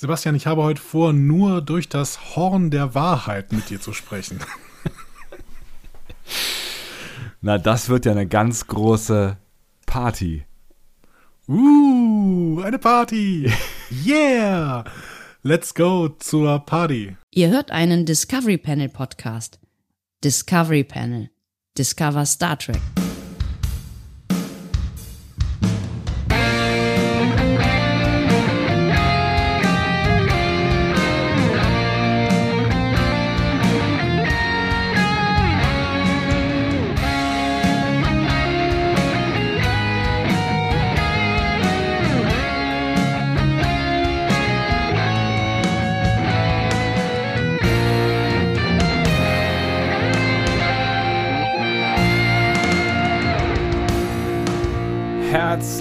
Sebastian, ich habe heute vor, nur durch das Horn der Wahrheit mit dir zu sprechen. Na, das wird ja eine ganz große Party. Uh, eine Party. Yeah. Let's go zur Party. Ihr hört einen Discovery Panel Podcast. Discovery Panel. Discover Star Trek.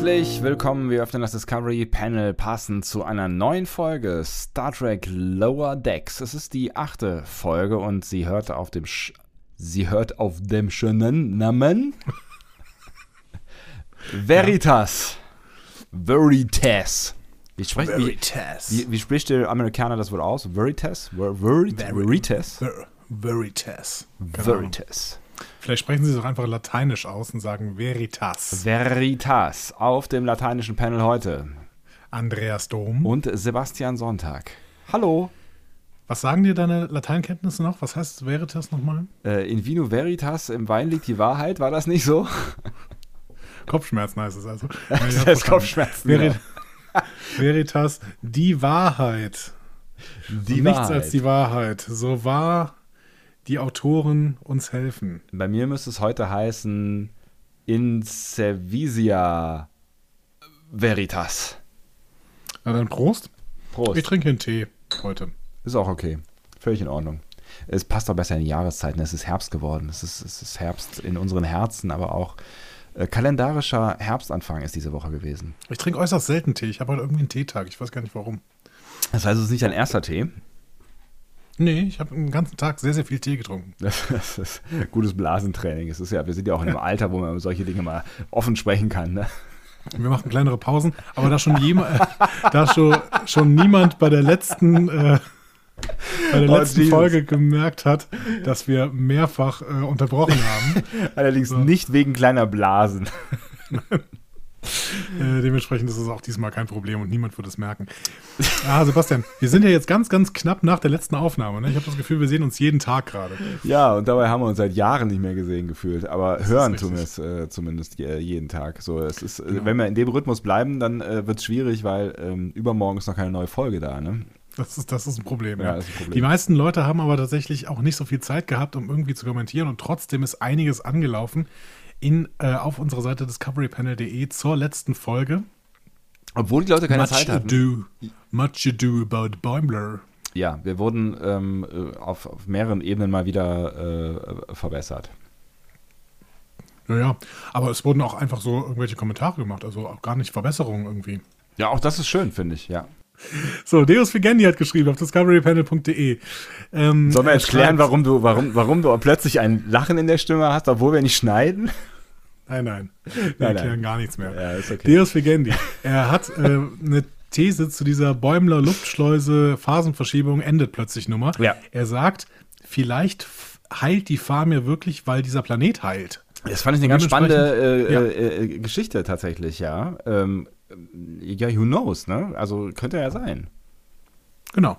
Herzlich willkommen, wir öffnen das Discovery Panel passend zu einer neuen Folge Star Trek Lower Decks. Es ist die achte Folge und sie hört auf dem Sch sie hört auf dem schönen Namen Veritas. Veritas. Wie spricht, Veritas. Wie, wie, wie spricht der Amerikaner das wohl aus? Veritas? Ver, Verit, Veritas? Ver Veritas. Genau. Veritas. Vielleicht sprechen Sie es doch einfach lateinisch aus und sagen Veritas. Veritas auf dem lateinischen Panel heute. Andreas Dom. Und Sebastian Sonntag. Hallo. Was sagen dir deine Lateinkenntnisse noch? Was heißt Veritas nochmal? Äh, in Vino Veritas, im Wein liegt die Wahrheit, war das nicht so? Kopfschmerzen heißt es also. das heißt Kopfschmerzen. Veri Veritas, die Wahrheit. Die Und nichts Wahrheit. als die Wahrheit. So wahr die Autoren uns helfen. Bei mir müsste es heute heißen In Servisia Veritas. Na dann Prost. Prost. Ich trinke einen Tee heute. Ist auch okay. Völlig in Ordnung. Es passt doch besser in die Jahreszeiten. Es ist Herbst geworden. Es ist, es ist Herbst in unseren Herzen, aber auch äh, kalendarischer Herbstanfang ist diese Woche gewesen. Ich trinke äußerst selten Tee. Ich habe heute irgendwie einen Teetag. Ich weiß gar nicht warum. Das heißt, es ist nicht dein erster Tee. Nee, ich habe den ganzen Tag sehr, sehr viel Tee getrunken. Das ist gutes Blasentraining. Es ist ja, wir sind ja auch in einem Alter, wo man über solche Dinge mal offen sprechen kann. Ne? Wir machen kleinere Pausen, aber da schon jemand, da schon, schon niemand bei der letzten, äh, bei der Oh, letzten Jesus. Folge gemerkt hat, dass wir mehrfach äh, unterbrochen haben. Allerdings nicht wegen kleiner Blasen. Äh, dementsprechend ist es auch diesmal kein Problem und niemand wird es merken. Ah, Sebastian, wir sind ja jetzt ganz, ganz knapp nach der letzten Aufnahme. Ne? Ich habe das Gefühl, wir sehen uns jeden Tag gerade. Ja, und dabei haben wir uns seit Jahren nicht mehr gesehen gefühlt. Aber hören ist tun wir es äh, zumindest je- jeden Tag. So, es ist, äh, Genau. Wenn wir in dem Rhythmus bleiben, dann äh, wird es schwierig, weil ähm, übermorgen ist noch keine neue Folge da. Ne? Das ist, das ist ein Problem. Ja, Ja, das ist ein Problem. Die meisten Leute haben aber tatsächlich auch nicht so viel Zeit gehabt, um irgendwie zu kommentieren und trotzdem ist einiges angelaufen in, äh, auf unserer Seite discoverypanel.de zur letzten Folge. Obwohl die Leute keine much Zeit hatten. ado, much ado about Bäumler. Ja, wir wurden ähm, äh, auf, auf mehreren Ebenen mal wieder äh, verbessert. Naja, aber es wurden auch einfach so irgendwelche Kommentare gemacht, also auch gar nicht Verbesserungen irgendwie. Ja, auch das ist schön, finde ich, ja. So, Deus Vigendi hat geschrieben auf discoverypanel.de. Ähm, Sollen wir er jetzt klären, schreibt- warum du, warum, warum du plötzlich ein Lachen in der Stimme hast, obwohl wir nicht schneiden? Nein, nein. Wir nein. erklären gar nichts mehr. Ja, okay. Deus Vigendi. Er hat äh, eine These zu dieser Bäumler Luftschleuse Phasenverschiebung endet plötzlich Nummer. Ja. Er sagt, vielleicht heilt die Farmir wirklich, weil dieser Planet heilt. Das fand ich eine ganz spannende äh, Ja. äh, äh, Geschichte tatsächlich, ja. Ähm, ja, who knows, ne? Also könnte ja sein. Genau.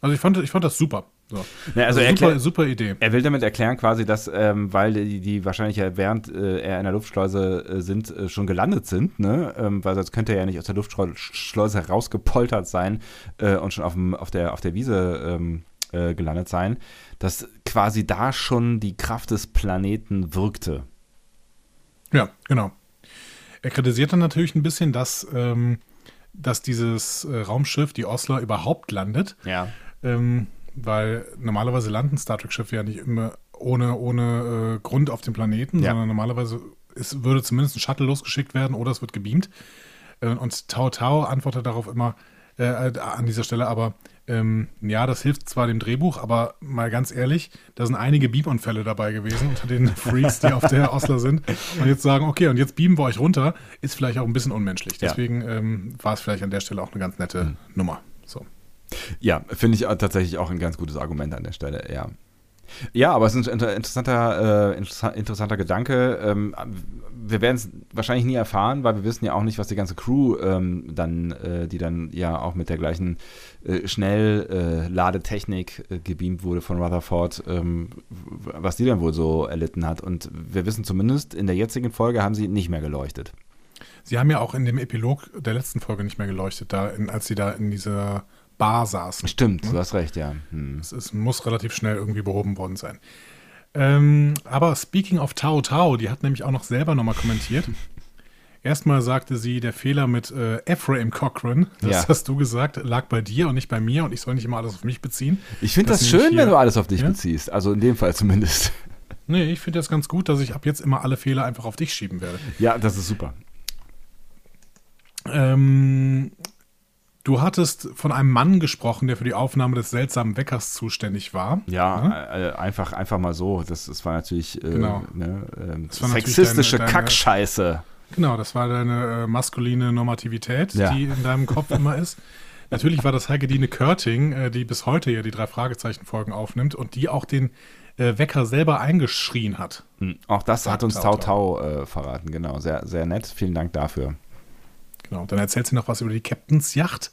Also ich fand, ich fand das super. So. Ja, also super, erklär- super Idee. Er will damit erklären quasi, dass, ähm, weil die, die wahrscheinlich ja während äh, er in der Luftschleuse äh, sind, äh, schon gelandet sind, ne? Ähm, weil sonst könnte er ja nicht aus der Luftschleuse herausgepoltert sein äh, und schon auf, dem, auf, der, auf der Wiese ähm, äh, gelandet sein, dass quasi da schon die Kraft des Planeten wirkte. Ja, genau. Er kritisiert dann natürlich ein bisschen, dass, ähm, dass dieses äh, Raumschiff, die Osler, überhaupt landet. Ja. Ähm, weil normalerweise landen Star Trek-Schiffe ja nicht immer ohne, ohne äh, Grund auf dem Planeten, Ja. sondern normalerweise ist, würde zumindest ein Shuttle losgeschickt werden oder es wird gebeamt. Äh, und Tao Tao antwortet darauf immer äh, äh, an dieser Stelle, aber ähm, ja, das hilft zwar dem Drehbuch, aber mal ganz ehrlich, da sind einige Beamunfälle dabei gewesen unter den Freaks, die auf der Osler sind. Und jetzt sagen, okay, und jetzt beamen wir euch runter, ist vielleicht auch ein bisschen unmenschlich. Ja. Deswegen ähm, war es vielleicht an der Stelle auch eine ganz nette Nummer. So. Ja, finde ich tatsächlich auch ein ganz gutes Argument an der Stelle, ja. Ja, aber es ist ein interessanter, äh, interessanter Gedanke. Ähm, wir werden es wahrscheinlich nie erfahren, weil wir wissen ja auch nicht, was die ganze Crew ähm, dann, äh, die dann ja auch mit der gleichen äh, Schnellladetechnik äh, gebeamt wurde von Rutherford, ähm, was die dann wohl so erlitten hat. Und wir wissen zumindest, in der jetzigen Folge haben sie nicht mehr geleuchtet. Sie haben ja auch in dem Epilog der letzten Folge nicht mehr geleuchtet, da in, als sie da in dieser Bar saßen. Stimmt, ne? du hast recht, ja. Hm. Es, es, muss relativ schnell irgendwie behoben worden sein. Ähm, aber speaking of Tao Tao, die hat nämlich auch noch selber nochmal kommentiert. Erstmal sagte sie, der Fehler mit äh, Ephraim Cochran, das ja. hast du gesagt, lag bei dir und nicht bei mir und ich soll nicht immer alles auf mich beziehen. Ich finde das, das schön, hier, wenn du alles auf dich ja? beziehst. Also in dem Fall zumindest. Nee, ich finde das ganz gut, dass ich ab jetzt immer alle Fehler einfach auf dich schieben werde. Ja, das ist super. Ähm, Du hattest von einem Mann gesprochen, der für die Aufnahme des seltsamen Weckers zuständig war. Ja, ja? Äh, einfach, einfach mal so. Das, das war natürlich äh, genau. ne, äh, das war sexistische deine, deine, Kackscheiße. Genau, das war deine äh, maskuline Normativität, ja. die in deinem Kopf immer ist. Natürlich war das Heike Körting, äh, die bis heute ja die drei Fragezeichen-Folgen aufnimmt und die auch den äh, Wecker selber eingeschrien hat. Hm, auch das hat uns Tau Tau, Tau verraten, genau. Sehr, sehr nett. Vielen Dank dafür. Genau, dann erzählt sie noch was über die Captain's Yacht.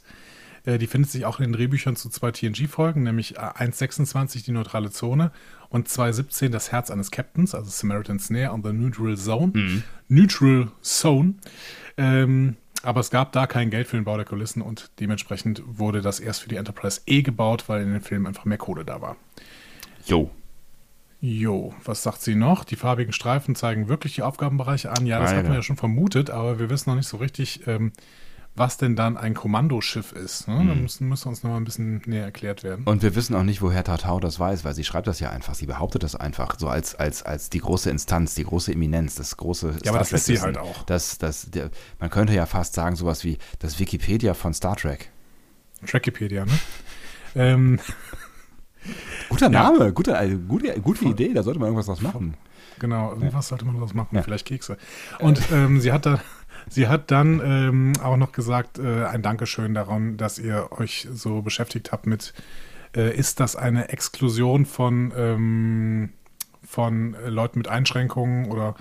Äh, die findet sich auch in den Drehbüchern zu zwei TNG-Folgen, nämlich 1.26 die neutrale Zone und 2.17 das Herz eines Captains, also Samaritan Snare on the Neutral Zone. Mhm. Neutral Zone. Ähm, aber es gab da kein Geld für den Bau der Kulissen und dementsprechend wurde das erst für die Enterprise E gebaut, weil in den Filmen einfach mehr Kohle da war. Jo. Jo, was sagt sie noch? Die farbigen Streifen zeigen wirklich die Aufgabenbereiche an. Ja, das Alter. hat man ja schon vermutet, aber wir wissen noch nicht so richtig, ähm, was denn dann ein Kommandoschiff ist. Ne? Mhm. Da müssen, müssen uns noch mal ein bisschen näher erklärt werden. Und wir wissen auch nicht, woher Tatau das weiß, weil sie schreibt das ja einfach. Sie behauptet das einfach so als, als, als die große Instanz, die große Eminenz, das große. Ja, aber das ist sie halt auch. Das, das, der, man könnte ja fast sagen, sowas wie das Wikipedia von Star Trek. Trackipedia, ne? ähm. Guter Name, ja. gute, also gute, gute Idee, da sollte man irgendwas draus machen. Genau, irgendwas ja. sollte man draus machen, ja. vielleicht Kekse. Und ähm, sie hat da, sie hat dann ähm, auch noch gesagt, äh, ein Dankeschön daran, dass ihr euch so beschäftigt habt mit, äh, ist das eine Exklusion von, ähm, von Leuten mit Einschränkungen oder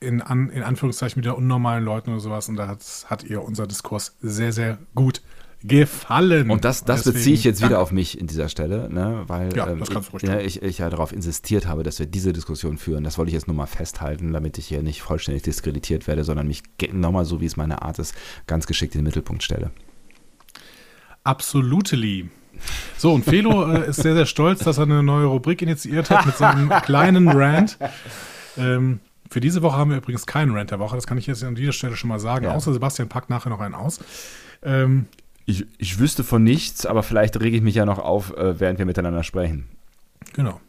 in, an, in Anführungszeichen wieder unnormalen Leuten oder sowas. Und da hat, hat ihr unser Diskurs sehr, sehr gut gefallen. Und das, das beziehe ich jetzt wieder auf mich in dieser Stelle, ne? weil ja, ähm, ich, ja, ich, ich, ja darauf insistiert habe, dass wir diese Diskussion führen. Das wollte ich jetzt nur mal festhalten, damit ich hier nicht vollständig diskreditiert werde, sondern mich nochmal so, wie es meine Art ist, ganz geschickt in den Mittelpunkt stelle. Absolutely. So, und Felo äh, ist sehr, sehr stolz, dass er eine neue Rubrik initiiert hat mit so einem kleinen Rant. Ähm, für diese Woche haben wir übrigens keinen Rant der Woche, das kann ich jetzt an dieser Stelle schon mal sagen, ja. außer Sebastian packt nachher noch einen aus. Ähm, ich, ich wüsste von nichts, aber vielleicht rege ich mich ja noch auf, äh, während wir miteinander sprechen. Genau.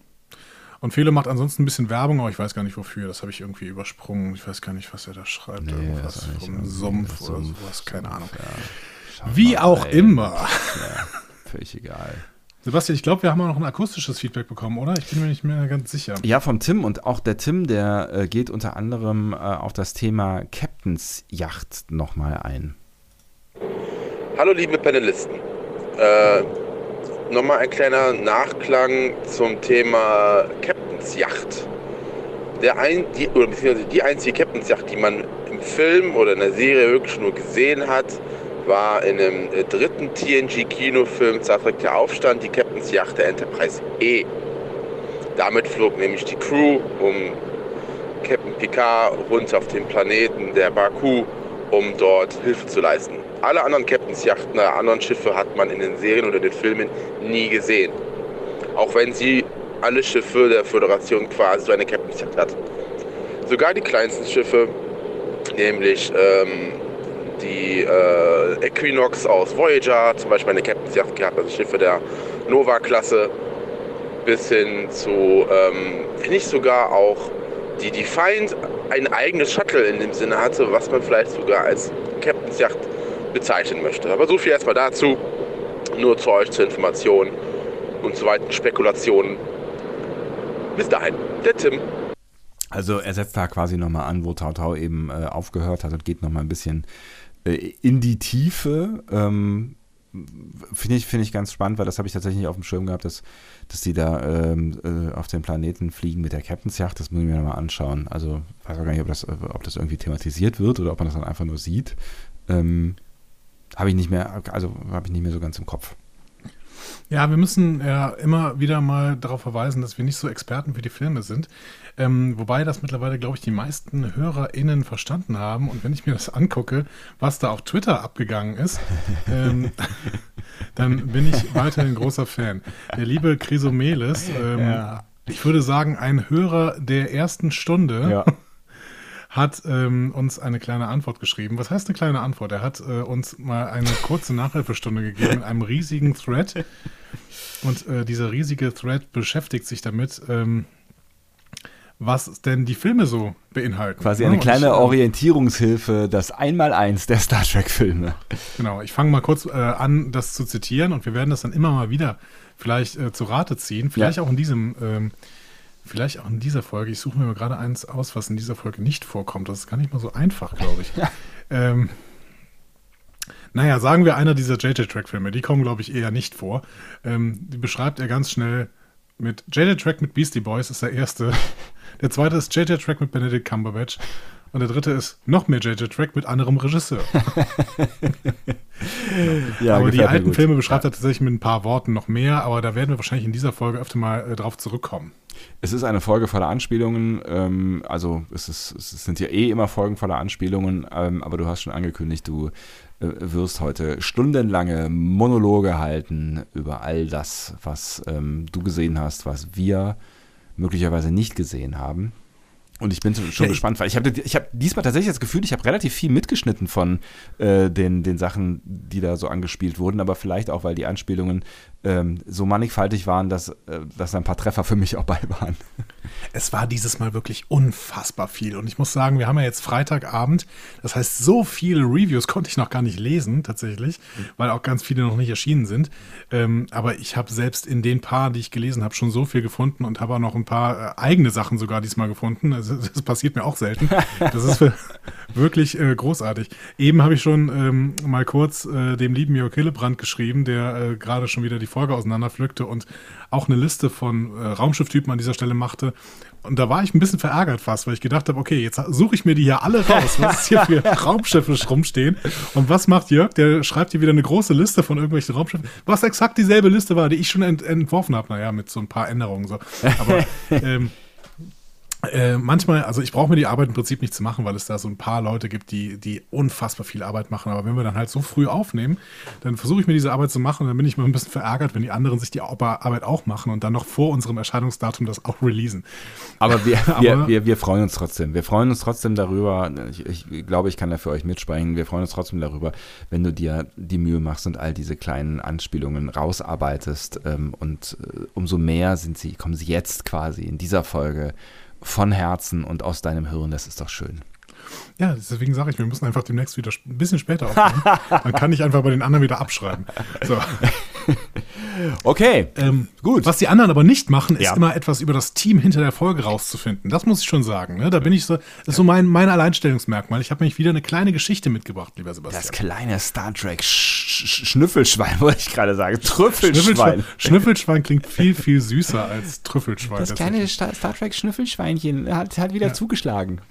Und Felo macht ansonsten ein bisschen Werbung, aber ich weiß gar nicht wofür. Das habe ich irgendwie übersprungen. Ich weiß gar nicht, was er da schreibt. Nee, Irgendwas vom Sumpf oder sowas, keine Ahnung. Ja. Wie auch ey. immer. Ja, völlig egal. Sebastian, ich glaube, wir haben auch noch ein akustisches Feedback bekommen, oder? Ich bin mir nicht mehr ganz sicher. Ja, vom Tim und auch der Tim, der äh, geht unter anderem äh, auf das Thema Captain's Yacht nochmal ein. Hallo liebe Panelisten. Äh, Nochmal ein kleiner Nachklang zum Thema Captain's Yacht. Der ein, die, oder beziehungsweise die einzige Captain's Yacht, die man im Film oder in der Serie wirklich nur gesehen hat, war in dem äh, dritten TNG-Kinofilm Star Trek der Aufstand die Captain's Yacht der Enterprise E. Damit flog nämlich die Crew um Captain Picard runter auf den Planeten der Baku, um dort Hilfe zu leisten. Alle anderen Captains Yachten der anderen Schiffe hat man in den Serien oder den Filmen nie gesehen. Auch wenn sie alle Schiffe der Föderation quasi so eine Captain's Yacht hat. Sogar die kleinsten Schiffe, nämlich ähm, die äh, Equinox aus Voyager, zum Beispiel eine Captain's Yacht gehabt, also Schiffe der Nova-Klasse, bis hin zu, ähm, wenn nicht sogar auch die Defiant ein eigenes Shuttle in dem Sinne hatte, was man vielleicht sogar als Captain's Yacht bezeichnen möchte. Aber so viel erstmal dazu. Nur zu euch zur Information und zu weiteren Spekulationen. Bis dahin, der Tim. Also er setzt da quasi nochmal an, wo Tau Tau eben äh, aufgehört hat und geht nochmal ein bisschen äh, in die Tiefe. Ähm, finde ich, find ich ganz spannend, weil das habe ich tatsächlich nicht auf dem Schirm gehabt, dass, dass die da ähm, äh, auf den Planeten fliegen mit der Captain's Yacht. Das muss ich mir nochmal anschauen. Also weiß auch gar nicht, ob das, ob das irgendwie thematisiert wird oder ob man das dann einfach nur sieht. Ähm, habe ich nicht mehr, also habe ich nicht mehr so ganz im Kopf. Ja, wir müssen ja immer wieder mal darauf verweisen, dass wir nicht so Experten für die Filme sind. Ähm, wobei das mittlerweile, glaube ich, die meisten HörerInnen verstanden haben. Und wenn ich mir das angucke, was da auf Twitter abgegangen ist, ähm, dann bin ich weiterhin großer Fan. Der liebe Chrysomelis, ähm, ja. ich würde sagen, ein Hörer der ersten Stunde. Ja hat ähm, uns eine kleine Antwort geschrieben. Was heißt eine kleine Antwort? Er hat äh, uns mal eine kurze Nachhilfestunde gegeben in einem riesigen Thread. Und äh, dieser riesige Thread beschäftigt sich damit, ähm, was denn die Filme so beinhalten. Quasi eine kleine ich, äh, Orientierungshilfe, das Einmaleins der Star Trek-Filme. Genau, ich fange mal kurz äh, an, das zu zitieren und wir werden das dann immer mal wieder vielleicht äh, zu Rate ziehen. Vielleicht ja. auch in diesem, ähm, vielleicht auch in dieser Folge. Ich suche mir mal gerade eins aus, was in dieser Folge nicht vorkommt. Das ist gar nicht mal so einfach, glaube ich. Ja. Ähm, naja, sagen wir einer dieser JJ-Track-Filme, die kommen, glaube ich, eher nicht vor. Ähm, die beschreibt er ganz schnell mit JJ-Track mit Beastie Boys ist der erste. Der zweite ist JJ-Track mit Benedict Cumberbatch. Und der dritte ist noch mehr JJ-Track mit anderem Regisseur. ja, aber die alten Filme beschreibt er tatsächlich mit ein paar Worten noch mehr, aber da werden wir wahrscheinlich in dieser Folge öfter mal äh, drauf zurückkommen. Es ist eine Folge voller Anspielungen, ähm, also es, ist, es sind ja eh immer Folgen voller Anspielungen, ähm, aber du hast schon angekündigt, du äh, wirst heute stundenlange Monologe halten über all das, was ähm, du gesehen hast, was wir möglicherweise nicht gesehen haben. Und ich bin schon ja, gespannt, weil ich habe ich hab diesmal tatsächlich das Gefühl, ich habe relativ viel mitgeschnitten von äh, den, den Sachen, die da so angespielt wurden, aber vielleicht auch, weil die Anspielungen ähm, so mannigfaltig waren, dass, äh, dass ein paar Treffer für mich auch bei waren. Es war dieses Mal wirklich unfassbar viel. Und ich muss sagen, wir haben ja jetzt Freitagabend. Das heißt, so viele Reviews konnte ich noch gar nicht lesen, tatsächlich, weil auch ganz viele noch nicht erschienen sind. Ähm, aber ich habe selbst in den paar, die ich gelesen habe, schon so viel gefunden und habe auch noch ein paar äh, eigene Sachen sogar diesmal gefunden. Also, das passiert mir auch selten. Das ist wirklich äh, großartig. Eben habe ich schon ähm, mal kurz äh, dem lieben Jörg Hillebrand geschrieben, der äh, gerade schon wieder die Folge auseinanderpflückte und auch eine Liste von äh, Raumschifftypen an dieser Stelle machte. Und da war ich ein bisschen verärgert fast, weil ich gedacht habe, okay, jetzt suche ich mir die hier alle raus, was hier für Raumschiffe rumstehen. Und was macht Jörg? Der schreibt hier wieder eine große Liste von irgendwelchen Raumschiffen, was exakt dieselbe Liste war, die ich schon ent entworfen habe. Naja, mit so ein paar Änderungen so. Aber ähm, äh, manchmal, also ich brauche mir die Arbeit im Prinzip nicht zu machen, weil es da so ein paar Leute gibt, die, die unfassbar viel Arbeit machen. Aber wenn wir dann halt so früh aufnehmen, dann versuche ich mir diese Arbeit zu machen und dann bin ich mal ein bisschen verärgert, wenn die anderen sich die Arbeit auch machen und dann noch vor unserem Erscheinungsdatum das auch releasen. Aber wir, Aber, wir, wir, wir, freuen uns trotzdem. Wir freuen uns trotzdem darüber. Ich, ich, glaube, ich kann da für euch mitsprechen. Wir freuen uns trotzdem darüber, wenn du dir die Mühe machst und all diese kleinen Anspielungen rausarbeitest. Ähm, und äh, umso mehr sind sie, kommen sie jetzt quasi in dieser Folge von Herzen und aus deinem Hirn. Das ist doch schön. Ja, deswegen sage ich, wir müssen einfach demnächst wieder ein bisschen später aufnehmen. Dann kann ich einfach bei den anderen wieder abschreiben. So. Okay, ähm, gut. Was die anderen aber nicht machen, ist ja. immer etwas über das Team hinter der Folge rauszufinden. Das muss ich schon sagen. Ne? Da bin ich so, das ist so mein, mein Alleinstellungsmerkmal. Ich habe nämlich wieder eine kleine Geschichte mitgebracht, lieber Sebastian. Das kleine Star Trek Sch Schnüffelschwein, wollte ich gerade sagen. Trüffelschwein. Schnüffelschwein. Schnüffelschwein klingt viel, viel süßer als Trüffelschwein. Das kleine Star, Star Trek Schnüffelschweinchen hat, hat wieder ja. zugeschlagen.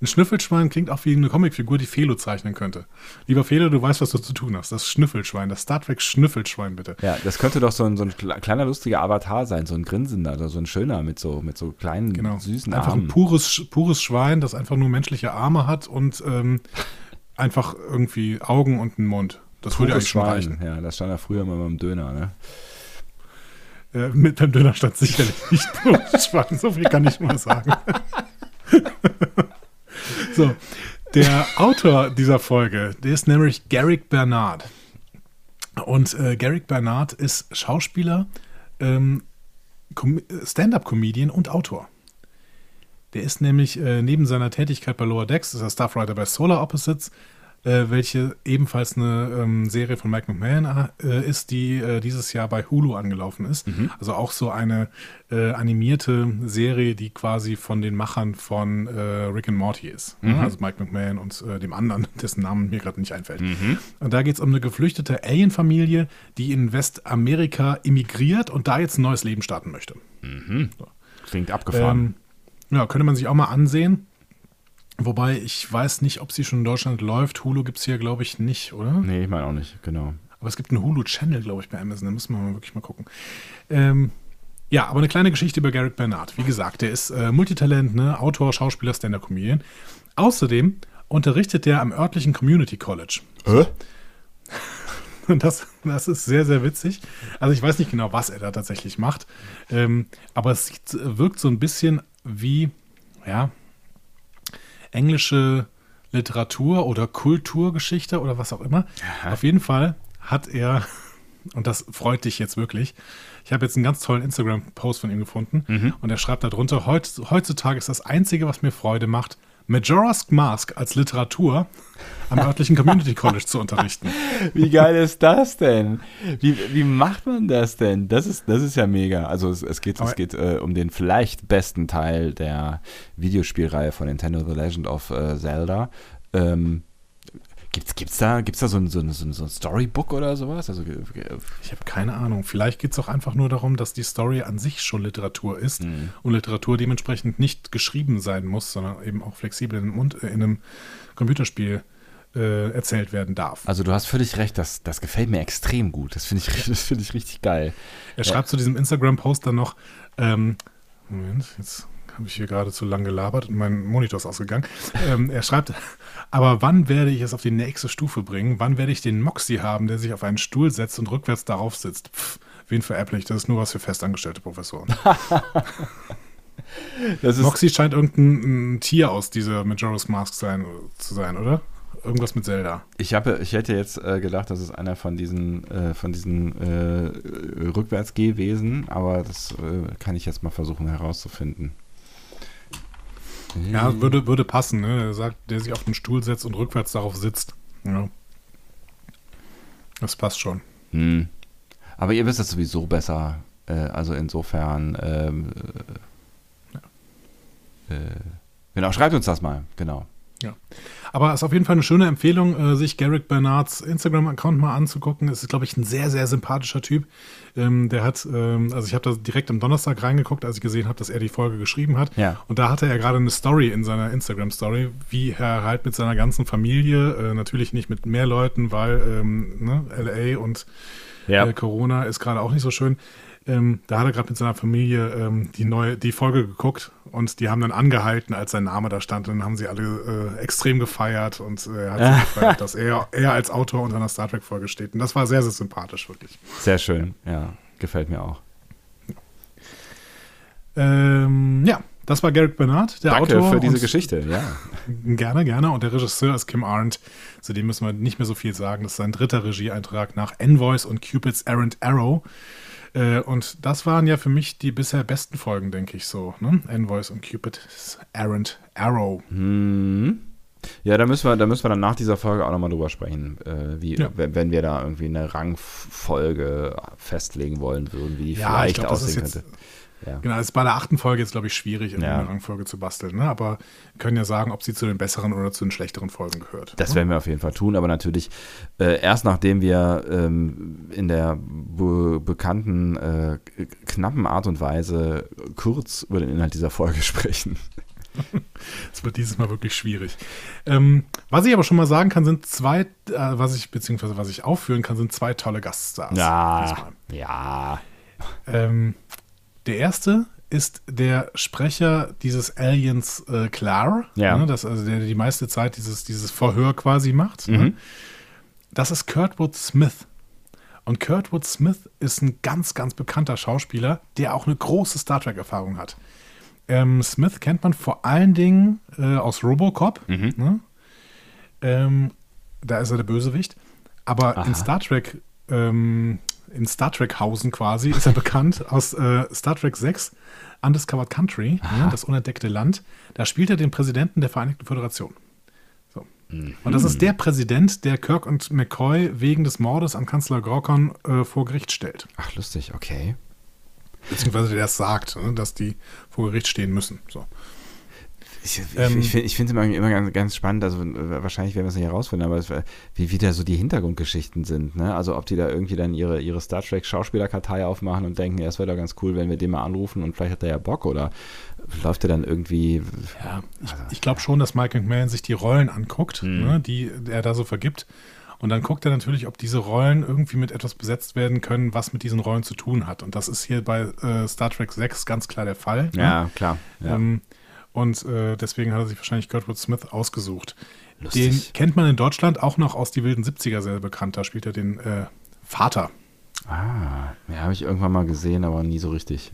Ein Schnüffelschwein klingt auch wie eine Comicfigur, die Felo zeichnen könnte. Lieber Felo, du weißt, was du zu tun hast. Das Schnüffelschwein, das Star Trek Schnüffelschwein, bitte. Ja, das könnte doch so ein, so ein kleiner, lustiger Avatar sein, so ein grinsender, also so ein schöner mit so, mit so kleinen, genau. süßen einfach Armen. Einfach ein pures, pures Schwein, das einfach nur menschliche Arme hat und ähm, einfach irgendwie Augen und einen Mund. Das pures würde eigentlich schon reichen. Ja, das stand ja früher immer beim Döner, ne? Äh, mit dem Döner stand sicherlich nicht pures Schwein, so viel kann ich mal sagen. So, der Autor dieser Folge, der ist nämlich Garrick Bernard. Und äh, Garrick Bernard ist Schauspieler, ähm, Stand-up-Comedian und Autor. Der ist nämlich äh, neben seiner Tätigkeit bei Lower Decks, ist er Staffwriter bei Solar Opposites, äh, welche ebenfalls eine ähm, Serie von Mike McMahon äh, ist, die äh, dieses Jahr bei Hulu angelaufen ist. Mhm. Also auch so eine äh, animierte Serie, die quasi von den Machern von äh, Rick and Morty ist. Mhm. Also Mike McMahon und äh, dem anderen, dessen Namen mir gerade nicht einfällt. Mhm. Und da geht es um eine geflüchtete Alien-Familie, die in Westamerika emigriert und da jetzt ein neues Leben starten möchte. Klingt abgefahren. Ähm, ja, könnte man sich auch mal ansehen. Wobei ich weiß nicht, ob sie schon in Deutschland läuft. Hulu gibt es hier, glaube ich, nicht, oder? nee, ich meine auch nicht, genau. Aber es gibt einen Hulu-Channel, glaube ich, bei Amazon. Da müssen wir mal wirklich mal gucken. Ähm, ja, aber eine kleine Geschichte über Garrett Bernard. Wie gesagt, der ist äh, Multitalent, ne? Autor, Schauspieler, Stand-Up-Comedian. Außerdem unterrichtet er am örtlichen Community College. Hä? Und das, das ist sehr, sehr witzig. Also ich weiß nicht genau, was er da tatsächlich macht. Ähm, aber es wirkt so ein bisschen wie, ja, englische Literatur oder Kulturgeschichte oder was auch immer. Auf jeden Fall hat er, und das freut dich jetzt wirklich, ich habe jetzt einen ganz tollen Instagram-Post von ihm gefunden und er schreibt darunter, heut, heutzutage ist das Einzige, was mir Freude macht, Majora's Mask als Literatur am örtlichen Community College zu unterrichten. Wie geil ist das denn? Wie, wie macht man das denn? Das ist, das ist ja mega. Also es, es geht, es geht äh, um den vielleicht besten Teil der Videospielreihe von Nintendo The Legend of äh, Zelda. Ähm, gibt's, gibt's da, gibt's da so ein, so, ein, so ein Storybook oder sowas? Also, Ich habe keine Ahnung. Vielleicht geht es auch einfach nur darum, dass die Story an sich schon Literatur ist und Literatur dementsprechend nicht geschrieben sein muss, sondern eben auch flexibel in äh, in einem Computerspiel äh, erzählt werden darf. also du hast völlig recht, das, das gefällt mir extrem gut. Das finde ich, das finde ich richtig geil. Er schreibt zu diesem Instagram-Post dann noch, ähm, Moment, jetzt habe ich hier gerade zu lang gelabert und mein Monitor ist ausgegangen. Ähm, er schreibt, aber wann werde ich es auf die nächste Stufe bringen? Wann werde ich den Moxie haben, der sich auf einen Stuhl setzt und rückwärts darauf sitzt? Pff, wen veräpple ich? Das ist nur was für festangestellte Professoren. Das Moxie scheint irgendein ein Tier aus dieser Majora's Mask sein, zu sein, oder? Irgendwas mit Zelda. Ich, habe, ich hätte jetzt äh, gedacht, das ist einer von diesen, äh, von diesen äh, Rückwärtsgehwesen, aber das äh, kann ich jetzt mal versuchen herauszufinden. Ja, würde, würde passen, ne? Er sagt, der sich auf den Stuhl setzt und rückwärts darauf sitzt. Ja. Das passt schon. Hm. Aber ihr wisst das sowieso besser. Äh, also insofern. Ähm, äh, äh, genau, schreibt uns das mal. Genau. Ja. Aber es ist auf jeden Fall eine schöne Empfehlung, äh, sich Garrick Bernards Instagram-Account mal anzugucken. Es ist, glaube ich, ein sehr, sehr sympathischer Typ. Ähm, der hat, ähm, also ich habe da direkt am Donnerstag reingeguckt, als ich gesehen habe, dass er die Folge geschrieben hat. Ja. Und da hatte er gerade eine Story in seiner Instagram-Story, wie er halt mit seiner ganzen Familie, äh, natürlich nicht mit mehr Leuten, weil ähm, ne, LA und Ja. äh, Corona ist gerade auch nicht so schön. Ähm, da hat er gerade mit seiner Familie ähm, die neue, die Folge geguckt und die haben dann angehalten, als sein Name da stand. Und dann haben sie alle äh, extrem gefeiert und äh, er hat sich gefeiert, dass er, er als Autor unter einer Star Trek-Folge steht. Und das war sehr, sehr sympathisch, wirklich. Sehr schön. Ja, gefällt mir auch. Ähm, ja, das war Garrick Bernard, der Danke Autor. für diese Geschichte. Ja. Gerne, gerne. Und der Regisseur ist Kim Arndt. Zu dem müssen wir nicht mehr so viel sagen. Das ist sein dritter Regieeintrag nach Envoys und Cupid's Errant Arrow. Äh, Und das waren ja für mich die bisher besten Folgen, denke ich so. Ne? Envoys und Cupid's Errant Arrow. Hm. Ja, da müssen wir, da müssen wir dann nach dieser Folge auch nochmal drüber sprechen, äh, wie, Ja. wenn, wir da irgendwie eine Rangfolge festlegen wollen würden, wie die Ja, ich vielleicht ist aussehen jetzt. Ja. Genau, das ist bei der achten Folge jetzt, glaube ich, schwierig, Ja. eine Rangfolge zu basteln. Ne? Aber wir können ja sagen, ob sie zu den besseren oder zu den schlechteren Folgen gehört. Das ne? werden wir auf jeden Fall tun, aber natürlich äh, erst nachdem wir ähm, in der be bekannten, äh, knappen Art und Weise kurz über den Inhalt dieser Folge sprechen. Es wird dieses Mal wirklich schwierig. Ähm, was ich aber schon mal sagen kann, sind zwei, äh, was ich, beziehungsweise was ich aufführen kann, sind zwei tolle Gaststars. diesmal. ja. Ähm, der erste ist der Sprecher dieses Aliens äh, Clar, Ja. ne, das, also der die meiste Zeit dieses, dieses Verhör quasi macht. Ne? Mhm. Das ist Kurtwood Smith. Und Kurtwood Smith ist ein ganz, ganz bekannter Schauspieler, der auch eine große Star Trek-Erfahrung hat. Ähm, Smith kennt man vor allen Dingen äh, aus Robocop. Mhm. Ne? Ähm, da ist er der Bösewicht. Aber Aha. in Star Trek, ähm, in Star Trek Hausen quasi, ist er bekannt aus äh, Star Trek 6, Undiscovered Country, ne, das unentdeckte Land. Da spielt er den Präsidenten der Vereinigten Föderation. So. Und das ist der Präsident, der Kirk und McCoy wegen des Mordes an Kanzler Gorkon äh, vor Gericht stellt. Ach, lustig, okay. Beziehungsweise der es sagt, ne, dass die vor Gericht stehen müssen. So. Ich, ich, Ähm, ich, finde es immer, immer ganz, ganz spannend, also äh, wahrscheinlich werden wir es nicht herausfinden, aber es, war- wie wieder so die Hintergrundgeschichten sind, ne? Also ob die da irgendwie dann ihre, ihre Star Trek Schauspielerkartei aufmachen und denken, ja, es wäre doch ganz cool, wenn wir den mal anrufen und vielleicht hat er ja Bock oder läuft der dann irgendwie. Ja, ich, ich glaube schon, dass Mike McMahon sich die Rollen anguckt, ne, die er da so vergibt. Und dann guckt er natürlich, ob diese Rollen irgendwie mit etwas besetzt werden können, was mit diesen Rollen zu tun hat. Und das ist hier bei äh, Star Trek 6 ganz klar der Fall. ne? Ja, klar. Ja. Ähm, und äh, deswegen hat er sich wahrscheinlich Gertrude Smith ausgesucht. Lustig. Den kennt man in Deutschland auch noch aus die wilden 70er sehr bekannt. Da spielt er den äh, Vater. ah, ja, habe ich irgendwann mal gesehen, aber nie so richtig.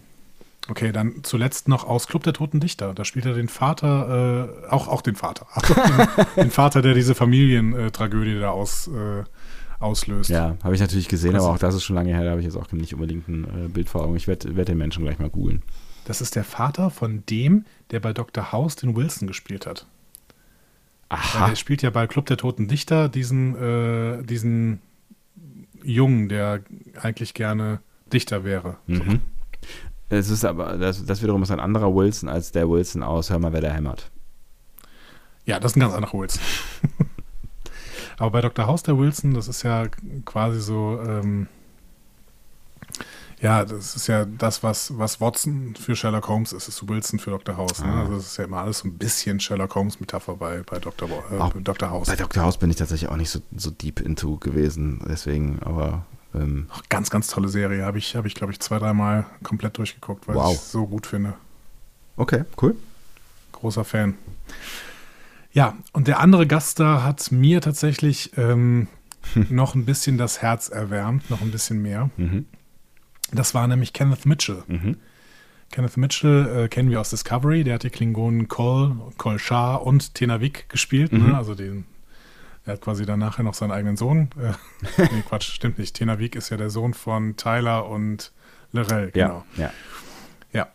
Okay, dann zuletzt noch aus Club der Toten Dichter. Da spielt er den Vater, äh, auch, auch den Vater. Also den, den Vater, der diese Familientragödie da aus, äh, auslöst. Ja, habe ich natürlich gesehen, aber auch das ist schon lange her, da habe ich jetzt auch nicht unbedingt ein äh, Bild vor Augen. Ich werde werd den Menschen gleich mal googeln. Das ist der Vater von dem, der bei Dr. House den Wilson gespielt hat. Aha. er spielt ja bei Club der Toten Dichter diesen, äh, diesen Jungen, der eigentlich gerne Dichter wäre. Mhm. Es ist aber, das, das wiederum ist ein anderer Wilson als der Wilson aus Hör mal, wer da hämmert. Ja, das ist ein ganz anderer Wilson. Aber bei Dr. House der Wilson, das ist ja quasi so, ähm, ja, das ist ja das, was, was Watson für Sherlock Holmes ist, ist Wilson für Dr. House. Ne? Ah. Also das ist ja immer alles so ein bisschen Sherlock Holmes-Metapher bei, bei Dr. Äh, Auch Dr. House. Bei Dr. House bin ich tatsächlich auch nicht so, so deep into gewesen, deswegen, aber ähm, ganz, ganz tolle Serie. Habe ich, hab ich glaube ich, zwei, dreimal komplett durchgeguckt, weil Wow. ich es so gut finde. okay, cool. Großer Fan. Ja, und der andere Gast da hat mir tatsächlich ähm, noch ein bisschen das Herz erwärmt, noch ein bisschen mehr. Mhm. Das war nämlich Kenneth Mitchell. Mhm. Kenneth Mitchell äh, kennen wir aus Discovery. Der hat die Klingonen Kol, Kol Shah und Tenavik gespielt. Mhm. Ne? Also den, er hat quasi dann nachher noch seinen eigenen Sohn. Äh, nee, Quatsch, stimmt nicht. Tenavik ist ja der Sohn von Tyler und Lorel, genau. Ja, ja. Ja.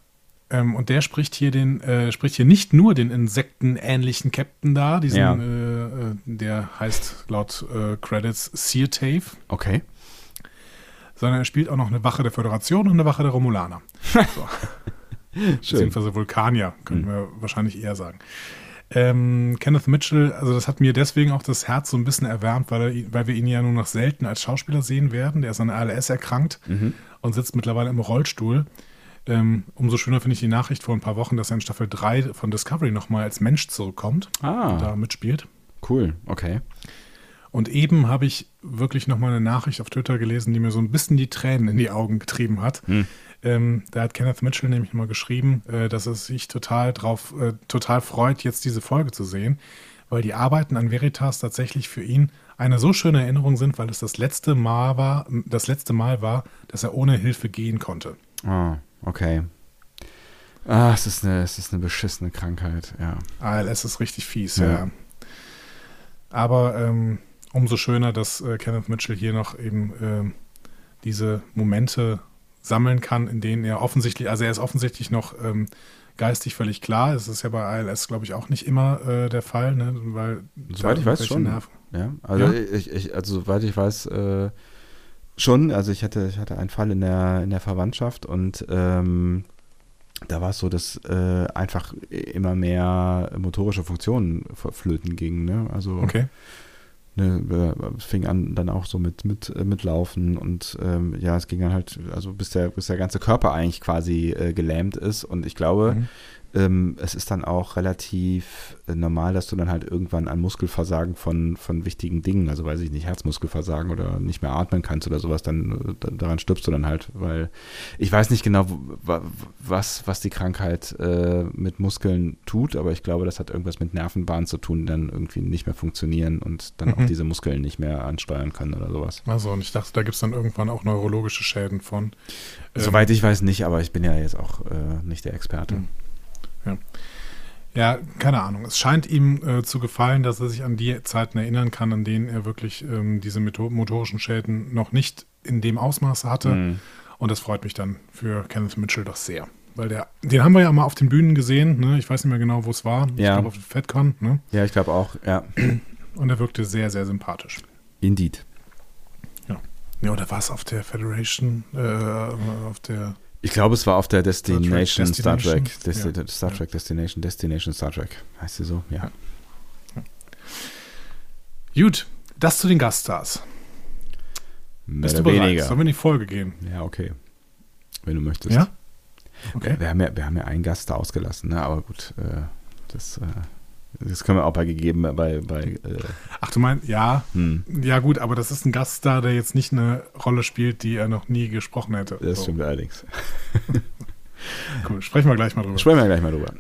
Ähm, und der spricht hier den, äh, spricht hier nicht nur den insektenähnlichen Captain da, diesen, Ja. äh, äh, der heißt laut äh, Credits Seartave, Okay. Sondern er spielt auch noch eine Wache der Föderation und eine Wache der Romulaner. So. Beziehungsweise Vulkanier, könnten wir wahrscheinlich eher sagen. Ähm, Kenneth Mitchell, also das hat mir deswegen auch das Herz so ein bisschen erwärmt, weil, er, weil wir ihn ja nur noch selten als Schauspieler sehen werden. Der ist an ALS erkrankt und sitzt mittlerweile im Rollstuhl. Ähm, umso schöner finde ich die Nachricht vor ein paar Wochen, dass er in Staffel 3 von Discovery nochmal als Mensch zurückkommt Ah. und da mitspielt. Cool, okay. Und eben habe ich wirklich nochmal eine Nachricht auf Twitter gelesen, die mir so ein bisschen die Tränen in die Augen getrieben hat. Ähm, da hat Kenneth Mitchell nämlich mal geschrieben, äh, dass er sich total drauf, äh, total freut, jetzt diese Folge zu sehen, weil die Arbeiten an Veritas tatsächlich für ihn eine so schöne Erinnerung sind, weil es das letzte Mal war, das letzte Mal war, dass er ohne Hilfe gehen konnte. Ah, okay. Ah, es ist eine, es ist eine beschissene Krankheit, ja. ALS ist richtig fies, Ja. ja. Aber ähm, umso schöner, dass äh, Kenneth Mitchell hier noch eben ähm, diese Momente sammeln kann, in denen er offensichtlich, also er ist offensichtlich noch ähm, geistig völlig klar. Es ist ja bei ALS, glaube ich, auch nicht immer äh, der Fall, ne? weil Soweit ich weiß schon. Nerven- Ja, also Ja? Ich, ich, also soweit ich weiß, äh, schon. Also ich hatte, ich hatte einen Fall in der, in der Verwandtschaft und ähm, da war es so, dass äh, einfach immer mehr motorische Funktionen flöten gingen. Ne? Also Okay. Ne, fing an dann auch so mit, mit, äh, mit Laufen und ähm, ja, es ging dann halt, also bis der, bis der ganze Körper eigentlich quasi äh, gelähmt ist und ich glaube, Mhm. Ähm, es ist dann auch relativ äh, normal, dass du dann halt irgendwann an Muskelversagen von, von wichtigen Dingen, also weiß ich nicht, Herzmuskelversagen oder nicht mehr atmen kannst oder sowas, dann äh, da- daran stirbst du dann halt, weil ich weiß nicht genau, was, was die Krankheit äh, mit Muskeln tut, aber ich glaube, das hat irgendwas mit Nervenbahnen zu tun, die dann irgendwie nicht mehr funktionieren und dann auch Mhm. diese Muskeln nicht mehr ansteuern können oder sowas. Also, und ich dachte, da gibt es dann irgendwann auch neurologische Schäden von. Ähm, Soweit ich weiß nicht, aber ich bin ja jetzt auch äh, nicht der Experte. Mhm. Ja, keine Ahnung. Es scheint ihm äh, zu gefallen, dass er sich an die Zeiten erinnern kann, an denen er wirklich ähm, diese motorischen Schäden noch nicht in dem Ausmaß hatte. Mhm. Und das freut mich dann für Kenneth Mitchell doch sehr. Weil der, den haben wir ja mal auf den Bühnen gesehen, ne? Ich weiß nicht mehr genau, wo es war. Ich Ja. glaube auf der FedCon, ne? Ja, ich glaube auch, ja. Und er wirkte sehr, sehr sympathisch. Indeed. Ja. Ja, oder war es auf der Federation, äh, auf der. Ich glaube, es war auf der Destination Star Trek. Destination? Desti Ja. Star Trek Destination, Destination Star Trek. Heißt sie so? Ja. Gut, das zu den Gaststars. Mehr Bist du bereit? weniger. Sollen wir in die Folge gehen? Ja, okay. Wenn du möchtest. Ja? Okay. Wir, haben ja, wir haben ja einen Gast da ausgelassen, ne? aber gut, äh, das, äh, das können wir auch bei gegeben, bei, bei äh, Ach, du meinst, ja. hm, Ja, gut, aber das ist ein Gaststar, der jetzt nicht eine Rolle spielt, die er noch nie gesprochen hätte. das So, stimmt allerdings. Cool. Sprechen wir gleich mal drüber. Sprechen wir gleich mal drüber.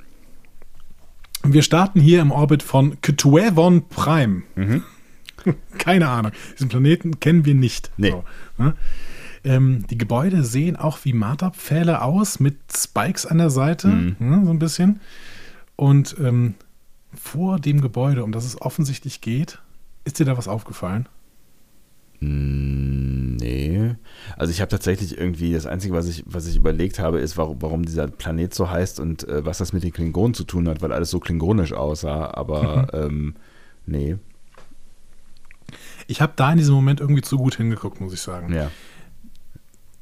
Wir starten hier im Orbit von Ketuevon Prime. Mhm. Keine Ahnung. Diesen Planeten kennen wir nicht. Nee. So, ne? ähm, die Gebäude sehen auch wie Marterpfähle aus, mit Spikes an der Seite, Mhm. ne, so ein bisschen. Und ähm, vor dem Gebäude, um das es offensichtlich geht, ist dir da was aufgefallen? Mm, Nee. Also ich habe tatsächlich irgendwie, das Einzige, was ich, was ich überlegt habe, ist, warum, warum dieser Planet so heißt und äh, was das mit den Klingonen zu tun hat, weil alles so klingonisch aussah, aber ähm, nee. Ich habe da in diesem Moment irgendwie zu gut hingeguckt, muss ich sagen. Ja.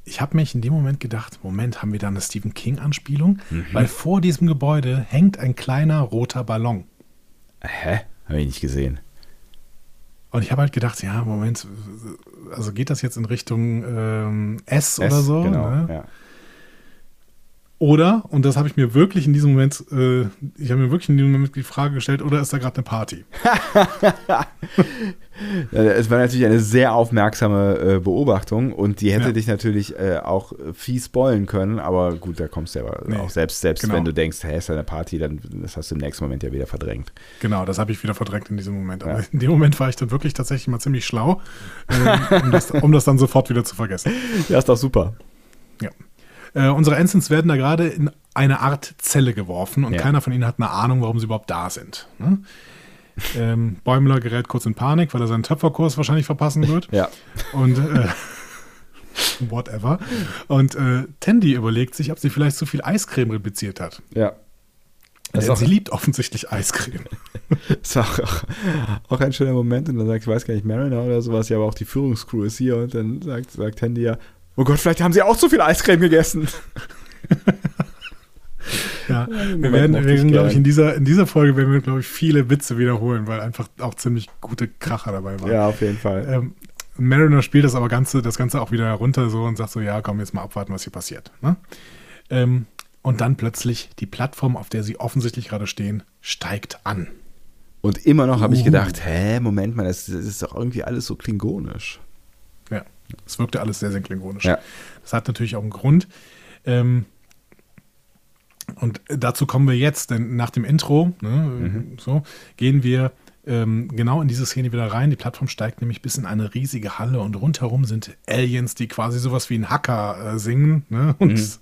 Ich habe mich in dem Moment gedacht, Moment, haben wir da eine Stephen King-Anspielung? Mhm. Weil vor diesem Gebäude hängt ein kleiner roter Ballon. Hä? Habe ich nicht gesehen. Und ich habe halt gedacht, ja, Moment, also geht das jetzt in Richtung ähm, S, oder S, so? Genau. Ne? Ja. Oder, und das habe ich mir wirklich in diesem Moment, äh, ich habe mir wirklich in diesem Moment die Frage gestellt, oder ist da gerade eine Party? Es war natürlich eine sehr aufmerksame äh, Beobachtung und die hätte Ja. dich natürlich äh, auch äh, fies spoilen können, aber gut, da kommst du ja Nee, auch selbst, selbst genau. wenn du denkst, hä, ist ja eine Party, dann das hast du im nächsten Moment ja wieder verdrängt. Genau, das habe ich wieder verdrängt in diesem Moment. Aber Ja. in dem Moment war ich dann wirklich tatsächlich mal ziemlich schlau, ähm, um, das, um das dann sofort wieder zu vergessen. Ja, ist doch super. Ja. Äh, unsere Ensigns werden da gerade in eine Art Zelle geworfen und Ja. keiner von ihnen hat eine Ahnung, warum sie überhaupt da sind. Ne? ähm, Bäumler gerät kurz in Panik, weil er seinen Töpferkurs wahrscheinlich verpassen wird. Ja. Und äh, whatever. Und äh, Tandy überlegt sich, ob sie vielleicht zu viel Eiscreme repliziert hat. Ja. Das auch, sie liebt offensichtlich Eiscreme. ist auch, auch, auch ein schöner Moment und dann sagt, ich weiß gar nicht, Mariner oder sowas, ja, aber auch die Führungscrew ist hier und dann sagt, sagt Handy ja, oh Gott, vielleicht haben sie auch zu viel Eiscreme gegessen. Ja, den wir Moment werden, wir werden glaube ich, in dieser, in dieser Folge werden wir, glaube ich, viele Witze wiederholen, weil einfach auch ziemlich gute Kracher dabei waren. Ja, auf jeden Fall. Ähm, Mariner spielt das aber Ganze, das Ganze auch wieder runter so und sagt so, ja, komm, jetzt mal abwarten, was hier passiert. Ne? Ähm, und dann plötzlich die Plattform, auf der sie offensichtlich gerade stehen, steigt an. Und immer noch habe ich Uhu. gedacht, hä, Moment mal, das, das ist doch irgendwie alles so klingonisch. Es wirkte alles sehr, sehr klingonisch. Ja. Das hat natürlich auch einen Grund. Ähm, und dazu kommen wir jetzt, denn nach dem Intro, ne, Mhm. so, gehen wir ähm, genau in diese Szene wieder rein. Die Plattform steigt nämlich bis in eine riesige Halle und rundherum sind Aliens, die quasi sowas wie ein Hacker äh, singen ne, und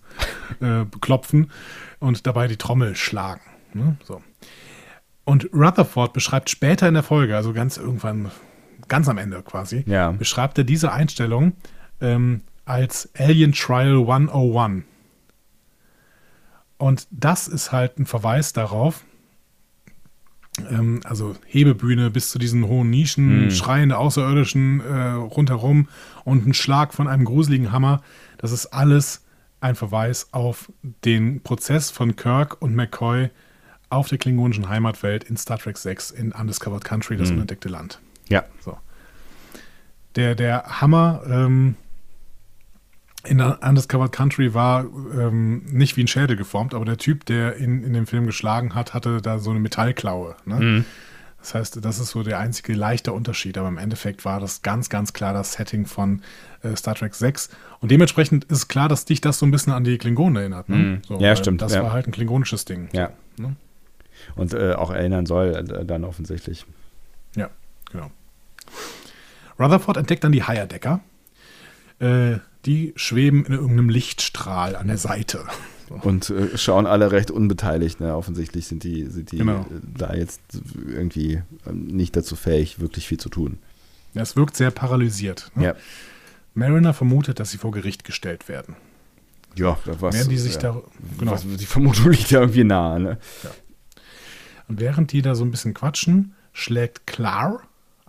äh, klopfen und dabei die Trommel schlagen. Ne, so. Und Rutherford beschreibt später in der Folge, also ganz irgendwann, ganz am Ende quasi, Ja. beschreibt er diese Einstellung ähm, als Alien Trial 101. Und das ist halt ein Verweis darauf, ähm, also Hebebühne bis zu diesen hohen Nischen, Mhm. schreiende Außerirdischen äh, rundherum und ein Schlag von einem gruseligen Hammer. Das ist alles ein Verweis auf den Prozess von Kirk und McCoy auf der klingonischen Heimatwelt in Star Trek 6 in Undiscovered Country, das Mhm. unentdeckte Land. Ja. So. Der, der Hammer ähm, in Undiscovered Country war ähm, nicht wie ein Schädel geformt, aber der Typ, der in, in dem Film geschlagen hat, hatte da so eine Metallklaue. Ne? Mhm. Das heißt, das ist so der einzige leichte Unterschied, aber im Endeffekt war das ganz, ganz klar das Setting von äh, Star Trek 6. Und dementsprechend ist klar, dass dich das so ein bisschen an die Klingonen erinnert. Ne? Mhm. So, Ja, stimmt, Das ja. war halt ein klingonisches Ding. Ja. Ne? Und äh, auch erinnern soll äh, dann offensichtlich. Ja, genau. Rutherford entdeckt dann die Higher-Decker. Äh, die schweben in irgendeinem Lichtstrahl an der Seite. Und äh, schauen alle recht unbeteiligt. Ne? Offensichtlich sind die, sind die Genau. äh, da jetzt irgendwie ähm, nicht dazu fähig, wirklich viel zu tun. Es wirkt sehr paralysiert. Ne? Ja. Mariner vermutet, dass sie vor Gericht gestellt werden. Ja, da was. Während die sich ja. da, genau, Was, die Vermutung liegt ja irgendwie nahe. Ne? und während die da so ein bisschen quatschen, schlägt Clar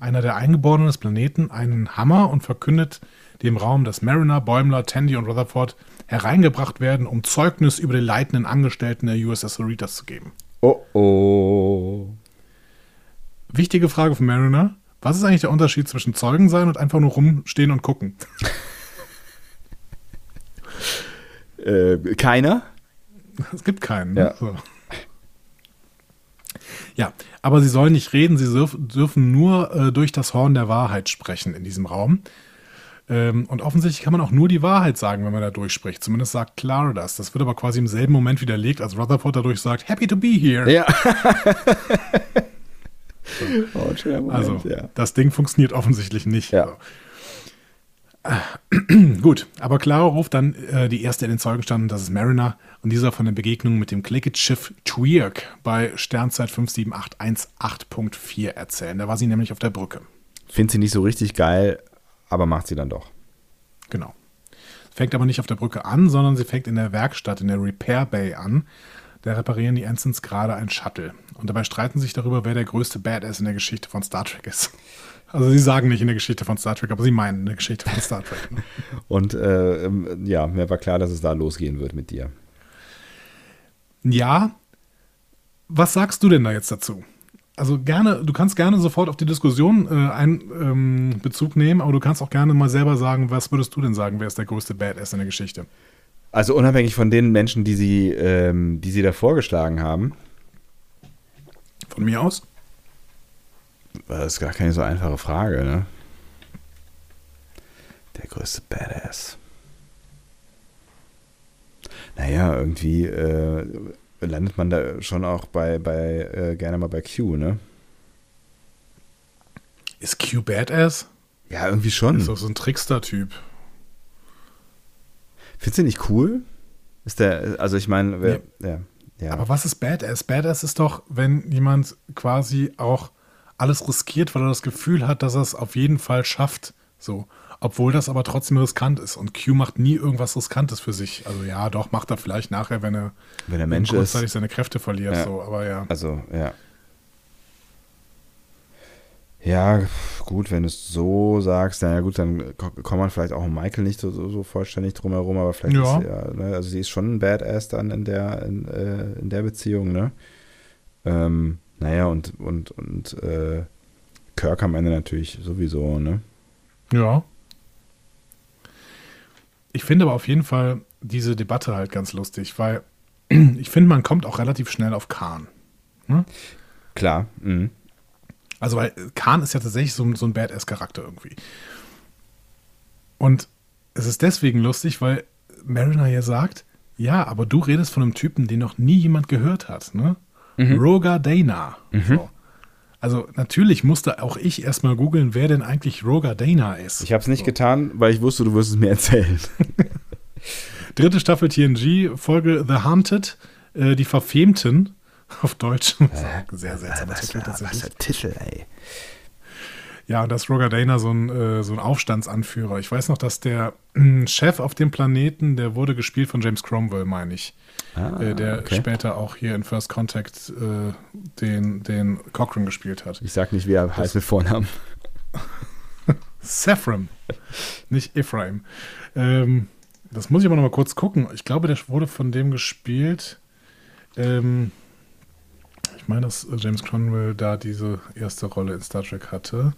einer der Eingeborenen des Planeten, einen Hammer und verkündet dem Raum, dass Mariner, Bäumler, Tandy und Rutherford hereingebracht werden, um Zeugnis über die leitenden Angestellten der USS Cerritos zu geben. Oh oh. Wichtige Frage von Mariner. Was ist eigentlich der Unterschied zwischen Zeugen sein und einfach nur rumstehen und gucken? Äh, keiner? Es gibt keinen. Ne? Ja. So. Ja, aber sie sollen nicht reden, sie dürf, dürfen nur äh, durch das Horn der Wahrheit sprechen in diesem Raum. Ähm, und offensichtlich kann man auch nur die Wahrheit sagen, wenn man da durchspricht. Zumindest sagt Clara das. Das wird aber quasi im selben Moment widerlegt, als Rutherford dadurch sagt, happy to be here. Ja. oh, ein schöner Moment, Also, ja. das Ding funktioniert offensichtlich nicht. Ja. So. Gut, aber Clara ruft dann äh, die erste in den Zeugenstand, und das ist Mariner, und dieser von der Begegnung mit dem Clickett-Schiff Twerk bei Sternzeit 57818.4 erzählen. Da war sie nämlich auf der Brücke. Finde sie nicht so richtig geil, aber macht sie dann doch. Genau. Fängt aber nicht auf der Brücke an, sondern sie fängt in der Werkstatt, in der Repair Bay an. Da reparieren die Ensigns gerade ein Shuttle. Und dabei streiten sich darüber, wer der größte Badass in der Geschichte von Star Trek ist. Also sie sagen nicht in der Geschichte von Star Trek, aber sie meinen in der Geschichte von Star Trek. Ne? Und äh, ähm, ja, mir war klar, dass es da losgehen wird mit dir. Ja, was sagst du denn da jetzt dazu? Also gerne, du kannst gerne sofort auf die Diskussion äh, einen ähm, Bezug nehmen, aber du kannst auch gerne mal selber sagen, was würdest du denn sagen, wer ist der größte Badass in der Geschichte? Also unabhängig von den Menschen, die sie, ähm, die sie da vorgeschlagen haben, Von mir aus? das ist gar keine so einfache Frage, ne? Der größte Badass. Naja, irgendwie äh, landet man da schon auch bei, bei äh, gerne mal bei Q, ne? Ist Q Badass? Ja, irgendwie schon. Ist doch so ein Trickster-Typ. Findest du nicht cool? Ist der, also ich meine, wer- ja, ja. Aber was ist Badass? Badass ist doch, wenn jemand quasi auch alles riskiert, weil er das Gefühl hat, dass er es auf jeden Fall schafft. So. Obwohl das aber trotzdem riskant ist. Und Q macht nie irgendwas Riskantes für sich. Also ja, doch, macht er vielleicht nachher, wenn er, wenn er Mensch ist. kurzzeitig seine Kräfte verliert. Ja. So. Aber ja. Also, ja. Ja, gut, wenn du es so sagst, na ja gut, dann ko- kommt man vielleicht auch Michael nicht so, so, so vollständig drumherum, aber vielleicht Ja. ist ja, ne, also sie ist schon ein Badass dann in der, in, äh, in der Beziehung, ne? Ähm, naja, und, und, und äh, Kirk am Ende natürlich sowieso, ne? Ja. Ich finde aber auf jeden Fall diese Debatte halt ganz lustig, weil ich finde, man kommt auch relativ schnell auf Khan. Klar, mhm. Also, weil Khan ist ja tatsächlich so, so ein Badass-Charakter irgendwie. Und es ist deswegen lustig, weil Mariner ja sagt, ja, aber du redest von einem Typen, den noch nie jemand gehört hat, ne? Roger Dana. So. Also natürlich musste auch ich erstmal googeln, wer denn eigentlich Roger Dana ist. Ich habe es nicht getan, weil ich wusste, du wirst es mir erzählen. Dritte Staffel TNG, Folge The Haunted, äh, die Verfemten auf Deutsch. Ist auch ein sehr seltsamer Titel tatsächlich. Titel, ey. Ja, und das Roger Dana so ein, äh, so ein Aufstandsanführer. Ich weiß noch, dass der äh, Chef auf dem Planeten, der wurde gespielt von James Cromwell, meine ich. Ah, äh, der okay. später auch hier in First Contact äh, den, den Cochrane gespielt hat. Ich sag nicht, wie er heißt mit Vornamen. Saffron, nicht Ephraim. Ähm, das muss ich aber noch mal kurz gucken. Ich glaube, der wurde von dem gespielt. Ähm, ich meine, dass James Cromwell da diese erste Rolle in Star Trek hatte.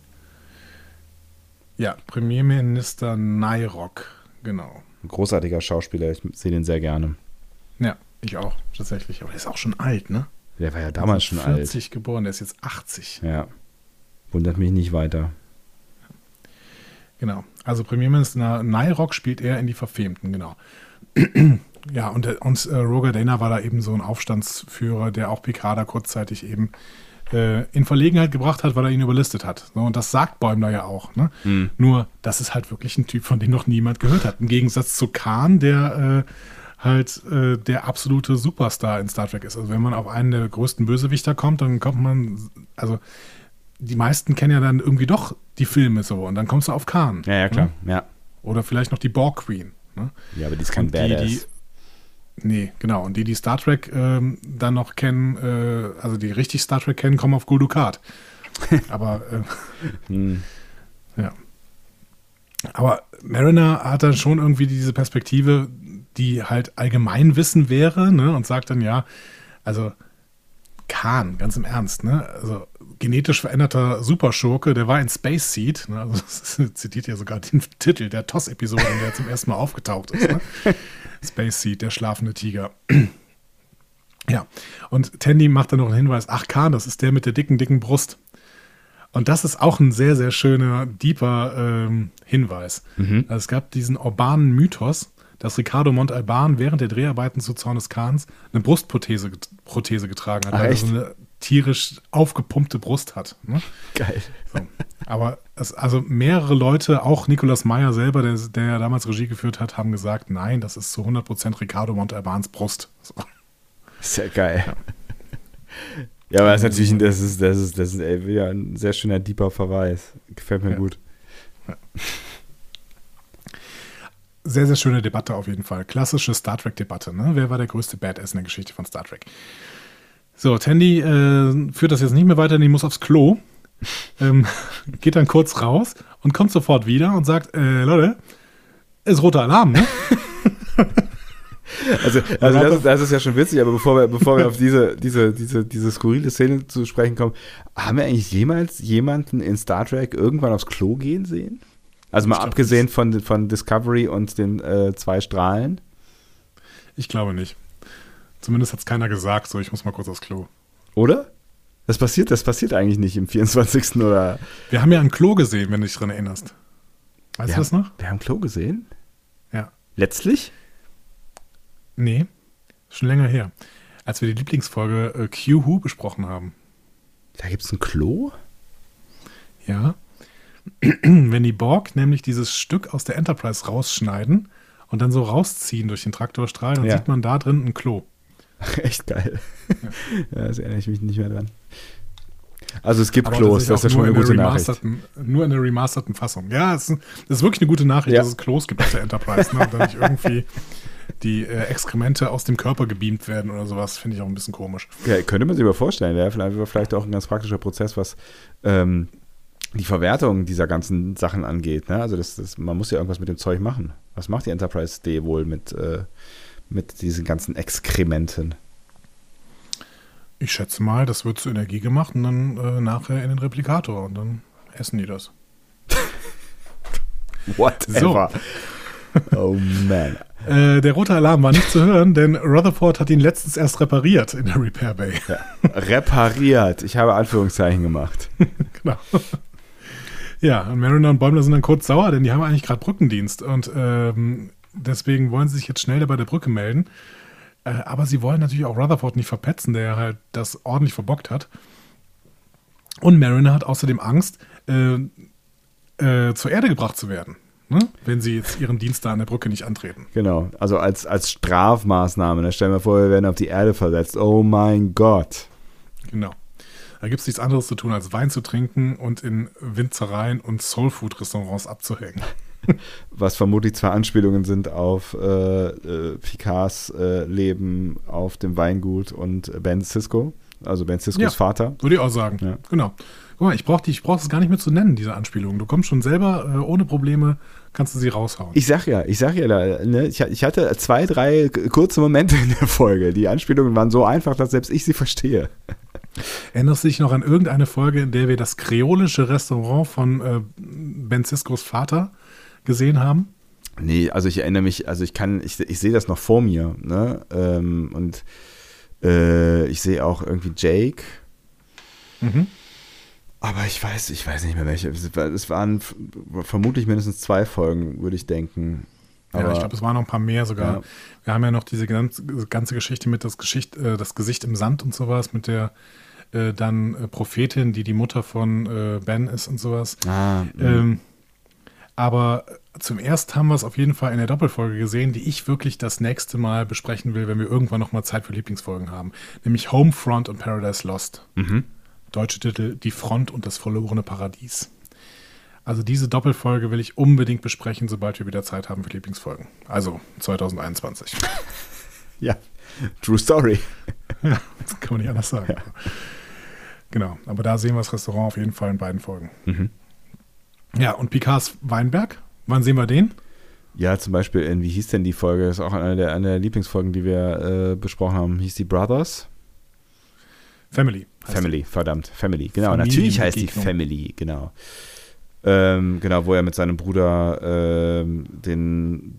Ja, Premierminister Nairok, genau. Ein großartiger Schauspieler, ich sehe den sehr gerne. Ja, ich auch, tatsächlich. Aber der ist auch schon alt, ne? Der war ja damals schon alt. 40 geboren, der ist jetzt 80. Ja. Wundert mich nicht weiter. Genau. Also Premierminister Nairok spielt er in die Verfemten, genau. ja, und, der- und äh, Roger Dana war da eben so ein Aufstandsführer, der auch Picard kurzzeitig eben äh, in Verlegenheit gebracht hat, weil er ihn überlistet hat. So, und das sagt Bäumler ja auch. Ne? Nur, das ist halt wirklich ein Typ, von dem noch niemand gehört hat. Im Gegensatz zu Khan, der äh, halt äh, der absolute Superstar in Star Trek ist. Also wenn man auf einen der größten Bösewichter kommt, dann kommt man, also die meisten kennen ja dann irgendwie doch die Filme so und dann kommst du auf Khan. Ja, ja, klar. Ne? Ja. Oder vielleicht noch die Borg Queen. Ne? Ja, aber die ist kein Und die, Badass. die, nee, genau. Und die, die Star Trek ähm, dann noch kennen, äh, also die richtig Star Trek kennen, kommen auf Gul Dukat. Aber äh, Hm. Ja. Aber Mariner hat dann schon irgendwie diese Perspektive, die halt Allgemeinwissen wäre, ne? Und sagt dann, ja, also Khan, ganz im Ernst, ne? Also genetisch veränderter Superschurke, der war in Space Seed, ne? Also das zitiert ja sogar den Titel der TOS-Episode, in der er zum ersten Mal aufgetaucht ist, ne? Space Seed, der schlafende Tiger. ja. Und Tandy macht dann noch einen Hinweis, ach Khan, das ist der mit der dicken, dicken Brust. Und das ist auch ein sehr, sehr schöner, deeper ähm, Hinweis. Also es gab diesen urbanen Mythos, dass Ricardo Montalban während der Dreharbeiten zu Zorn des Kahns eine Brustprothese Prothese getragen hat, weil er so eine tierisch aufgepumpte Brust hat. Ne? Geil. So. Aber es, also mehrere Leute, auch Nicolas Meyer selber, der, der ja damals Regie geführt hat, haben gesagt, nein, das ist zu 100% Ricardo Montalbans Brust. So. Sehr geil. Ja, aber das ist natürlich, ein- das ist, das ist, das ist ey, wieder ein sehr schöner, deeper Verweis. Gefällt mir Ja. gut. Sehr, sehr schöne Debatte auf jeden Fall. Klassische Star Trek-Debatte. Ne? Wer war der größte Badass in der Geschichte von Star Trek? So, Tandy äh, führt das jetzt nicht mehr weiter, die muss aufs Klo. ähm, geht dann kurz raus und kommt sofort wieder und sagt, äh, Leute, ist roter Alarm, ne? Also, also das, ist, das ist ja schon witzig, aber bevor wir, bevor wir auf diese, diese, diese, diese skurrile Szene zu sprechen kommen, haben wir eigentlich jemals jemanden in Star Trek irgendwann aufs Klo gehen sehen? Also mal glaub abgesehen von, von Discovery und den äh, zwei Strahlen. Ich glaube nicht. Zumindest hat es keiner gesagt, so ich muss mal kurz aufs Klo. Oder? Das passiert, das passiert eigentlich nicht im 24. oder. Wir haben ja ein Klo gesehen, wenn du dich dran erinnerst. Weißt wir du das haben, noch? Wir haben Klo gesehen? Ja. Letztlich? Nee, schon länger her. Als wir die Lieblingsfolge äh, Q-Who besprochen haben. Da gibt es ein Klo? Ja. Wenn die Borg nämlich dieses Stück aus der Enterprise rausschneiden und dann so rausziehen durch den Traktorstrahl, dann Ja. sieht man da drin ein Klo. Echt geil. Ja. das erinnere ich mich nicht mehr dran. Also es gibt Aber Klos, das ist ja schon eine gute Nachricht. Nur in der remasterten Fassung. Ja, es ist, das ist wirklich eine gute Nachricht, Ja. dass es Klos gibt auf der Enterprise. Ne? Und dann nicht irgendwie die äh, Exkremente aus dem Körper gebeamt werden oder sowas, finde ich auch ein bisschen komisch. Ja, könnte man sich aber vorstellen. Wäre vielleicht, wäre vielleicht auch ein ganz praktischer Prozess, was ähm, die Verwertung dieser ganzen Sachen angeht. Ne? Also das, das, man muss ja irgendwas mit dem Zeug machen. Was macht die Enterprise D wohl mit, äh, mit diesen ganzen Exkrementen? Ich schätze mal, das wird zu Energie gemacht und dann äh, nachher in den Replikator und dann essen die das. Whatever. Oh man. Äh, der rote Alarm war nicht zu hören, denn Rutherford hat ihn letztens erst repariert in der Repair Bay. Repariert. Ich habe Anführungszeichen gemacht. genau. Ja, und Mariner und Bäumler sind dann kurz sauer, denn die haben eigentlich gerade Brückendienst und ähm, deswegen wollen sie sich jetzt schnell da bei der Brücke melden. Äh, aber sie wollen natürlich auch Rutherford nicht verpetzen, der halt das ordentlich verbockt hat. Und Mariner hat außerdem Angst, äh, äh, zur Erde gebracht zu werden, ne? wenn sie jetzt ihren Dienst da an der Brücke nicht antreten. Genau. Also als, als Strafmaßnahme. Da stellen wir vor, wir werden auf die Erde versetzt. Oh mein Gott. Genau. Da gibt es nichts anderes zu tun, als Wein zu trinken und in Winzereien und Soulfood-Restaurants abzuhängen. was vermutlich zwei Anspielungen sind auf äh, äh, Picards äh, Leben auf dem Weingut und Ben Cisco, also Ben Ciscos Ja. Vater. Würde ich auch sagen. Ja. Genau. Guck mal, ich brauche ich brauch es gar nicht mehr zu nennen, diese Anspielungen. Du kommst schon selber äh, ohne Probleme, kannst du sie raushauen. Ich sag ja, ich sag ja, da, ne, ich, ich hatte zwei, drei kurze Momente in der Folge. Die Anspielungen waren so einfach, dass selbst ich sie verstehe. Erinnerst du dich noch an irgendeine Folge, in der wir das kreolische Restaurant von äh, Ben Ciscos Vater gesehen haben? Nee, also ich erinnere mich, also ich kann, ich, ich sehe das noch vor mir, ne? Ähm, und äh, ich sehe auch irgendwie Jake. Mhm. Aber ich weiß, ich weiß nicht mehr welche. Es war- Es waren vermutlich mindestens zwei Folgen, würde ich denken. ja, Aber ich glaube, es waren noch ein paar mehr sogar. Ja. Wir haben ja noch diese ganze, Geschichte mit das, Geschicht, äh, das Gesicht im Sand und sowas, mit der äh, dann äh, Prophetin, die die Mutter von äh, Ben ist und sowas. ah, mh. Ähm, aber zum ersten haben wir es auf jeden Fall in der Doppelfolge gesehen, die ich wirklich das nächste Mal besprechen will, wenn wir irgendwann nochmal Zeit für Lieblingsfolgen haben. Nämlich Homefront und Paradise Lost. mhm. Deutsche Titel Die Front und das verlorene Paradies. Also diese Doppelfolge will ich unbedingt besprechen, sobald wir wieder Zeit haben für Lieblingsfolgen. Also 2021. ja, True Story. Ja, das kann man nicht anders sagen. Genau, aber da sehen wir das Restaurant auf jeden Fall in beiden Folgen. Mhm. Ja, und Picards Weinberg, wann sehen wir den? Ja, zum Beispiel in, wie hieß denn die Folge? Das ist auch eine der, eine der Lieblingsfolgen, die wir äh, besprochen haben. Hieß die Brothers? Family. Family, verdammt, Family. Genau, Familienbegegnung. natürlich heißt die Family, genau. Ähm, genau, wo er mit seinem Bruder ähm, den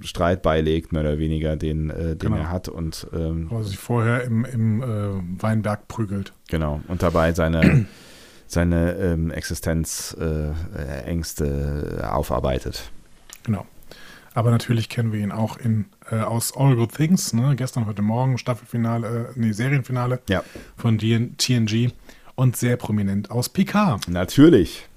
Streit beilegt, mehr oder weniger, den, äh, den Genau. er hat und ähm, die, Wo er sich vorher im, im äh, Weinberg prügelt. genau, und dabei seine, seine ähm, Existenzängste äh, aufarbeitet. Genau. Aber natürlich kennen wir ihn auch in, äh, aus All Good Things, ne? gestern, heute Morgen, Staffelfinale, äh, nee, Serienfinale Ja, von TNG und sehr prominent aus Picard. natürlich.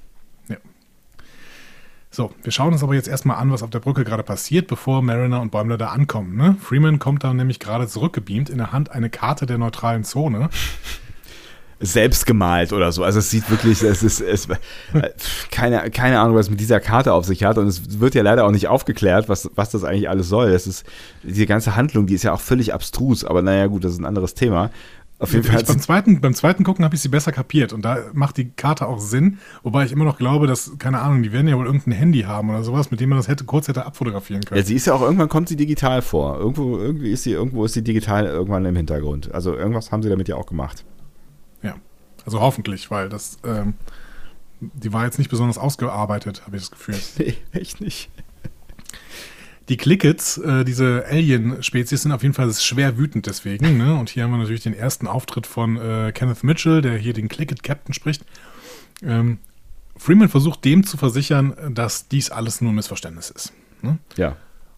So, wir schauen uns aber jetzt erstmal an, was auf der Brücke gerade passiert, bevor Mariner und Bäumler da ankommen. Ne? Freeman kommt da nämlich gerade zurückgebeamt, in der Hand eine Karte der neutralen Zone. Selbst gemalt oder so. Also es sieht wirklich, es ist, es, äh, keine, keine Ahnung, was es mit dieser Karte auf sich hat. Und es wird ja leider auch nicht aufgeklärt, was, was das eigentlich alles soll. Das ist, diese ganze Handlung, die ist ja auch völlig abstrus, aber naja, gut, das ist ein anderes Thema. Auf jeden Fall. Beim, zweiten, beim zweiten Gucken habe ich sie besser kapiert und da macht die Karte auch Sinn, wobei ich immer noch glaube, dass, keine Ahnung, die werden ja wohl irgendein Handy haben oder sowas, mit dem man das hätte kurz hätte abfotografieren können. Ja, sie ist ja auch irgendwann kommt sie digital vor. Irgendwo, irgendwie ist sie, irgendwo ist sie digital irgendwann im Hintergrund. Also irgendwas haben sie damit ja auch gemacht. Also hoffentlich, weil das, ähm, die war jetzt nicht besonders ausgearbeitet, habe ich das Gefühl. Nee, echt nicht. Die Clickets, äh, diese Alien-Spezies, sind auf jeden Fall schwer wütend deswegen. Ne? Und hier haben wir natürlich den ersten Auftritt von äh, Kenneth Mitchell, der hier den Clicket-Captain spricht. Ähm, Freeman versucht dem zu versichern, dass dies alles nur ein Missverständnis ist. Ne? Ja.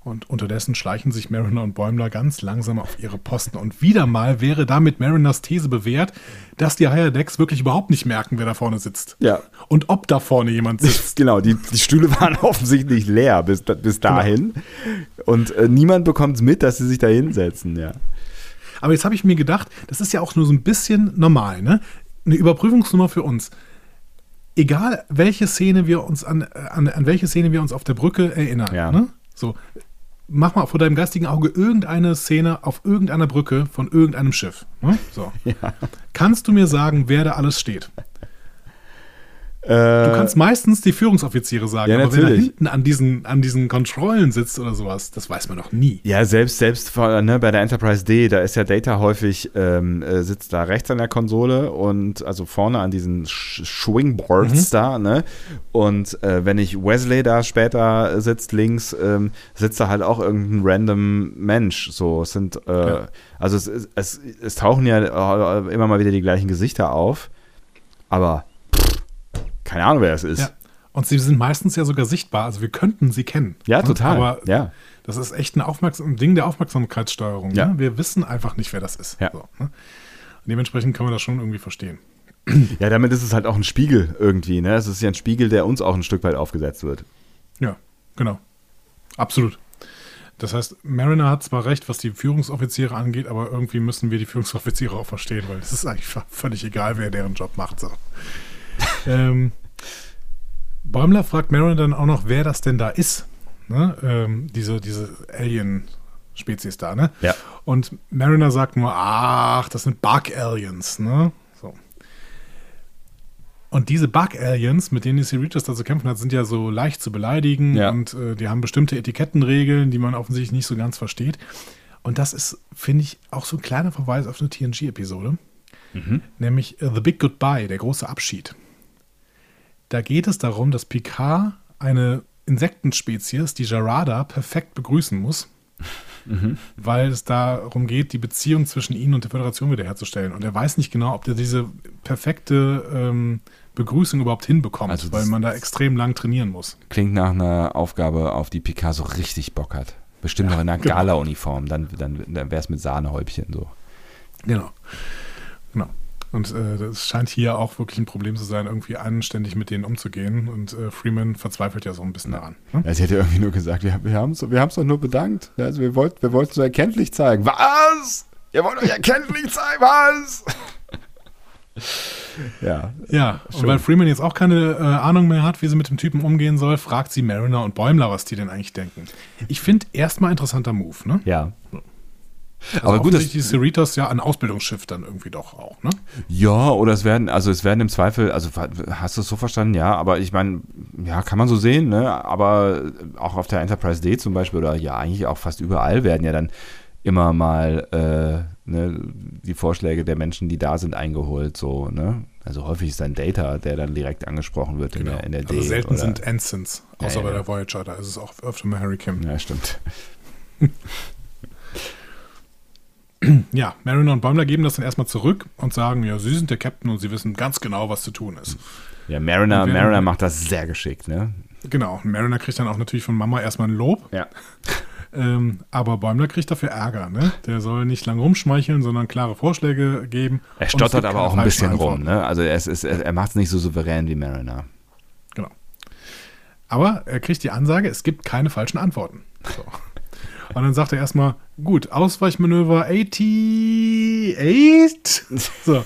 Und unterdessen schleichen sich Mariner und Bäumler ganz langsam auf ihre Posten. Und wieder mal wäre damit Mariners These bewährt, dass die Higher Decks wirklich überhaupt nicht merken, wer da vorne sitzt. Ja. Und ob da vorne jemand sitzt. Genau, die, die Stühle waren offensichtlich leer bis, bis dahin. Und äh, niemand bekommt mit, dass sie sich da hinsetzen, ja. Aber jetzt habe ich mir gedacht, das ist ja auch nur so ein bisschen normal, ne? Eine Überprüfungsnummer für uns. Egal, welche Szene wir uns an, äh, an, an welche Szene wir uns auf der Brücke erinnern. Ja. Ne? So, mach mal vor deinem geistigen Auge irgendeine Szene auf irgendeiner Brücke von irgendeinem Schiff. Ne? So. Kannst du mir sagen, wer da alles steht? Du kannst meistens die Führungsoffiziere sagen, Äh. Ja, aber wer da natürlich. hinten an diesen, an diesen Kontrollen sitzt oder sowas, das weiß man doch nie. Ja, selbst, selbst vor- ne, bei der Enterprise D, da ist ja Data häufig, ähm, äh, sitzt da rechts an der Konsole und also vorne an diesen Sch Swingboards da, ne? Und äh, wenn ich Wesley da später sitzt, links, ähm, sitzt da halt auch irgendein random Mensch. So, es sind, äh, Ja. also es, es, es, es tauchen ja äh, immer mal wieder die gleichen Gesichter auf, aber keine Ahnung, wer es ist. Ja. Und sie sind meistens ja sogar sichtbar, also wir könnten sie kennen. Ja, total. Aber ja. das ist echt ein, Aufmerksam Ding der Aufmerksamkeitssteuerung. Ja. Ne? Wir wissen einfach nicht, wer das ist. Ja. So, ne? Und dementsprechend können wir das schon irgendwie verstehen. ja, damit ist es halt auch ein Spiegel irgendwie, ne? Es ist ja ein Spiegel, der uns auch ein Stück weit aufgesetzt wird. Ja, genau. Absolut. Das heißt, Mariner hat zwar recht, was die Führungsoffiziere angeht, aber irgendwie müssen wir die Führungsoffiziere auch verstehen, weil es ist eigentlich völlig egal, wer deren Job macht. So. Ähm, Bäumler fragt Mariner dann auch noch, wer das denn da ist. Ne? Ähm, diese diese Alien-Spezies da, ne? Ja. Und Mariner sagt nur, ach, das sind Bug-Aliens, ne? So. Und diese Bug-Aliens, mit denen die Cerritos da zu kämpfen hat, sind ja so leicht zu beleidigen Ja. und äh, die haben bestimmte Etikettenregeln, die man offensichtlich nicht so ganz versteht. Und das ist, finde ich, auch so ein kleiner Verweis auf eine TNG-Episode, nämlich äh, The Big Goodbye, der große Abschied. Da geht es darum, dass Picard eine Insektenspezies, die Jarada, perfekt begrüßen muss, weil es darum geht, die Beziehung zwischen ihnen und der Föderation wiederherzustellen. Und er weiß nicht genau, ob der diese perfekte ähm, Begrüßung überhaupt hinbekommt, Also weil man da extrem lang trainieren muss. Klingt nach einer Aufgabe, auf die Picard so richtig Bock hat. Bestimmt noch in einer genau. Gala-Uniform, dann, dann, dann wäre es mit Sahnehäubchen so. Genau. Und äh, das scheint hier auch wirklich ein Problem zu sein, irgendwie anständig mit denen umzugehen. Und äh, Freeman verzweifelt ja so ein bisschen daran. Ne? Ja, sie hätte irgendwie nur gesagt, wir, wir haben es wir haben's doch nur bedankt. Also wir wollten wir wollten es nur erkenntlich zeigen. Was? Ihr wollt euch erkenntlich zeigen, was? ja, Ja, und Schon. weil Freeman jetzt auch keine äh, Ahnung mehr hat, wie sie mit dem Typen umgehen soll, fragt sie Mariner und Bäumler, was die denn eigentlich denken. Ich finde erstmal interessanter Move, ne? ja. Also Aber gut, das, ist Cerritos ja ein Ausbildungsschiff dann irgendwie doch auch, ne? Ja, oder es werden, also es werden im Zweifel, also hast du es so verstanden? Ja, aber ich meine, ja, kann man so sehen, ne? Aber auch auf der Enterprise D zum Beispiel oder ja, eigentlich auch fast überall werden ja dann immer mal äh, ne, die Vorschläge der Menschen, die da sind, eingeholt, so, ne? Also häufig ist dann Data, der dann direkt angesprochen wird in, der, in der D. Also selten oder, sind Ensigns, außer Ja, bei ja. der Voyager, da ist es auch öfter mal Harry Kim. Ja, stimmt. Ja, Mariner und Bäumler geben das dann erstmal zurück und sagen, ja, sie sind der Captain und sie wissen ganz genau, was zu tun ist. Ja, Mariner, Mariner macht das sehr geschickt, ne? Genau, Mariner kriegt dann auch natürlich von Mama erstmal ein Lob, Ja. ähm, aber Bäumler kriegt dafür Ärger, ne? Der soll nicht lang rumschmeicheln, sondern klare Vorschläge geben. Er es stottert aber auch ein bisschen rum, ne? Also er, ist, er, er macht es nicht so souverän wie Mariner. Genau. Aber er kriegt die Ansage, es gibt keine falschen Antworten. So. Und dann sagt er erstmal, gut, Ausweichmanöver 88. So.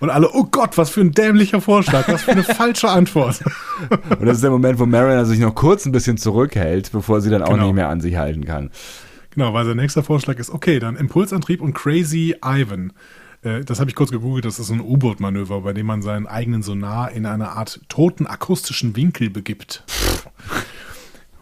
Und alle, oh Gott, was für ein dämlicher Vorschlag, was für eine falsche Antwort. Und das ist der Moment, wo Mariner sich noch kurz ein bisschen zurückhält, bevor sie dann auch Genau. nicht mehr an sich halten kann. Genau, weil sein nächster Vorschlag ist, okay, dann Impulsantrieb und Crazy Ivan. Äh, Das habe ich kurz gegoogelt, das ist so ein U-Boot-Manöver, bei dem man seinen eigenen Sonar in eine Art toten akustischen Winkel begibt.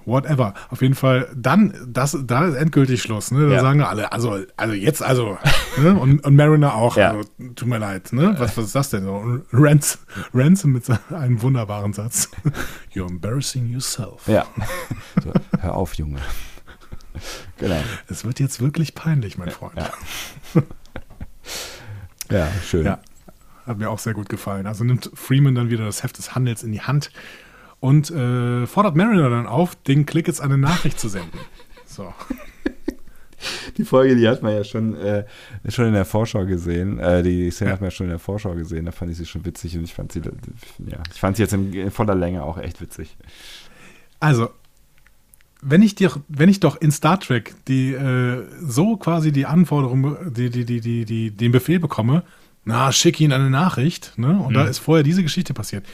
Whatever. Auf jeden Fall, dann, das, da ist endgültig Schluss. Ne? Da Ja. sagen alle, also, also jetzt, also, ne? und, und Mariner auch, Ja. also, tut mir leid, ne? Was, was ist das denn? so? Und Rance, Ransom mit einem wunderbaren Satz. You're embarrassing yourself. Ja. So, hör auf, Junge. Genau. Es wird jetzt wirklich peinlich, mein Freund. Ja. Ja, schön. Ja, hat mir auch sehr gut gefallen. Also nimmt Freeman dann wieder das Heft des Handels in die Hand und äh, fordert Mariner dann auf, den Klick jetzt eine Nachricht zu senden. So. Die Folge, die hat man ja schon, äh, schon in der Vorschau gesehen. Äh, die Szene hat man ja schon in der Vorschau gesehen. Da fand ich sie schon witzig und ich fand sie, ja, ich fand sie jetzt in, in voller Länge auch echt witzig. Also, wenn ich dir, wenn ich doch in Star Trek die äh, so quasi die Anforderung, die, die, die, die, die, den Befehl bekomme, na, schick ihn eine Nachricht, ne? Und Mhm. da ist vorher diese Geschichte passiert.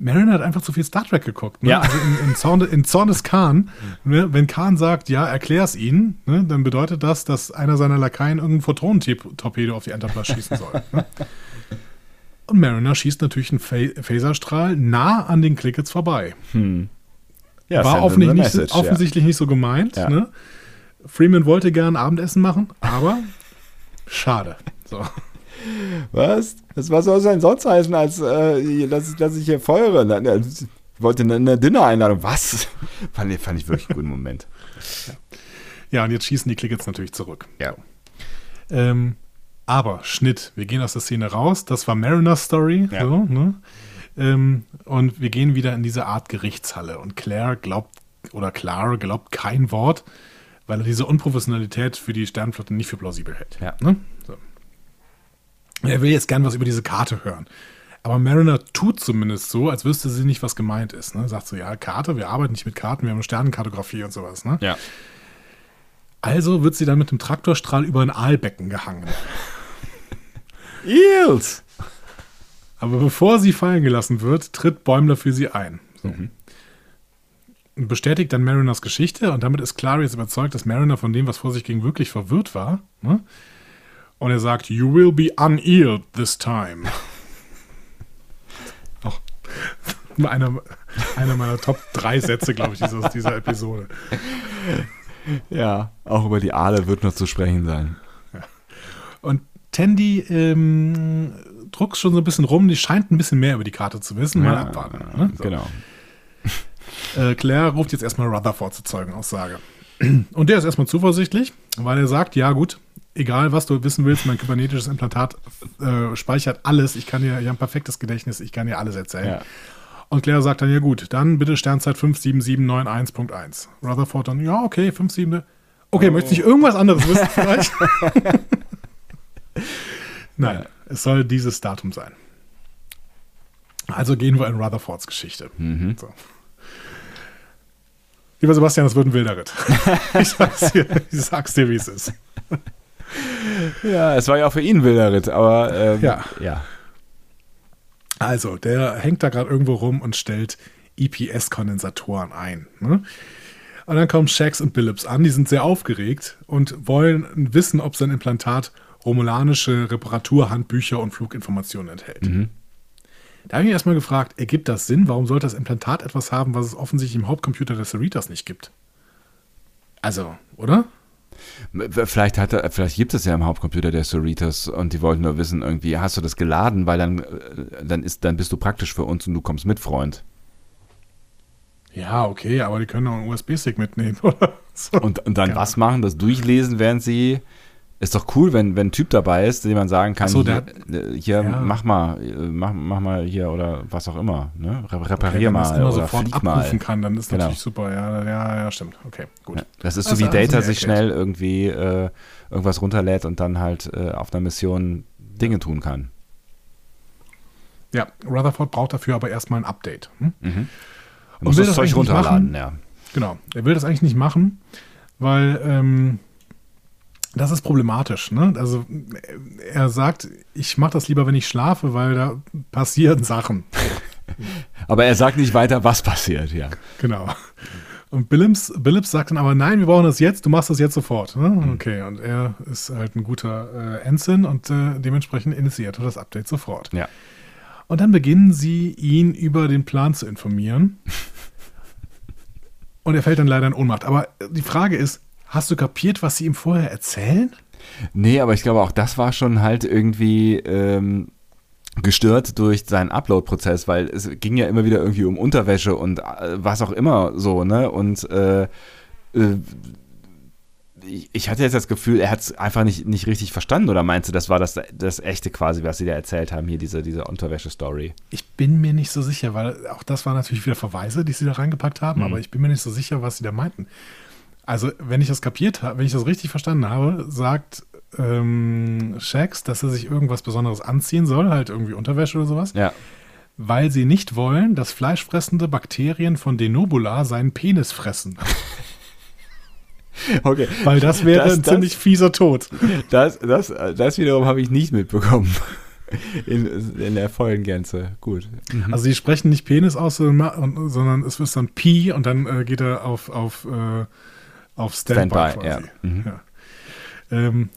Mariner hat einfach zu viel Star Trek geguckt. Ne? Ja. Also in, in, Zorn, in Zorn des Khan, ne? wenn Khan sagt, ja, erklär's ihn, ne? dann bedeutet das, dass einer seiner Lakaien irgendein Photonentorpedo auf die Enterprise schießen soll. Ne? Und Mariner schießt natürlich einen Pha- Phaserstrahl nah an den Clickets vorbei. Ja, War offensichtlich, a nicht, message, offensichtlich nicht so gemeint. Ja. Ne? Freeman wollte gern Abendessen machen, aber schade. So. Ja. Was? Das, was soll es denn sonst heißen, als äh, dass, ich, dass ich hier feuere? Ich wollte eine, eine Dinner-Einladung. Was? Fand, ich- fand ich wirklich einen guten Moment. Ja, und jetzt schießen die Clickets natürlich zurück. Ja. Ähm, aber Schnitt, wir gehen aus der Szene raus. Das war Mariners Story. Ja. So, ne? ähm, und wir gehen wieder in diese Art Gerichtshalle. Und Claire glaubt, oder Clara glaubt kein Wort, weil er diese Unprofessionalität für die Sternflotte nicht für plausibel hält. Ja. Ne? Er will jetzt gern was über diese Karte hören. Aber Mariner tut zumindest so, als wüsste sie nicht, was gemeint ist. Ne? Sagt so, ja, Karte, wir arbeiten nicht mit Karten, wir haben Sternenkartografie und sowas. Ne? Ja. Also wird sie dann mit dem Traktorstrahl über ein Aalbecken gehangen. Eels! Aber bevor sie fallen gelassen wird, tritt Bäumler für sie ein. So. Und bestätigt dann Mariners Geschichte und damit ist Clara jetzt überzeugt, dass Mariner von dem, was vor sich ging, wirklich verwirrt war. Ne? Und er sagt, You will be uneeled this time. Auch einer, einer meiner Top 3 Sätze, glaube ich, dieser, dieser Episode. Ja, auch über die Aale wird noch zu sprechen sein. Und Tandy ähm, druckt schon so ein bisschen rum, die scheint ein bisschen mehr über die Karte zu wissen. Mal abwarten. Ne? So. Genau. Äh, Claire ruft jetzt erstmal Rutherford zur Zeugenaussage. Und der ist erstmal zuversichtlich, weil er sagt, ja gut, egal was du wissen willst, mein kybernetisches Implantat äh, speichert alles. Ich kann dir, ich habe ein perfektes Gedächtnis, ich kann dir alles erzählen. Ja. Und Claire sagt dann, ja gut, dann bitte Sternzeit 57791.1. Rutherford dann, ja okay, 57. Okay, möchtest du nicht irgendwas anderes wissen vielleicht? Nein, es soll dieses Datum sein. Also gehen wir in Rutherfords Geschichte. So. Lieber Sebastian, das wird ein wilder Ritt. ich, sag's dir, ich sag's dir, wie es ist. Ja, es war ja auch für ihn ein wilder Ritt, aber ähm, Ja. ja. Also, der hängt da gerade irgendwo rum und stellt EPS-Kondensatoren ein. Ne? Und dann kommen Shax und Billups an, die sind sehr aufgeregt und wollen wissen, ob sein Implantat romulanische Reparaturhandbücher und Fluginformationen enthält. Da habe ich mich erstmal gefragt, ergibt das Sinn? Warum sollte das Implantat etwas haben, was es offensichtlich im Hauptcomputer des Cerritas nicht gibt? Also, oder? Vielleicht, hat er, vielleicht gibt es ja im Hauptcomputer der Cerritos und die wollten nur wissen, irgendwie, hast du das geladen, weil dann, äh, dann, ist, dann bist du praktisch für uns und du kommst mit, Freund. Ja, okay, aber die können auch einen USB-Stick mitnehmen, oder? So. Und, und dann Ja. was machen? Das durchlesen, während sie. Ist doch cool, wenn, wenn ein Typ dabei ist, dem man sagen kann, so, hier, der äh, hier ja. mach mal, äh, mach, mach mal hier oder was auch immer. Ne? Re- Okay, Reparier es mal immer oder sofort flieg mal. abrufen kann, dann ist Genau. natürlich super. Ja, ja, ja, stimmt. Okay, gut. Ja, das ist so wie hast du Data mir sich erklärt. schnell irgendwie äh, irgendwas runterlädt und dann halt äh, auf einer Mission Dinge tun kann. Ja, Rutherford braucht dafür aber erstmal ein Update. Hm? Du Und will das das Zeug runterladen, machen? ja. Genau. Er will das eigentlich nicht machen, weil ähm, das ist problematisch. Ne? Also er sagt, ich mache das lieber, wenn ich schlafe, weil da passieren Sachen. Aber er sagt nicht weiter, was passiert, ja. Genau. Und Billups, Billups sagt dann aber, nein, wir brauchen das jetzt, du machst das jetzt sofort. Ne? Mhm. Okay, und er ist halt ein guter äh, Ensign und äh, dementsprechend initiiert er das Update sofort. Ja. Und dann beginnen sie, ihn über den Plan zu informieren. Und er fällt dann leider in Ohnmacht. Aber die Frage ist, hast du kapiert, was sie ihm vorher erzählen? Nee, aber ich glaube auch das war schon halt irgendwie ähm, gestört durch seinen Upload-Prozess, weil es ging ja immer wieder irgendwie um Unterwäsche und äh, was auch immer so, ne? Und äh, äh, ich- hatte jetzt das Gefühl, er hat es einfach nicht, nicht richtig verstanden oder meinst du, das war das, das echte quasi, was sie da erzählt haben, hier diese, diese Unterwäsche-Story? Ich bin mir nicht so sicher, weil auch das waren natürlich wieder Verweise, die sie da reingepackt haben, aber ich bin mir nicht so sicher, was sie da meinten. Also, wenn ich das kapiert habe, wenn ich das richtig verstanden habe, sagt ähm, Shax, dass er sich irgendwas Besonderes anziehen soll, halt irgendwie Unterwäsche oder sowas, Ja. weil sie nicht wollen, dass fleischfressende Bakterien von Denobula seinen Penis fressen. Okay. Weil das wäre Das- ein das- ziemlich fieser Tod. Das, das, das wiederum habe ich nicht mitbekommen. In, in der vollen Gänze. Gut. Also sie sprechen nicht Penis aus, sondern sondern es ist dann Pi und dann äh, geht er auf, auf, äh, auf Standby, Standby, quasi. ja. Mhm. Ja. Ähm,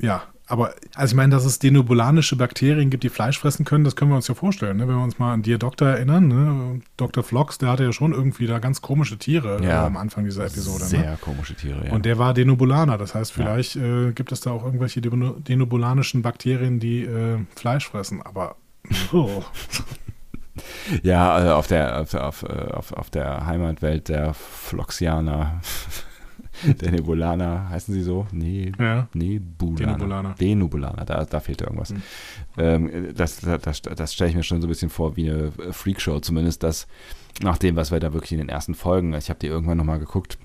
ja, aber also ich meine, dass es denobulanische Bakterien gibt, die Fleisch fressen können, das können wir uns ja vorstellen. Ne? Wenn wir uns mal an Dear Doctor erinnern, ne? Dr. Flox, der hatte ja schon irgendwie da ganz komische Tiere Ja. äh, am Anfang dieser Episode. Ne? Sehr komische Tiere, ja. Und der war Denobulaner, das heißt, vielleicht äh, gibt es da auch irgendwelche deno- denobulanischen Bakterien, die äh, Fleisch fressen, aber oh. Ja, also auf der, auf, auf, äh, auf, auf der Heimatwelt der Floxianer, der Nebulaner, heißen sie so? Nee, ja. Nebulaner. Denobulaner, da, da fehlt irgendwas. Hm. Ähm, das das, das, das stelle ich mir schon so ein bisschen vor wie eine Freakshow, zumindest das, nach dem, was wir da wirklich in den ersten Folgen, ich habe die irgendwann nochmal geguckt,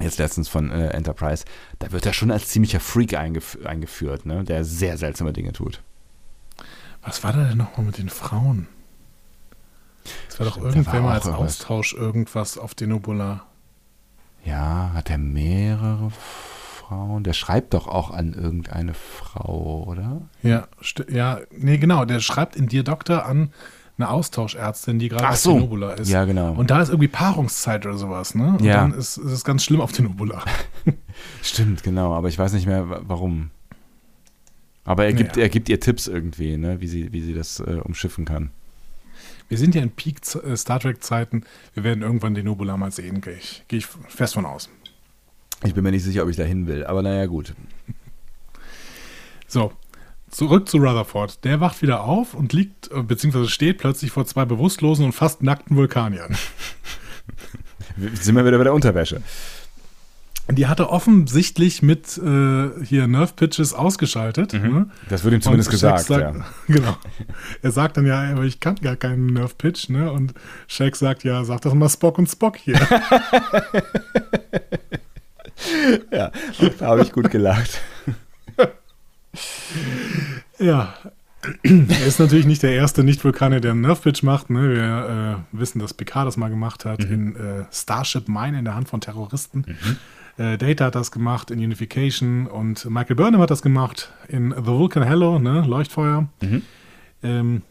jetzt letztens von äh, Enterprise, da wird er schon als ziemlicher Freak eingef eingeführt, ne? der sehr seltsame Dinge tut. Was war da denn nochmal mit den Frauen? Es war doch irgendwer mal als. Austausch irgendwas auf Denobula. Ja, hat er mehrere Frauen? Der schreibt doch auch an irgendeine Frau, oder? Ja, ja, nee, genau. Der schreibt in Dear Doctor an eine Austauschärztin, die gerade Ach auf so. Denobula ist. Ja, genau. Und da ist irgendwie Paarungszeit oder sowas, ne? Und Ja. dann ist, ist es ganz schlimm auf Denobula. Stimmt, genau, aber ich weiß nicht mehr, wa- warum. Aber er gibt, Naja. er gibt ihr Tipps irgendwie, ne, wie sie, wie sie das äh, umschiffen kann. Wir sind ja in Peak äh, Star Trek Zeiten. Wir werden irgendwann Denobula mal sehen, gehe ich, gehe ich fest von aus. Ich bin mir nicht sicher, ob ich da hin will, aber naja, gut. So, zurück zu Rutherford. Der wacht wieder auf und liegt, äh, beziehungsweise steht plötzlich vor zwei bewusstlosen und fast nackten Vulkaniern. Sind wir wieder bei der Unterwäsche. Die hat er offensichtlich mit äh, hier Nerve Pitches ausgeschaltet. Ne? Das wird ihm Mhm. zumindest gesagt, sagt, ja. Genau. Er sagt dann ja, aber ich kann gar keinen Nerve Pitch, ne? Und Shaq sagt ja, sag doch mal Spock und Spock hier. Ja, da habe ich gut gelacht. ja. Er ist natürlich nicht der erste Nicht-Vulkanier, der einen Nerve Pitch macht. Ne? Wir äh, wissen, dass Picard das mal gemacht hat Mhm. in äh, Starship Mine in der Hand von Terroristen. Äh, Data hat das gemacht in Unification und Michael Burnham hat das gemacht in The Vulcan Hello, ne? Leuchtfeuer. Mhm. Ähm,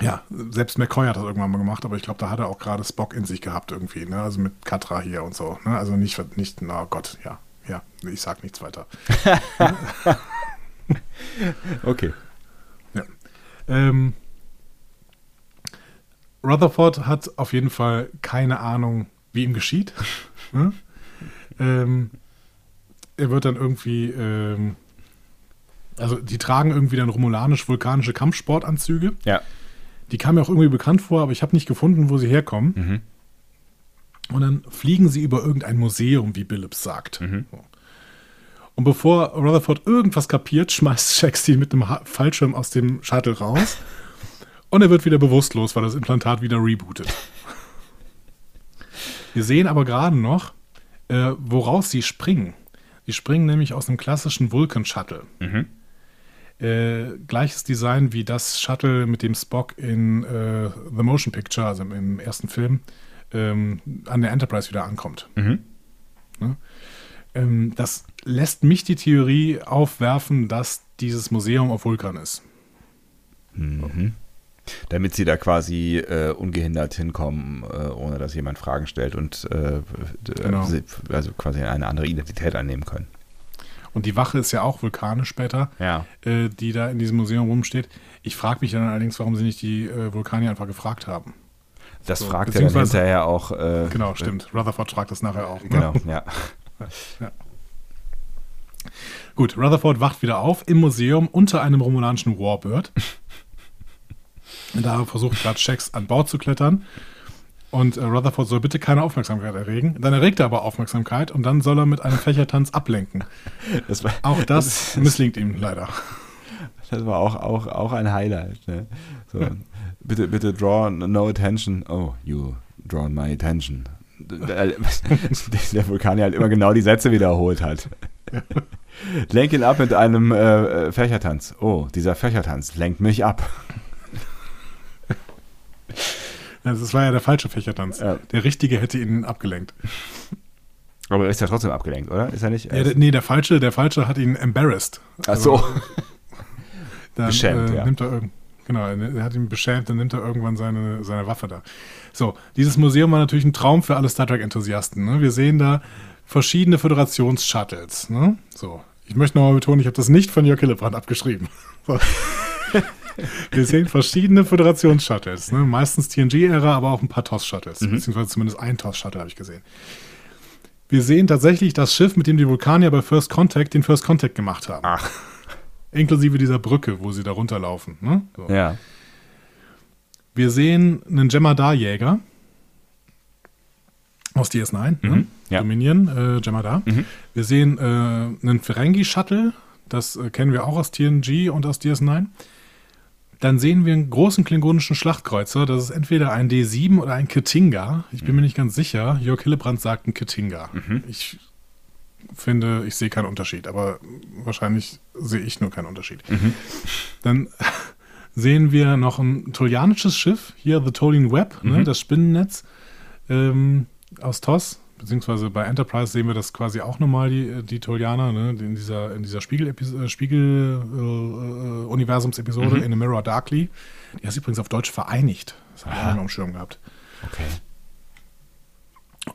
Ja, selbst McCoy hat das irgendwann mal gemacht, aber ich glaube, da hat er auch gerade Spock in sich gehabt irgendwie, ne? Also mit Katra hier und so. Ne? Also nicht, nicht, na Gott, ja, ja, ich sag nichts weiter. Okay. Ja. Ähm, Rutherford hat auf jeden Fall keine Ahnung, wie ihm geschieht. ne? Ähm, er wird dann irgendwie, ähm, also die tragen irgendwie dann romulanisch-vulkanische Kampfsportanzüge. Ja. Die kamen mir auch irgendwie bekannt vor, aber ich habe nicht gefunden, wo sie herkommen. Mhm. Und dann fliegen sie über irgendein Museum, wie Billups sagt. Mhm. Und bevor Rutherford irgendwas kapiert, schmeißt ihn mit einem Fallschirm aus dem Shuttle raus. Und er wird wieder bewusstlos, weil das Implantat wieder rebootet. Wir sehen aber gerade noch, äh, woraus sie springen. Sie springen nämlich aus einem klassischen Vulcan-Shuttle. Mhm. Äh, gleiches Design wie das Shuttle, mit dem Spock in äh, The Motion Picture, also im ersten Film, ähm, an der Enterprise wieder ankommt. Mhm. Ähm, das lässt mich die Theorie aufwerfen, dass dieses Museum auf Vulkan ist. Mhm. Damit sie da quasi äh, ungehindert hinkommen, äh, ohne dass jemand Fragen stellt und äh, Genau. sie- also quasi eine andere Identität annehmen können. Und die Wache ist ja auch vulkanisch später, Ja. äh, die da in diesem Museum rumsteht. Ich frage mich dann allerdings, warum sie nicht die äh, Vulkanier einfach gefragt haben. Das So, fragt er dann hinterher auch. Äh, Genau, stimmt. Rutherford fragt das nachher auch. ne? Genau, ja. Gut, Rutherford wacht wieder auf im Museum unter einem romulanischen Warbird. da versucht gerade Shax an Bord zu klettern. Und äh, Rutherford soll bitte keine Aufmerksamkeit erregen. Dann erregt er aber Aufmerksamkeit und dann soll er mit einem Fächertanz ablenken. Das war, Auch das misslingt ihm leider. das war auch, auch, auch ein Highlight. Ne? So, bitte, bitte draw no attention. Oh, you draw my attention. Der, der Vulkanier halt immer genau die Sätze wiederholt hat. Lenk ihn ab mit einem äh, Fächertanz. Oh, dieser Fächertanz lenkt mich ab. Das war ja der falsche Fächertanz. Ja. Der richtige hätte ihn abgelenkt. Aber er ist ja trotzdem abgelenkt, oder? Ist er nicht? Ja, der, nee, der falsche, der falsche hat ihn embarrassed. Ach so. Dann, Beschämt, äh, ja. Nimmt er genau, er hat ihn beschämt, dann nimmt er irgendwann seine, seine Waffe da. So, dieses Museum war natürlich ein Traum für alle Star Trek-Enthusiasten. Ne? Wir sehen da verschiedene Föderations-Shuttles. Ne? So, ich möchte nochmal betonen, ich habe das nicht von Jörg Hillebrand abgeschrieben. So. Wir sehen verschiedene Föderations-Shuttles. Ne? Meistens TNG-Ära, aber auch ein paar TOS-Shuttles. Mhm. Beziehungsweise zumindest ein TOS-Shuttle habe ich gesehen. Wir sehen tatsächlich das Schiff, mit dem die Vulkanier bei First Contact den First Contact gemacht haben. Ach. Inklusive dieser Brücke, wo sie da runterlaufen. Ne? So. Ja. Wir sehen einen Jemadar-Jäger aus DS9, ne? Mhm, ja. Dominion, äh, Jemadar. Mhm. Wir sehen äh, einen Ferengi-Shuttle, das äh, kennen wir auch aus TNG und aus DS9. Dann sehen wir einen großen klingonischen Schlachtkreuzer, das ist entweder ein D7 oder ein Ketinga. Ich bin mir nicht ganz sicher. Jörg Hillebrand sagt ein Ketinga. Mhm. Ich finde, ich sehe keinen Unterschied, aber wahrscheinlich sehe ich nur keinen Unterschied. Mhm. Dann sehen wir noch ein tolianisches Schiff, hier The Tolian Web, ne, Mhm. das Spinnennetz ähm, aus TOS, beziehungsweise bei Enterprise sehen wir das quasi auch nochmal, die, die Tolianer, ne, in dieser, in dieser Spiegel-Universums-Episode Spiegel, äh, äh, Mhm. in A Mirror Darkly. Die heißt übrigens auf Deutsch vereinigt. Das habe ich auch noch im Schirm gehabt. Okay.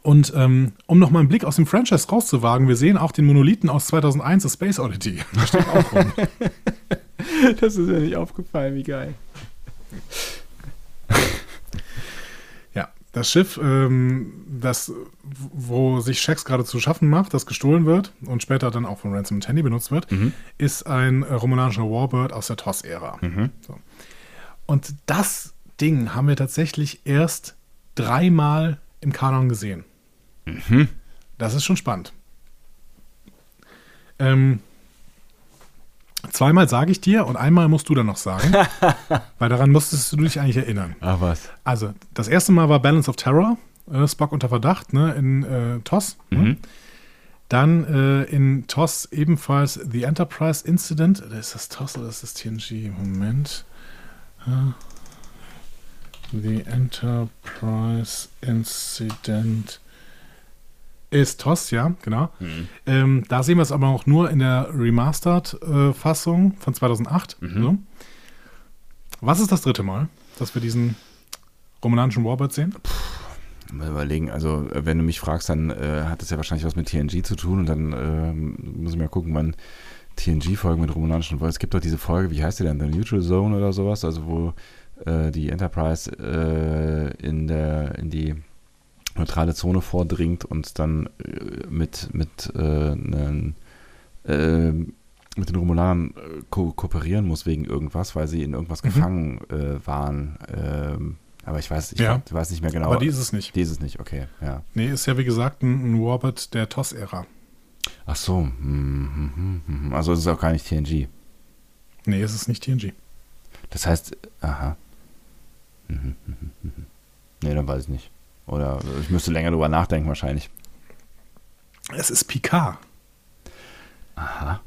Und ähm, um nochmal einen Blick aus dem Franchise rauszuwagen, wir sehen auch den Monolithen aus 2001, A Space Oddity. Der steht auch rum. Das ist mir nicht aufgefallen, wie geil. Das Schiff, ähm, das, wo sich Shax gerade zu schaffen macht, das gestohlen wird und später dann auch von Ransom Tandy benutzt wird, Mhm. ist ein äh, romulanischer Warbird aus der TOS-Ära. Mhm. So. Und das Ding haben wir tatsächlich erst dreimal im Kanon gesehen. Mhm. Das ist schon spannend. Ähm, zweimal sage ich dir und einmal musst du dann noch sagen, weil daran musstest du dich eigentlich erinnern. Ach was. Also, das erste Mal war Balance of Terror, äh, Spock unter Verdacht, ne, in äh, TOS. Ne? Mhm. Dann äh, in TOS ebenfalls The Enterprise Incident. Oder Ist das TOS oder ist das TNG? Moment. Ja. The Enterprise Incident ist TOS, ja, genau. Mhm. Ähm, da sehen wir es aber auch nur in der Remastered-Fassung von 2008. Mhm. So. Was ist das dritte Mal, dass wir diesen romanischen Warbird sehen? Mal überlegen, also äh, wenn du mich fragst, dann äh, hat das ja wahrscheinlich was mit TNG zu tun und dann ähm, muss ich mal gucken, wann TNG-Folgen mit romanischen Warbird. Es gibt doch diese Folge, wie heißt die denn? The Neutral Zone oder sowas, also wo äh, die Enterprise äh, in der in die neutrale Zone vordringt und dann äh, mit mit äh, einen, äh, mit den Romulanern äh, ko kooperieren muss wegen irgendwas, weil sie in irgendwas Mhm. gefangen äh, waren. Ähm, aber ich weiß, ich Ja. weiß nicht mehr genau. Aber die ist es nicht. Die ist es nicht, okay, ja. Nee, ist ja wie gesagt ein, ein Warbird der TOS-Ära. Ach so, hm, hm, hm, also es ist auch gar nicht TNG. Nee, es ist nicht TNG. Das heißt, aha. Mhm, mhm, mhm. Nee, dann weiß ich nicht. Oder ich müsste länger drüber nachdenken wahrscheinlich. Es ist Picard Aha.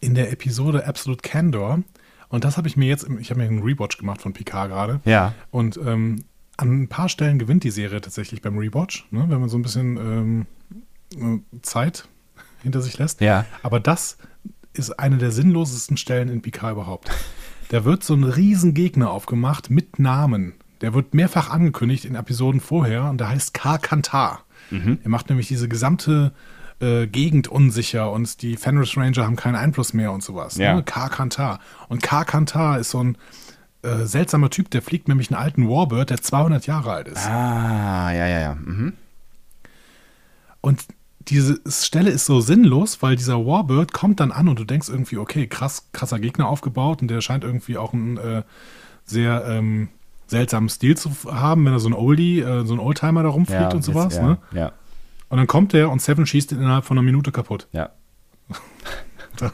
in der Episode Absolute Candor. Und das habe ich mir jetzt, ich habe mir einen Rewatch gemacht von Picard gerade. Ja. Und ähm, an ein paar Stellen gewinnt die Serie tatsächlich beim Rewatch, ne, wenn man so ein bisschen ähm, äh, Zeit hinter sich lässt. Ja. Aber das ist eine der sinnlosesten Stellen in Picard überhaupt. Da wird so ein riesen Gegner aufgemacht mit Namen. Der wird mehrfach angekündigt in Episoden vorher und der heißt K. Kantar. Er macht nämlich diese gesamte äh, Gegend unsicher und die Fenris Ranger haben keinen Einfluss mehr und sowas. Ja. Ne? K. Kantar. Und K. Kantar ist so ein äh, seltsamer Typ, der fliegt nämlich einen alten Warbird, der 200 Jahre alt ist. Ah, ja, ja, ja. Mhm. Und diese Stelle ist so sinnlos, weil dieser Warbird kommt dann an und du denkst irgendwie, okay, krass, krasser Gegner aufgebaut und der scheint irgendwie auch einen äh, sehr ähm, seltsamen Stil zu haben, wenn er so ein Oldie, äh, so ein Oldtimer da rumfliegt ja, und sowas. jetzt, Ne? ja, ja, Und dann kommt der und Seven schießt ihn innerhalb von einer Minute kaputt. ja.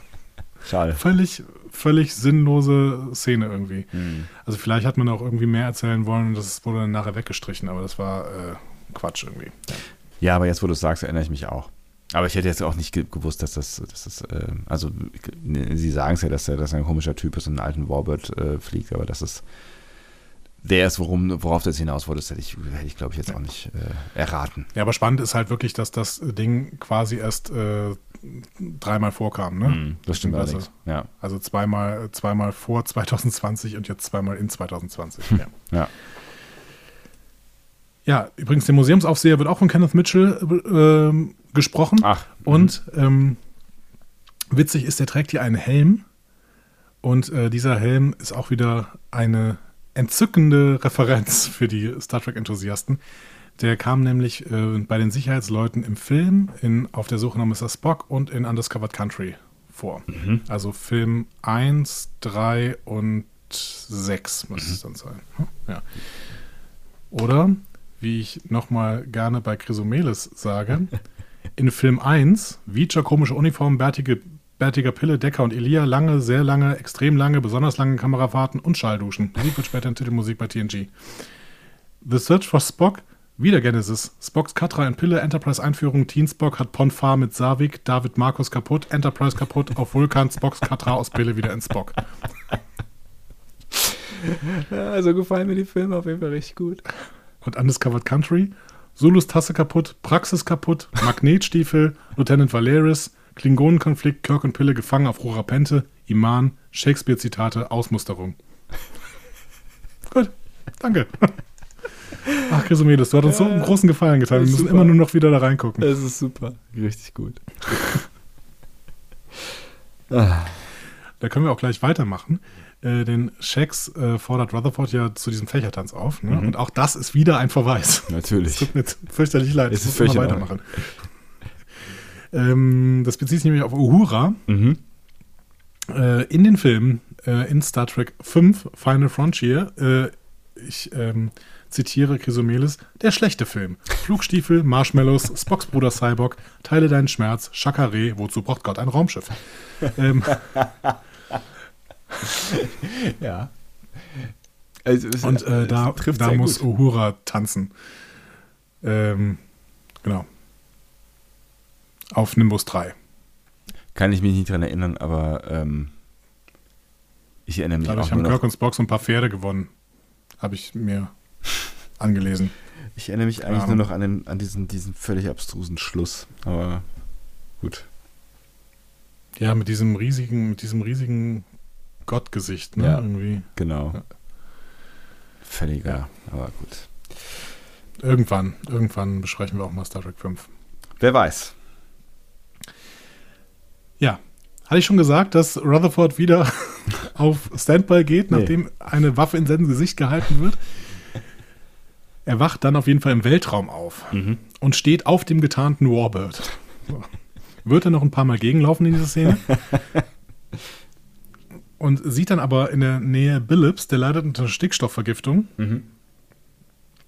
Schade. Völlig, völlig sinnlose Szene irgendwie. Mhm. Also vielleicht hat man auch irgendwie mehr erzählen wollen und das wurde dann nachher weggestrichen, aber das war äh, Quatsch irgendwie. Ja, aber jetzt, wo du es sagst, erinnere ich mich auch. Aber ich hätte jetzt auch nicht ge gewusst, dass das, dass das äh, also ne, sie sagen es ja, dass er, dass er ein komischer Typ ist und einen alten Warbird äh, fliegt, aber dass es der ist, worum, worauf das hinaus wollte, das hätte ich, hätte ich glaube ich, jetzt auch nicht äh, erraten. Ja, aber spannend ist halt wirklich, dass das Ding quasi erst äh, dreimal vorkam, ne? Mhm, das stimmt Beziehungsweise- allerdings. Ja, Also zweimal, zweimal vor 2020 und jetzt zweimal in 2020. Ja. ja. ja, übrigens, der Museumsaufseher wird auch von Kenneth Mitchell äh, gesprochen. Ach, mhm. Und ähm, witzig ist, der trägt hier einen Helm. Und äh, dieser Helm ist auch wieder eine entzückende Referenz für die Star Trek-Enthusiasten. Der kam nämlich äh, bei den Sicherheitsleuten im Film, in Auf der Suche nach Mr. Spock und in Undiscovered Country vor. Also Film 1, 3 und 6 muss es dann sein. Ja. Oder, wie ich nochmal gerne bei Chrysomelis sage, in Film 1, Vija, komische Uniform, bärtige, bärtiger Pille, Decker und Elia, lange, sehr lange, extrem lange, besonders lange Kamerafahrten und Schallduschen. Musik wird später in Titelmusik bei TNG. The Search for Spock, wieder Genesis. Spocks Katra in Pille, Enterprise-Einführung, Teen Spock hat Ponfar mit Savik, David Markus kaputt, Enterprise kaputt, auf Vulkan, Spocks Katra aus Pille wieder in Spock. Also gefallen mir die Filme auf jeden Fall richtig gut. und Undiscovered Country, Zulus Tasse kaputt, Praxis kaputt, Magnetstiefel, Lieutenant Valeris, Klingonenkonflikt, Kirk und Pille gefangen auf Rorapente, Iman, Shakespeare-Zitate, Ausmusterung. Gut, danke. Ach, Chrysomedes, du hast uns so einen großen Gefallen getan. Wir müssen super. immer nur noch wieder da reingucken. Das ist super. Richtig gut. ah, Da können wir auch gleich weitermachen. Äh, denn Shax äh, fordert Rutherford ja zu diesem Fächertanz auf. Ne? Und auch das ist wieder ein Verweis. Es natürlich. tut mir fürchterlich leid. Es Ich muss immer weitermachen. Ähm, das bezieht sich nämlich auf Uhura. Mhm. Äh, in den Filmen, äh, in Star Trek 5, Final Frontier, äh, ich ähm, zitiere Chrysomelis, der schlechte Film. Flugstiefel, Marshmallows, Spocks Bruder Cyborg, teile deinen Schmerz, Chakare, wozu braucht Gott ein Raumschiff? ähm, Ja. Also, es- und äh, da, da muss gut. Uhura tanzen. Ähm, genau. Auf Nimbus 3. Kann ich mich nicht dran erinnern, aber ähm, ich erinnere mich Dadurch auch haben nur noch, Kirk und Spock so ein paar Pferde gewonnen. Habe ich mir angelesen. ich erinnere mich eigentlich Ahnung. nur noch an, den, an diesen, diesen völlig abstrusen Schluss. Aber gut. Ja, mit diesem riesigen, mit diesem riesigen Gottgesicht, ne? Ja. Irgendwie. Genau. Ja. völliger, aber gut. Irgendwann, irgendwann besprechen wir auch mal Star Trek 5. Wer weiß. Ja. Hatte ich schon gesagt, dass Rutherford wieder auf Standby geht, Nee. nachdem eine Waffe in sein Gesicht gehalten wird? Er wacht dann auf jeden Fall im Weltraum auf und steht auf dem getarnten Warbird. So. Wird er noch ein paar Mal gegenlaufen in dieser Szene? und sieht dann aber in der Nähe Billups, der leidet unter Stickstoffvergiftung,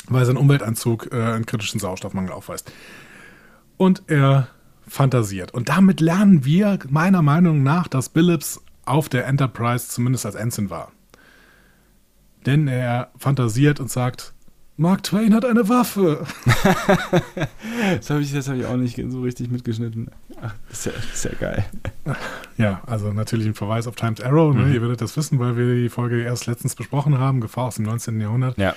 weil sein Umweltanzug äh, einen kritischen Sauerstoffmangel aufweist. Und er fantasiert. Und damit lernen wir meiner Meinung nach, dass Billups auf der Enterprise zumindest als Ensign war. Denn er fantasiert und sagt, Mark Twain hat eine Waffe. Das habe ich, das hab ich auch nicht so richtig mitgeschnitten. Ach, das ist ja, ist ja geil. Ja, also natürlich ein Verweis auf Times Arrow. Ne? Ihr werdet das wissen, weil wir die Folge erst letztens besprochen haben. Gefahr aus dem 19. Jahrhundert. Ja.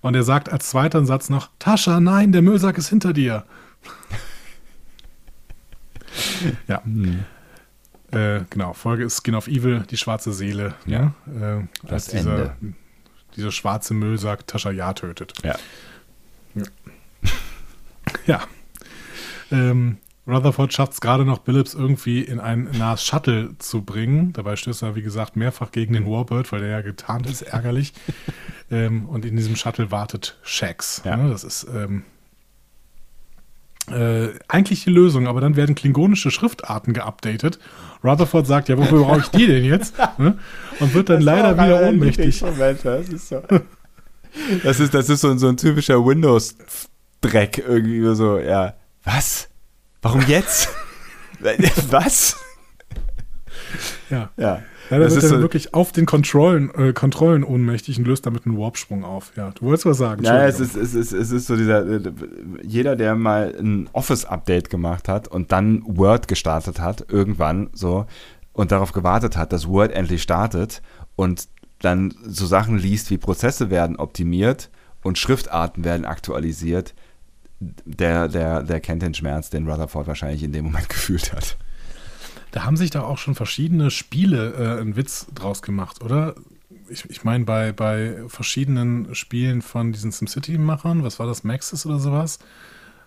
Und er sagt als zweiten Satz noch, Tascha, nein, der Müllsack ist hinter dir. ja. Äh, genau, Folge ist Skin of Evil, die schwarze Seele. Ja. Ne? Äh, als Das dieser, Ende. dieser schwarze Müllsack Tascha Ja tötet. Ja. Ja. Ähm, Rutherford schafft es gerade noch, Billups irgendwie in ein nahes Shuttle zu bringen. Dabei stößt er, wie gesagt, mehrfach gegen den Warbird, weil der ja getarnt ist, ärgerlich. ähm, und in diesem Shuttle wartet Shax. Ja. Ne? Das ist ähm, äh, eigentlich die Lösung, aber dann werden klingonische Schriftarten geupdatet. Rutherford sagt, ja, wofür brauche ich die denn jetzt? Ne? Und wird dann leider wieder ohnmächtig. Das ist, so. das ist, das ist so, so ein typischer Windows-Dreck irgendwie so, ja. Was? Warum jetzt? Was? Ja. Ja. Leider Das wird ist er so- wirklich auf den Kontrollen, äh, Kontrollen ohnmächtig und löst damit einen Warpsprung auf. Ja, du wolltest was sagen. Ja, es ist, es, ist, es ist so dieser, äh, jeder, der mal ein Office-Update gemacht hat und dann Word gestartet hat, irgendwann so, und darauf gewartet hat, dass Word endlich startet und dann so Sachen liest wie Prozesse werden optimiert und Schriftarten werden aktualisiert, der, der, der kennt den Schmerz, den Rutherford wahrscheinlich in dem Moment gefühlt hat. Da haben sich da auch schon verschiedene Spiele äh, einen Witz draus gemacht, oder? Ich, ich meine, bei, bei verschiedenen Spielen von diesen SimCity-Machern, was war das, Maxis oder sowas,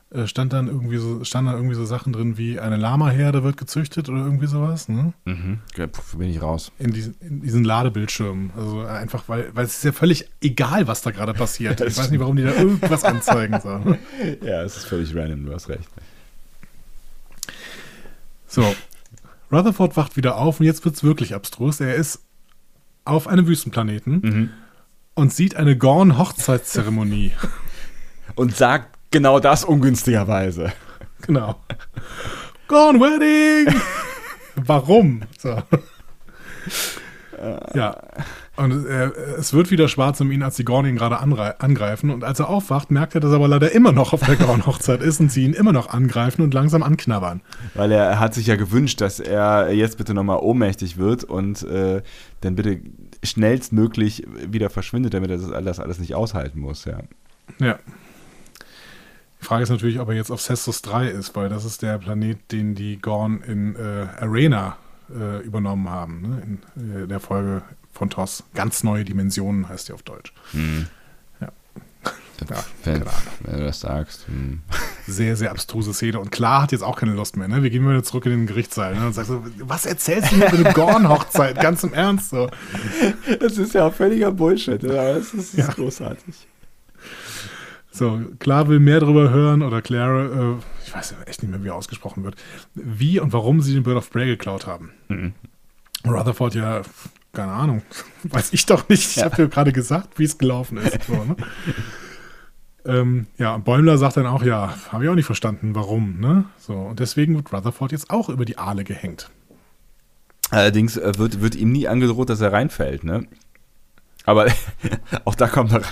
äh, stand dann irgendwie so, standen da irgendwie so Sachen drin wie eine Lama-Herde wird gezüchtet oder irgendwie sowas, ne? Mhm. Pf, bin ich raus. In diesen, in diesen Ladebildschirmen. Also einfach, weil, weil es ist ja völlig egal, was da gerade passiert. Ich weiß nicht, warum die da irgendwas anzeigen. So. Ja, es ist völlig random, du hast recht. So, Rutherford wacht wieder auf und jetzt wird es wirklich abstrus. Er ist auf einem Wüstenplaneten Mhm. und sieht eine Gorn-Hochzeitszeremonie. Und sagt genau das ungünstigerweise. genau. Gorn Wedding! Warum? So. Ja. Und äh, es wird wieder schwarz um ihn, als die Gorn ihn gerade angreifen. Und als er aufwacht, merkt er, dass er aber leider immer noch auf der Gorn-Hochzeit ist und sie ihn immer noch angreifen und langsam anknabbern. Weil er hat sich ja gewünscht, dass er jetzt bitte nochmal ohnmächtig wird und äh, dann bitte schnellstmöglich wieder verschwindet, damit er das alles, alles nicht aushalten muss, ja. Ja. Die Frage ist natürlich, ob er jetzt auf Cestus 3 ist, weil das ist der Planet, den die Gorn in äh, Arena äh, übernommen haben, ne? in äh, der Folge von TOS. Ganz neue Dimensionen heißt die auf Deutsch. Ja. Ja, wenn, wenn du das sagst. Hm. Sehr, sehr abstruse Szene. Und klar hat jetzt auch keine Lust mehr. Ne? Wir gehen wieder zurück in den Gerichtssaal ne? und sagst so, was erzählst du mir über eine Gorn-Hochzeit? Ganz im Ernst. So. Das ist ja völliger Bullshit, aber das ist, Ja. großartig. So, klar will mehr darüber hören oder Clara, äh, ich weiß echt nicht mehr, wie er ausgesprochen wird, wie und warum sie den Bird of Prey geklaut haben. Rutherford ja, keine Ahnung, weiß ich doch nicht. Ich Ja. habe ja gerade gesagt, wie es gelaufen ist. So, ne? ähm, ja, Bäumler sagt dann auch, ja, habe ich auch nicht verstanden, warum. Ne? So, und deswegen wird Rutherford jetzt auch über die Aale gehängt. Allerdings äh, wird, wird ihm nie angedroht, dass er reinfällt, ne? Aber auch da kommt noch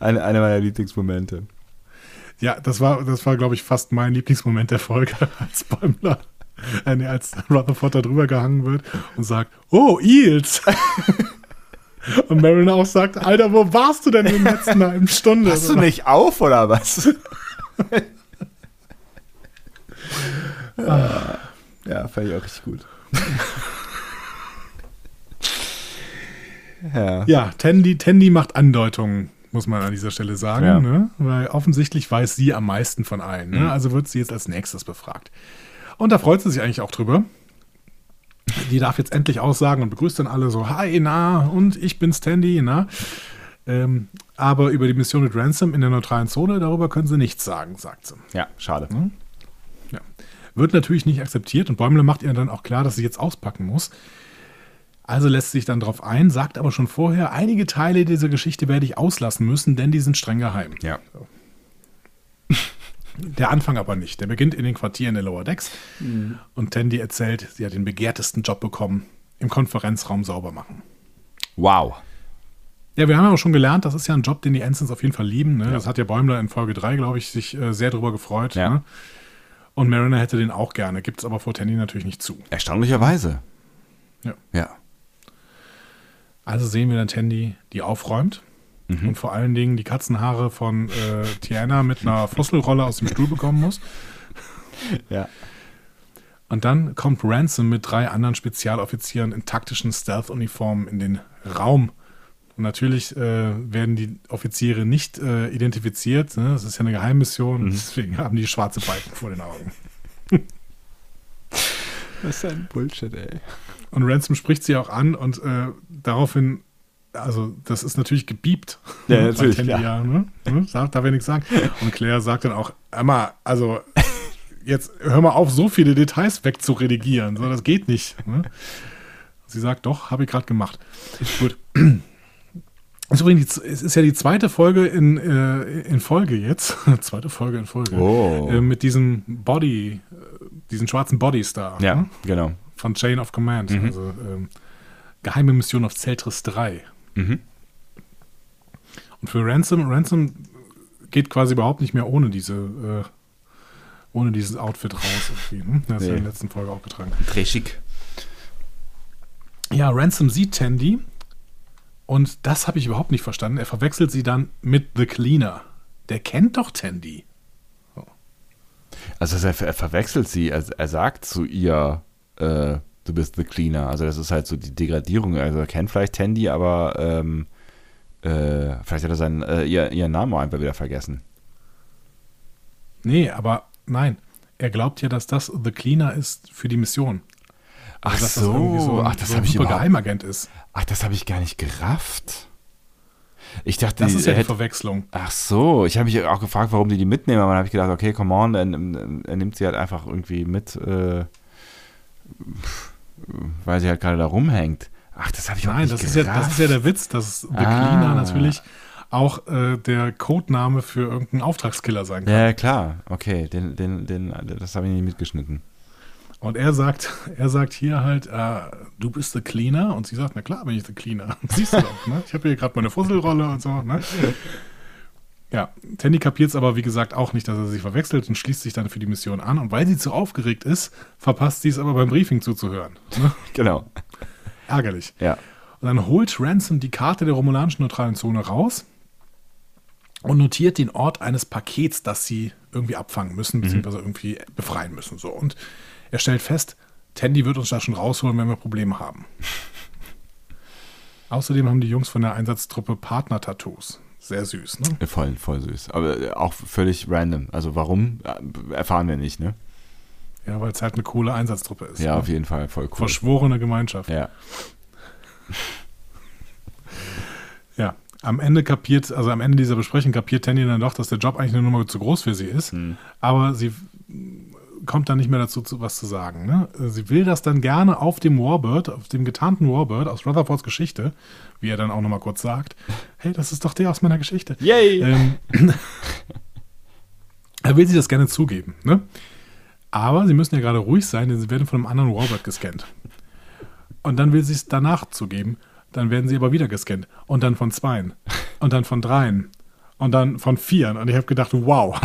eine, eine meiner Lieblingsmomente. Ja, das war, das war, glaube ich, fast mein Lieblingsmoment der Folge, als Bäumler, äh, nee, als Rutherford da drüber gehangen wird und sagt, oh, Eels. und Marilyn auch sagt, Alter, wo warst du denn in der letzten halben Stunde? Passt du nicht auf, oder was? ja, fand ich auch richtig gut. ja. Ja, Tandy, Tandy macht Andeutungen muss man an dieser Stelle sagen, Ja. ne? weil offensichtlich weiß sie am meisten von allen. Ne? Mhm. Also wird sie jetzt als nächstes befragt. Und da freut sie sich eigentlich auch drüber. Die darf jetzt endlich aussagen und begrüßt dann alle so, hi, na, und ich bin's Tandy, na. Ähm, aber über die Mission mit Ransom in der neutralen Zone, darüber können sie nichts sagen, sagt sie. Ja, schade. Ja. Wird natürlich nicht akzeptiert und Bäumler macht ihr dann auch klar, dass sie jetzt auspacken muss. Also lässt sie sich dann drauf ein, sagt aber schon vorher, einige Teile dieser Geschichte werde ich auslassen müssen, denn die sind streng geheim. Ja. Der Anfang aber nicht. Der beginnt in den Quartieren der Lower Decks und Tandy erzählt, sie hat den begehrtesten Job bekommen, im Konferenzraum sauber machen. Wow. Ja, wir haben ja auch schon gelernt, das ist ja ein Job, den die Ensigns auf jeden Fall lieben. Ne? Das hat ja Bäumler in Folge 3, glaube ich, sich äh, sehr drüber gefreut. Ja. Ne? Und Mariner hätte den auch gerne, gibt es aber vor Tandy natürlich nicht zu. Erstaunlicherweise. Ja. Ja. Also sehen wir dann Tandy, die aufräumt und vor allen Dingen die Katzenhaare von äh, Tiana mit einer Fusselrolle aus dem Stuhl bekommen muss. Ja. Und dann kommt Ransom mit drei anderen Spezialoffizieren in taktischen Stealth-Uniformen in den Raum. Und natürlich äh, werden die Offiziere nicht äh, identifiziert. Ne? Das ist ja eine Geheimmission. Deswegen haben die schwarze Balken vor den Augen. Das ist ein Bullshit, ey. Und Ransom spricht sie auch an und äh, daraufhin, also das ist natürlich gebiebt. Ja, natürlich, Tandy ja. ne? Ne? Darf, darf ja nichts sagen. Und Claire sagt dann auch, Emma, also jetzt hör mal auf, so viele Details wegzuredigieren. So, das geht nicht. Ne? Sie sagt, doch, habe ich gerade gemacht. Gut. Ist übrigens es ist ja die zweite Folge in, äh, in Folge jetzt. zweite Folge in Folge. Oh. Äh, mit diesem Body, äh, diesen schwarzen Bodystar. Ja, Ne? genau. von Chain of Command, also ähm, Geheime Mission auf Zeltris 3. Mhm. Und für Ransom, Ransom geht quasi überhaupt nicht mehr ohne diese, äh, ohne dieses Outfit raus. Irgendwie, ne? Das ist ja in Nee. der letzten Folge auch getragen. Trashig. Ja, Ransom sieht Tandy und das habe ich überhaupt nicht verstanden. Er verwechselt sie dann mit The Cleaner. Der kennt doch Tandy. Also er, er verwechselt sie, er, er sagt zu ihr, äh, du bist the cleaner. Also das ist halt so die Degradierung. Also er kennt vielleicht Tandy, aber ähm, äh, vielleicht hat er seinen, äh, ihr, ihren Namen auch einfach wieder vergessen. Nee, aber nein. Er glaubt ja, dass das The Cleaner ist für die Mission. Ach Also, dass das irgendwie so ein, ach, das so habe ich super überhaupt, Geheimagent ist. ach, das habe ich gar nicht gerafft. Ich dachte, Das ist ja die hätte, Verwechslung. ach so, ich habe mich auch gefragt, warum die die mitnehmen, aber dann habe ich gedacht, okay, come on, er, er nimmt sie halt einfach irgendwie mit, äh, weil sie halt gerade da rumhängt. Ach, das habe ich auch Nein, nicht das ist, ja, das ist ja der Witz, dass The Ah. Cleaner natürlich auch äh, der Codename für irgendeinen Auftragskiller sein kann. Ja, klar. Okay, den, den, den, das habe ich nicht mitgeschnitten. Und er sagt, er sagt hier halt, äh, du bist The Cleaner. Und sie sagt, na klar bin ich The Cleaner. Siehst du doch, ne? Ich habe hier gerade meine Fusselrolle und so, ne? Ja, Tandy kapiert es aber, wie gesagt, auch nicht, dass er sich verwechselt und schließt sich dann für die Mission an. Und weil sie zu aufgeregt ist, verpasst sie es aber beim Briefing zuzuhören. Ne? Genau. Ärgerlich. Ja. Und dann holt Ransom die Karte der romulanischen neutralen Zone raus und notiert den Ort eines Pakets, das sie irgendwie abfangen müssen, beziehungsweise irgendwie befreien müssen. So. Und er stellt fest, Tandy wird uns da schon rausholen, wenn wir Probleme haben. Außerdem haben die Jungs von der Einsatztruppe Partner-Tattoos. Sehr süß, ne? Voll, voll süß. Aber äh, auch völlig random. Also warum, äh, erfahren wir nicht, ne? Ja, weil es halt eine coole Einsatztruppe ist. Ja, ne? auf jeden Fall, voll cool. Verschworene Gemeinschaft. Ja. Ja, am Ende kapiert, also am Ende dieser Besprechung kapiert Tandy dann doch, dass der Job eigentlich eine Nummer zu groß für sie ist. Aber sie kommt dann nicht mehr dazu, zu, was zu sagen. Ne? Sie will das dann gerne auf dem Warbird, auf dem getarnten Warbird aus Rutherfords Geschichte, wie er dann auch nochmal kurz sagt, hey, das ist doch der aus meiner Geschichte. Yay! Ähm, er will sie das gerne zugeben. Ne? Aber sie müssen ja gerade ruhig sein, denn sie werden von einem anderen Warbird gescannt. Und dann will sie es danach zugeben. Dann werden sie aber wieder gescannt. Und dann von zweien. Und dann von dreien. Und dann von vieren. Und ich habe gedacht, wow.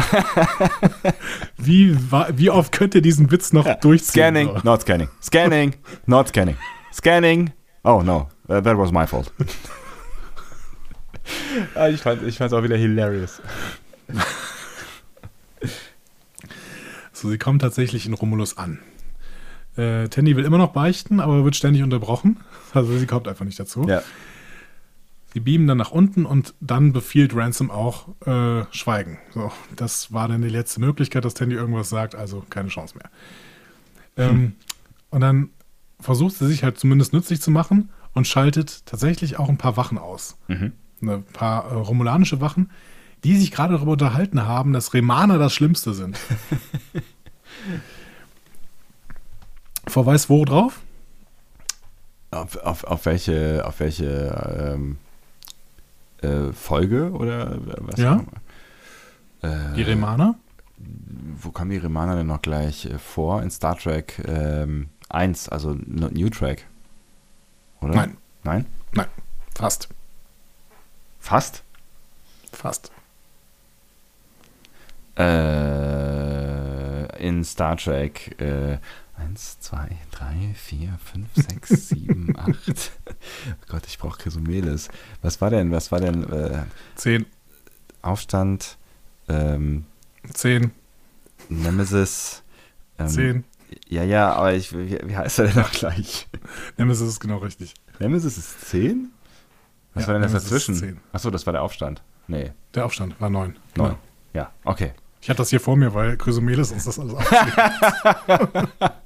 wie, wie oft könnt ihr diesen Witz noch durchziehen? Scanning, So. not scanning. Scanning, not scanning. Scanning. Oh no, that was my fault. Ah, ich fand es auch wieder hilarious. So, sie kommen tatsächlich in Romulus an. Äh, Tandy will immer noch beichten, aber wird ständig unterbrochen. Also sie kommt einfach nicht dazu. Ja. Die beamen dann nach unten und dann befiehlt Ransom auch äh, Schweigen. So, das war dann die letzte Möglichkeit, dass Tandy irgendwas sagt, also keine Chance mehr. Ähm, und dann versucht sie sich halt zumindest nützlich zu machen und schaltet tatsächlich auch ein paar Wachen aus. Mhm. Ein paar äh, romulanische Wachen, die sich gerade darüber unterhalten haben, dass Remaner das Schlimmste sind. Verweis wo drauf? Auf, auf, auf welche, auf welche ähm, äh, Folge oder was? Ja. Äh, Die Remaner? wo kam die Remana denn noch gleich äh, vor? In Star Trek ähm, 1, also New Track. Oder? Nein. Nein? Nein, fast. Fast? Fast. Äh, in Star Trek äh, 1, 2, 3, 4, 5, 6, 7, 8. Oh Gott, ich brauche Chrysomelis. Was war denn, was war denn äh, Zehn, Aufstand, ähm, zehn, Nemesis? Ähm, zehn. Ja, ja, aber ich, wie, wie heißt er denn noch gleich? Nemesis ist genau richtig. Nemesis ist 10? Was Ja, war denn das dazwischen? 10. Achso, das war der Aufstand. Nee, Der Aufstand war neun. 9. Genau. Ja, okay. Ich hatte das hier vor mir, weil Chrysomelis uns das alles aufschrieben.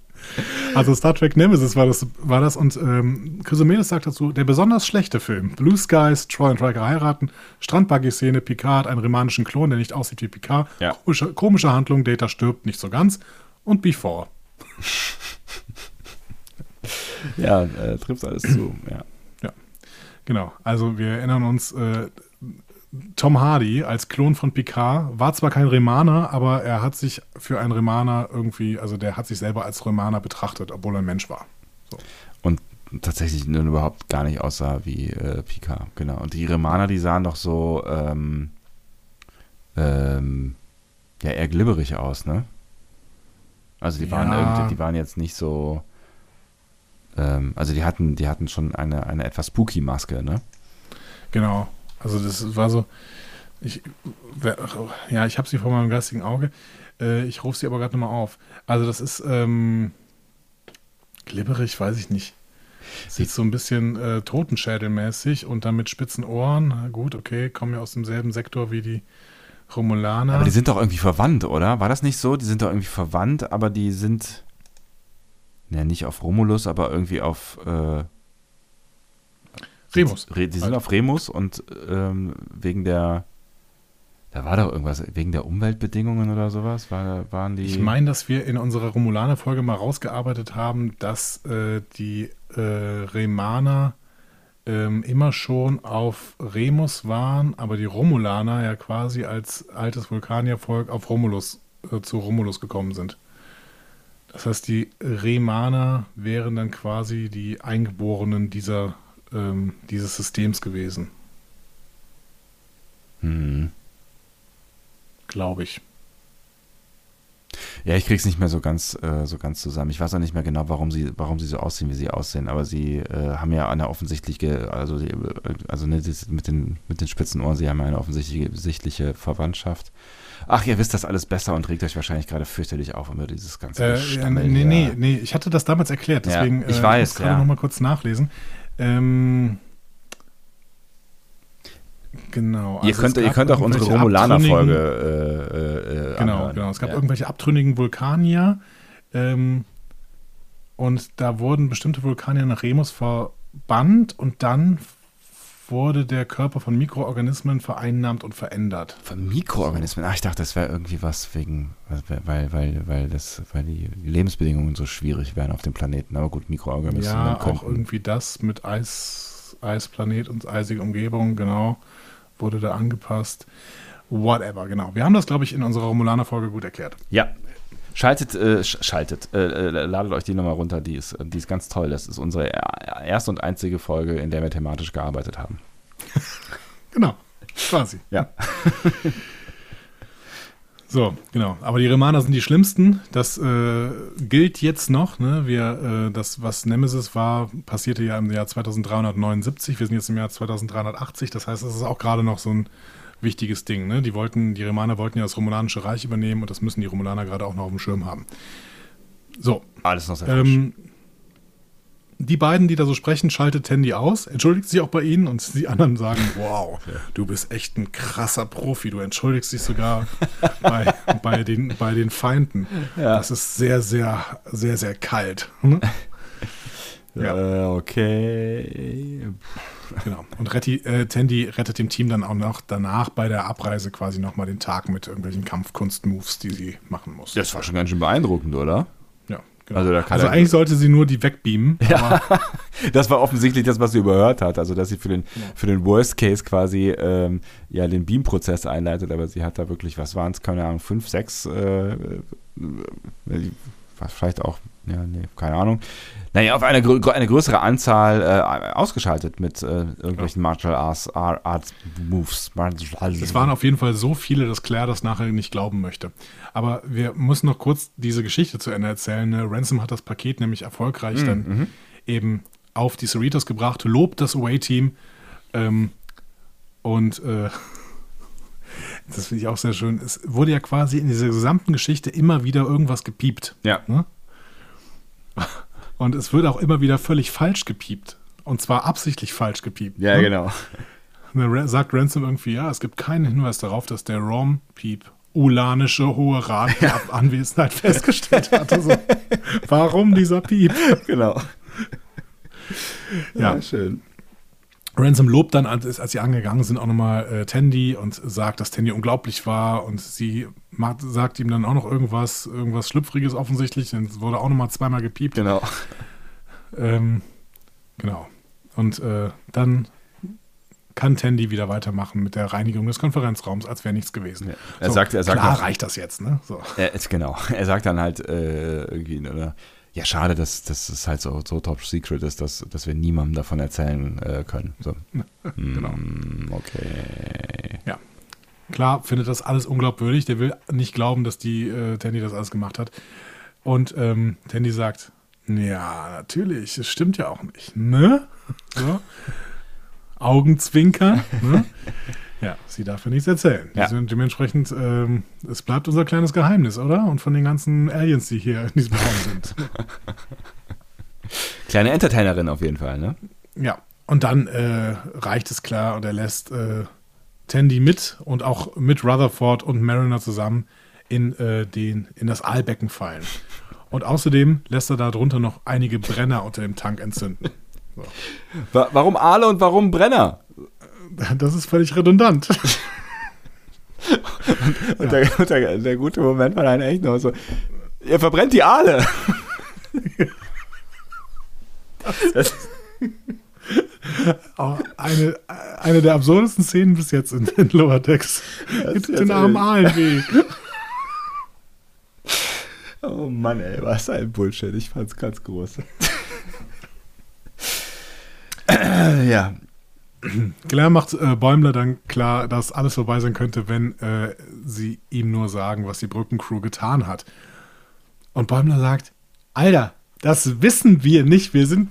Also Star Trek Nemesis war das, war das und ähm, Chrysomelis sagt dazu, der besonders schlechte Film. Blue Skies, Troy und Riker heiraten, Strandbuggy-Szene, Picard, einen romanischen Klon, der nicht aussieht wie Picard, Ja. komische, komische Handlung, Data stirbt nicht so ganz und Before. Ja, äh, trifft alles zu. Ja. Genau, also wir erinnern uns, äh, Tom Hardy als Klon von Picard war zwar kein Remaner, aber er hat sich für einen Remaner irgendwie, also der hat sich selber als Remaner betrachtet, obwohl er ein Mensch war. Und tatsächlich nun überhaupt gar nicht aussah wie äh, Picard, genau. Und die Remaner, die sahen doch so ähm, ähm, ja eher glibberig aus, ne? Also die waren Ja. irgendwie, die waren jetzt nicht so ähm, also die hatten, die hatten schon eine, eine etwas spooky Maske, ne? Genau, also das war so, ich, ja, ich habe sie vor meinem geistigen Auge, äh, ich rufe sie aber gerade nochmal auf. Also das ist, ähm, glibberig, weiß ich nicht. Sieht so ein bisschen äh, Totenschädelmäßig und dann mit spitzen Ohren. Gut, okay, kommen ja aus demselben Sektor wie die Romulaner. Aber die sind doch irgendwie verwandt, oder? War das nicht so? Die sind doch irgendwie verwandt, aber die sind ja nicht auf Romulus, aber irgendwie auf äh, Remus. Re, die sind auf Remus und ähm, wegen der da war doch irgendwas, wegen der Umweltbedingungen oder sowas, war, waren die. Ich meine, dass wir in unserer Romulaner-Folge mal rausgearbeitet haben, dass äh, die äh, Remaner ähm, immer schon auf Remus waren, aber die Romulaner ja quasi als altes Vulkaniervolk auf Romulus, äh, zu Romulus gekommen sind. Das heißt, die Remaner wären dann quasi die Eingeborenen dieser, ähm, dieses Systems gewesen, hm. glaube ich. Ja, ich krieg's nicht mehr so ganz, äh, so ganz zusammen. Ich weiß auch nicht mehr genau, warum sie, warum sie so aussehen, wie sie aussehen. Aber sie äh, haben ja eine offensichtliche, also, die, also ne, mit den, mit den spitzen Ohren, sie haben ja eine offensichtliche sichtliche Verwandtschaft. Ach, ihr wisst das alles besser und regt euch wahrscheinlich gerade fürchterlich auf über dieses ganze Äh, Gestammel nee, nee, nee, ich hatte das damals erklärt, Ja, deswegen ich äh, weiß, muss gerade ja. noch mal kurz nachlesen. Ähm, genau. Ihr also könnt, es ihr könnt auch unsere Romulaner-Folge äh, äh, äh, Genau, anhören. genau. Es gab ja. irgendwelche abtrünnigen Vulkanier ähm, und da wurden bestimmte Vulkanier nach Remus verbannt und dann wurde der Körper von Mikroorganismen vereinnahmt und verändert. Von Mikroorganismen. Ach, ich dachte, das wäre irgendwie was wegen, weil, weil, weil, das, weil die Lebensbedingungen so schwierig wären auf dem Planeten. Aber gut, Mikroorganismen Ja, auch irgendwie das mit Eis, Eisplanet und eisige Umgebung, genau, wurde da angepasst. Whatever, genau. Wir haben das, glaube ich, in unserer Romulaner-Folge gut erklärt. Ja. Schaltet, äh, sch- schaltet, äh, äh, ladet euch die nochmal runter, die ist, die ist ganz toll. Das ist unsere er- erste und einzige Folge, in der wir thematisch gearbeitet haben. Genau, quasi. Ja. So, genau. Aber die Remaner sind die schlimmsten. Das äh, gilt jetzt noch. Ne? Wir, äh, das, was Nemesis war, passierte ja im Jahr 2379. Wir sind jetzt im Jahr 2380. Das heißt, es ist auch gerade noch so ein wichtiges Ding. Ne? Die wollten, die Remaner wollten ja das Romulanische Reich übernehmen und das müssen die Romulaner gerade auch noch auf dem Schirm haben. So, Alles noch sehr frisch. ähm, die beiden, die da so sprechen, schaltet Tandy aus, entschuldigt sich auch bei ihnen und die anderen sagen, wow, du bist echt ein krasser Profi, du entschuldigst dich sogar bei, bei, den, bei den Feinden. Ja. Das ist sehr, sehr, sehr, sehr kalt. Ne? Äh, okay. Genau. Und Retti, äh, Tandy rettet dem Team dann auch noch danach bei der Abreise quasi nochmal den Tag mit irgendwelchen Kampfkunst-Moves, die sie machen muss. Das war schon ganz schön beeindruckend, oder? Ja, genau. Also Also eigentlich sollte sie nur die wegbeamen. Aber Das war offensichtlich das, was sie überhört hat. Also, dass sie für den, für den Worst Case quasi ähm, ja, den Beam-Prozess einleitet, aber sie hat da wirklich, was waren es, keine Ahnung, fünf, sechs, äh, äh, was vielleicht auch, ja, nee, keine Ahnung. Naja, auf eine, eine größere Anzahl äh, ausgeschaltet mit äh, irgendwelchen Martial Arts, Ar- Arts Moves. es waren auf jeden Fall so viele, dass Claire das nachher nicht glauben möchte. Aber wir müssen noch kurz diese Geschichte zu Ende erzählen. Ne? Ransom hat das Paket nämlich erfolgreich dann eben auf die Cerritos gebracht, lobt das Away-Team ähm, und äh, das finde ich auch sehr schön. Es wurde ja quasi in dieser gesamten Geschichte immer wieder irgendwas gepiept. Ja. Ne? Und es wird auch immer wieder völlig falsch gepiept. Und zwar absichtlich falsch gepiept. Ja, ne? genau. Und dann sagt Ransom irgendwie, ja, es gibt keinen Hinweis darauf, dass der Rom-Piep ulanische Hohe Rat die Ab- Anwesenheit festgestellt hatte. So. Warum dieser Piep? genau. Ja. schön. Ransom lobt dann, als, als sie angegangen sind, auch nochmal äh, Tandy und sagt, dass Tandy unglaublich war und sie macht, sagt ihm dann auch noch irgendwas, irgendwas Schlüpfriges offensichtlich. Dann wurde auch nochmal zweimal gepiept. Genau. Ähm, genau. Und äh, dann kann Tandy wieder weitermachen mit der Reinigung des Konferenzraums, als wäre nichts gewesen. Ja. Er sagt- er sagt klar auch- reicht das jetzt, ne? So. Er, genau. Er sagt dann halt äh, irgendwie, oder, ja, schade, dass, dass es halt so, so top secret ist, dass, dass wir niemandem davon erzählen äh, können. So. Genau. Mm, okay. Ja. Klar findet das alles unglaubwürdig. Der will nicht glauben, dass die äh, Tandy das alles gemacht hat. Und ähm, Tandy sagt, ja, natürlich, das stimmt ja auch nicht, ne? So. Augenzwinkern, ne? Ja, sie darf ja nichts erzählen. Ja. Dementsprechend, ähm, es bleibt unser kleines Geheimnis, oder? Und von den ganzen Aliens, die hier in diesem Raum sind. Kleine Entertainerin auf jeden Fall, ne? Ja, und dann äh, reicht es klar und er lässt äh, Tandy mit und auch mit Rutherford und Mariner zusammen in, äh, den, in das Aalbecken fallen. Und außerdem lässt er da drunter noch einige Brenner unter dem Tank entzünden. Wa warum Aale und warum Brenner? Das ist völlig redundant. Und der, und der, der gute Moment war dann echt noch so, ihr verbrennt die Aale. das, Auch eine, eine der absurdesten Szenen bis jetzt in, in Lower Decks. Mit jetzt den armen. Aalen weh. oh Mann, ey, was ein Bullshit. Ich fand's ganz groß. ja, Claire macht äh, Bäumler dann klar, dass alles vorbei sein könnte, wenn äh, sie ihm nur sagen, was die Brückencrew getan hat. Und Bäumler sagt, Alter, das wissen wir nicht. Wir sind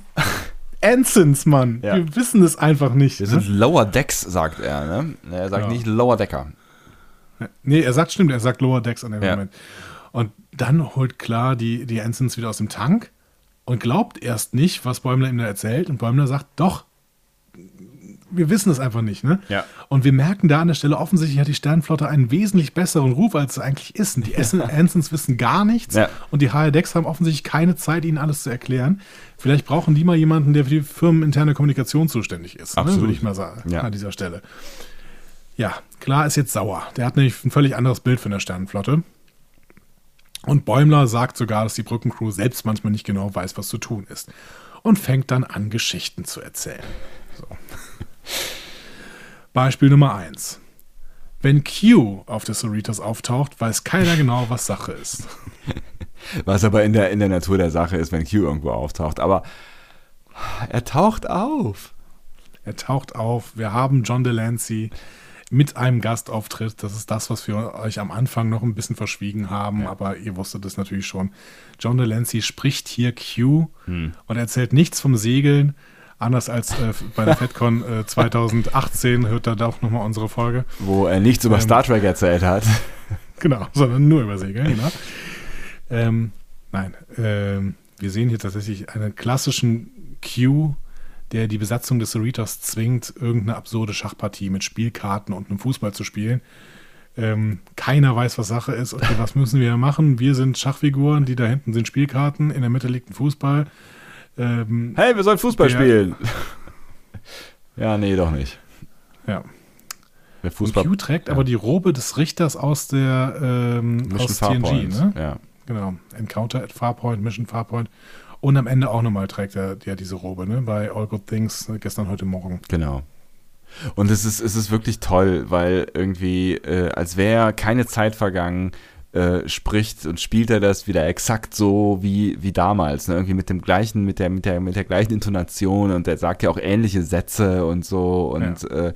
Ensigns, Mann. Ja. Wir wissen es einfach nicht. wir ne? sind Lower Decks, sagt er, ne? Er sagt Ja. nicht Lower Decker. Nee, er sagt, stimmt, er sagt Lower Decks an dem Ja. Moment. Und dann holt klar die, die Ensigns wieder aus dem Tank und glaubt erst nicht, was Bäumler ihm da erzählt. Und Bäumler sagt, doch, wir wissen es einfach nicht. Ne? Ja. Und wir merken da an der Stelle, offensichtlich hat die Sternflotte einen wesentlich besseren Ruf, als es eigentlich ist. Und die Essen- Ensigns wissen gar nichts. Ja. Und die HR Decks haben offensichtlich keine Zeit, ihnen alles zu erklären. Vielleicht brauchen die mal jemanden, der für die firmeninterne Kommunikation zuständig ist. Ne? Absolut. Würde ich mal sagen, Ja. an dieser Stelle. Ja, klar ist jetzt sauer. Der hat nämlich ein völlig anderes Bild von der Sternenflotte. Und Bäumler sagt sogar, dass die Brückencrew selbst manchmal nicht genau weiß, was zu tun ist. Und fängt dann an, Geschichten zu erzählen. Beispiel Nummer 1. Wenn Q auf der Cerritos auftaucht, weiß keiner genau, was Sache ist. Was aber in der, in der Natur der Sache ist, wenn Q irgendwo auftaucht. Aber er taucht auf. Er taucht auf. Wir haben John Delancey mit einem Gastauftritt. Das ist das, was wir euch am Anfang noch ein bisschen verschwiegen haben, aber ihr wusstet es natürlich schon. John Delancey spricht hier Q und erzählt nichts vom Segeln. Anders als äh, bei der FedCon äh, 2018 hört da auch nochmal unsere Folge. Wo er nichts über Ähm. Star Trek erzählt hat. Genau, sondern nur über Segeln, genau. Ähm, nein, ähm, wir sehen hier tatsächlich einen klassischen Q, der die Besatzung des Cerritos zwingt, irgendeine absurde Schachpartie mit Spielkarten und einem Fußball zu spielen. Ähm, keiner weiß, was Sache ist. Okay, was müssen wir machen? Wir sind Schachfiguren, die da hinten sind Spielkarten, in der Mitte liegt ein Fußball. Ähm, Hey, wir sollen Fußball Ja. spielen. ja, nee, doch nicht. ja. Der Und Fußball. Q trägt ja. aber die Robe des Richters aus der ähm, Mission aus TNG, Farpoint. ne? Ja. Genau. Encounter at Farpoint, Mission Farpoint. Und am Ende auch nochmal trägt er ja diese Robe, ne? Bei All Good Things äh, gestern, heute Morgen. Genau. Und es ist, es ist wirklich toll, weil irgendwie, äh, als wäre keine Zeit vergangen, äh, spricht und spielt er das wieder exakt so wie, wie damals. Ne? Irgendwie mit dem gleichen, mit der, mit der, mit der gleichen Intonation und er sagt ja auch ähnliche Sätze und so. Und äh,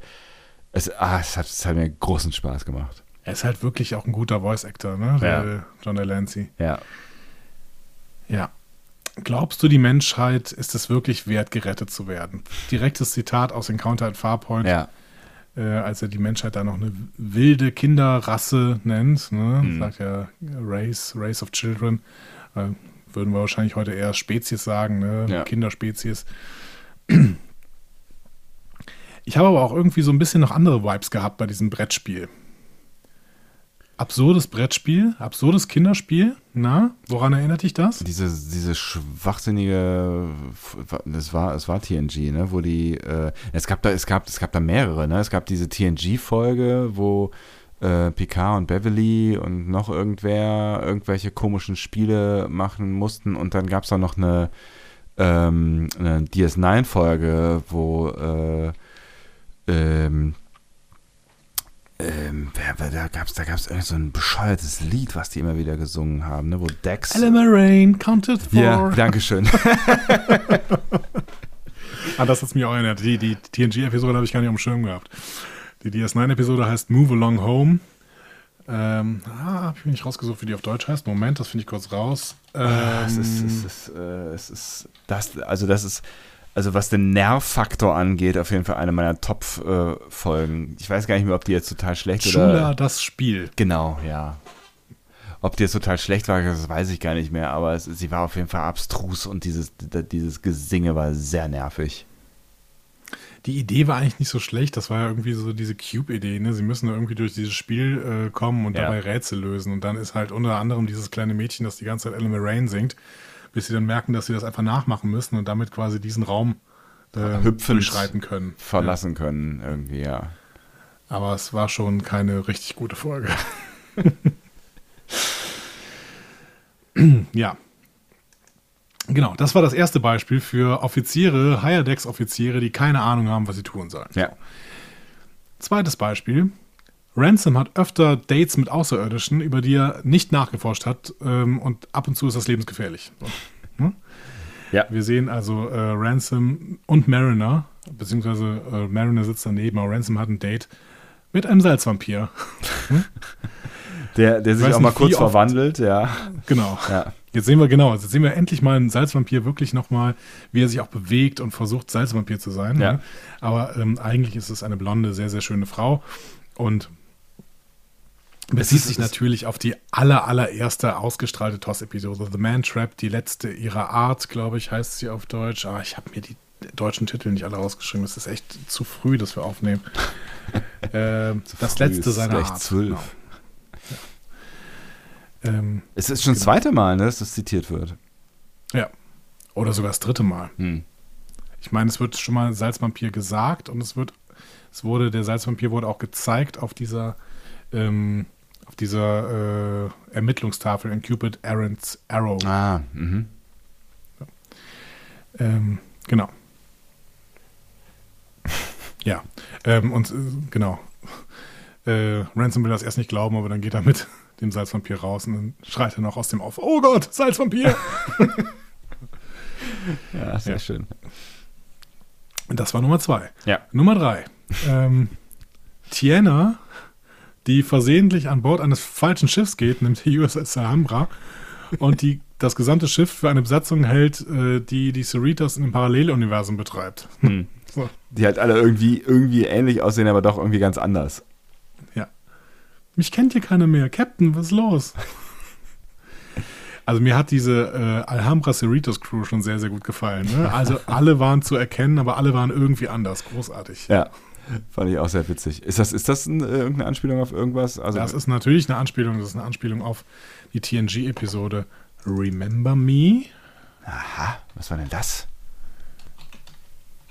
es, ah, es, hat, es hat mir großen Spaß gemacht. Er ist halt wirklich auch ein guter Voice-Actor, ne? Ja. Der John Delancey. Ja. Ja. Glaubst du, die Menschheit ist es wirklich wert, gerettet zu werden? Direktes Zitat aus Encounter at Farpoint, Ja. Äh, als er die Menschheit da noch eine wilde Kinderrasse nennt, ne? Mhm. sagt er Race, Race of Children. Äh, würden wir wahrscheinlich heute eher Spezies sagen, ne? Ja. Kinderspezies. Ich habe aber auch irgendwie so ein bisschen noch andere Vibes gehabt bei diesem Brettspiel. Absurdes Brettspiel, absurdes Kinderspiel. Na, woran erinnert dich das? Diese, diese schwachsinnige, das war, es war TNG, ne, wo die, äh, es gab da, es gab, es gab da mehrere, ne, es gab diese TNG-Folge, wo äh, Picard und Beverly und noch irgendwer irgendwelche komischen Spiele machen mussten und dann gab es da noch eine, ähm, eine DS9-Folge, wo, äh, ähm, ähm, da gab es da gab's irgend so ein bescheuertes Lied, was die immer wieder gesungen haben, ne, wo Dex... Rain counted for. Ja, danke schön. Ah, das hat mich auch erinnert. Die, die TNG-Episode habe ich gar nicht auf dem Schirm gehabt. Die DS9-Episode heißt Move Along Home. Ähm, ah, habe ich mir nicht rausgesucht, wie die auf Deutsch heißt. Moment, das finde ich kurz raus. Ähm, es ist, es ist, äh, es ist das, also das ist, also was den Nervfaktor angeht, auf jeden Fall eine meiner Top-Folgen. ich weiß gar nicht mehr, ob die jetzt total schlecht Schula, oder. das Spiel. Genau, ja. Ob die jetzt total schlecht war, das weiß ich gar nicht mehr, aber es, sie war auf jeden Fall abstrus und dieses, dieses Gesinge war sehr nervig. Die Idee war eigentlich nicht so schlecht. Das war ja irgendwie so diese Cube-Idee. Ne? Sie müssen da irgendwie durch dieses Spiel äh, kommen und Ja. dabei Rätsel lösen. Und dann ist halt unter anderem dieses kleine Mädchen, das die ganze Zeit Ellen Rain singt, bis sie dann merken, dass sie das einfach nachmachen müssen und damit quasi diesen Raum äh, Hüpfend durchschreiten können. Verlassen können, irgendwie, ja. Ja. Aber es war schon keine richtig gute Folge. ja. Genau, das war das erste Beispiel für Offiziere, Higher Decks Offiziere, die keine Ahnung haben, was sie tun sollen. Ja. Zweites Beispiel. Ransom hat öfter Dates mit Außerirdischen, über die er nicht nachgeforscht hat ähm, und ab und zu ist das lebensgefährlich. So. Hm? Ja. Wir sehen also äh, Ransom und Mariner, beziehungsweise äh, Mariner sitzt daneben, aber Ransom hat ein Date mit einem Salzvampir. Der, der sich auch mal kurz verwandelt, ja. Genau. Ja. Jetzt sehen wir genau, jetzt sehen wir endlich mal einen Salzvampir wirklich nochmal, wie er sich auch bewegt und versucht, Salzvampir zu sein. Ja. Ne? Aber ähm, eigentlich ist es eine blonde, sehr, sehr schöne Frau und bezieht sich natürlich auf die aller, allererste ausgestrahlte TOS-Episode, The Man Trap, die letzte ihrer Art, glaube ich, heißt sie auf Deutsch. Ah, ich habe mir die deutschen Titel nicht alle rausgeschrieben. Es ist echt zu früh, dass wir aufnehmen. ähm, das letzte seiner gleich Art. zwölf. Genau. Ja. Ähm, Es ist schon das zweite Mal, ne, dass das zitiert wird. ja. Oder sogar das dritte Mal. Hm. Ich meine, es wird schon mal Salzvampir gesagt und es wird, es wurde, der Salzvampir wurde auch gezeigt auf dieser, ähm, dieser äh, Ermittlungstafel in Cupid Aaron's Arrow. Ah, mhm. Ähm, genau. Ja, ähm, und äh, genau. Äh, Ransom will das erst nicht glauben, aber dann geht er mit dem Salzvampir raus und dann schreit er noch aus dem auf: Oh Gott, Salzvampir! Ja, sehr Ja. schön. Und das war Nummer zwei. Ja. Nummer drei. Ähm, Tiana, die versehentlich an Bord eines falschen Schiffs geht, nämlich die USS Alhambra, und die das gesamte Schiff für eine Besatzung hält, äh, die die Cerritos in dem Paralleluniversum betreibt. Hm. So, Die halt alle irgendwie, irgendwie ähnlich aussehen, aber doch irgendwie ganz anders. ja. Mich kennt hier keiner mehr. Captain, was ist los? Also mir hat diese äh, Alhambra Cerritos Crew schon sehr, sehr gut gefallen. Ne? Also alle waren zu erkennen, aber alle waren irgendwie anders. Großartig. Ja. Fand ich auch sehr witzig. Ist das, ist das ein, äh, irgendeine Anspielung auf irgendwas? Also, das ist natürlich eine Anspielung. Das ist eine Anspielung auf die TNG-Episode Remember Me. aha, was war denn das?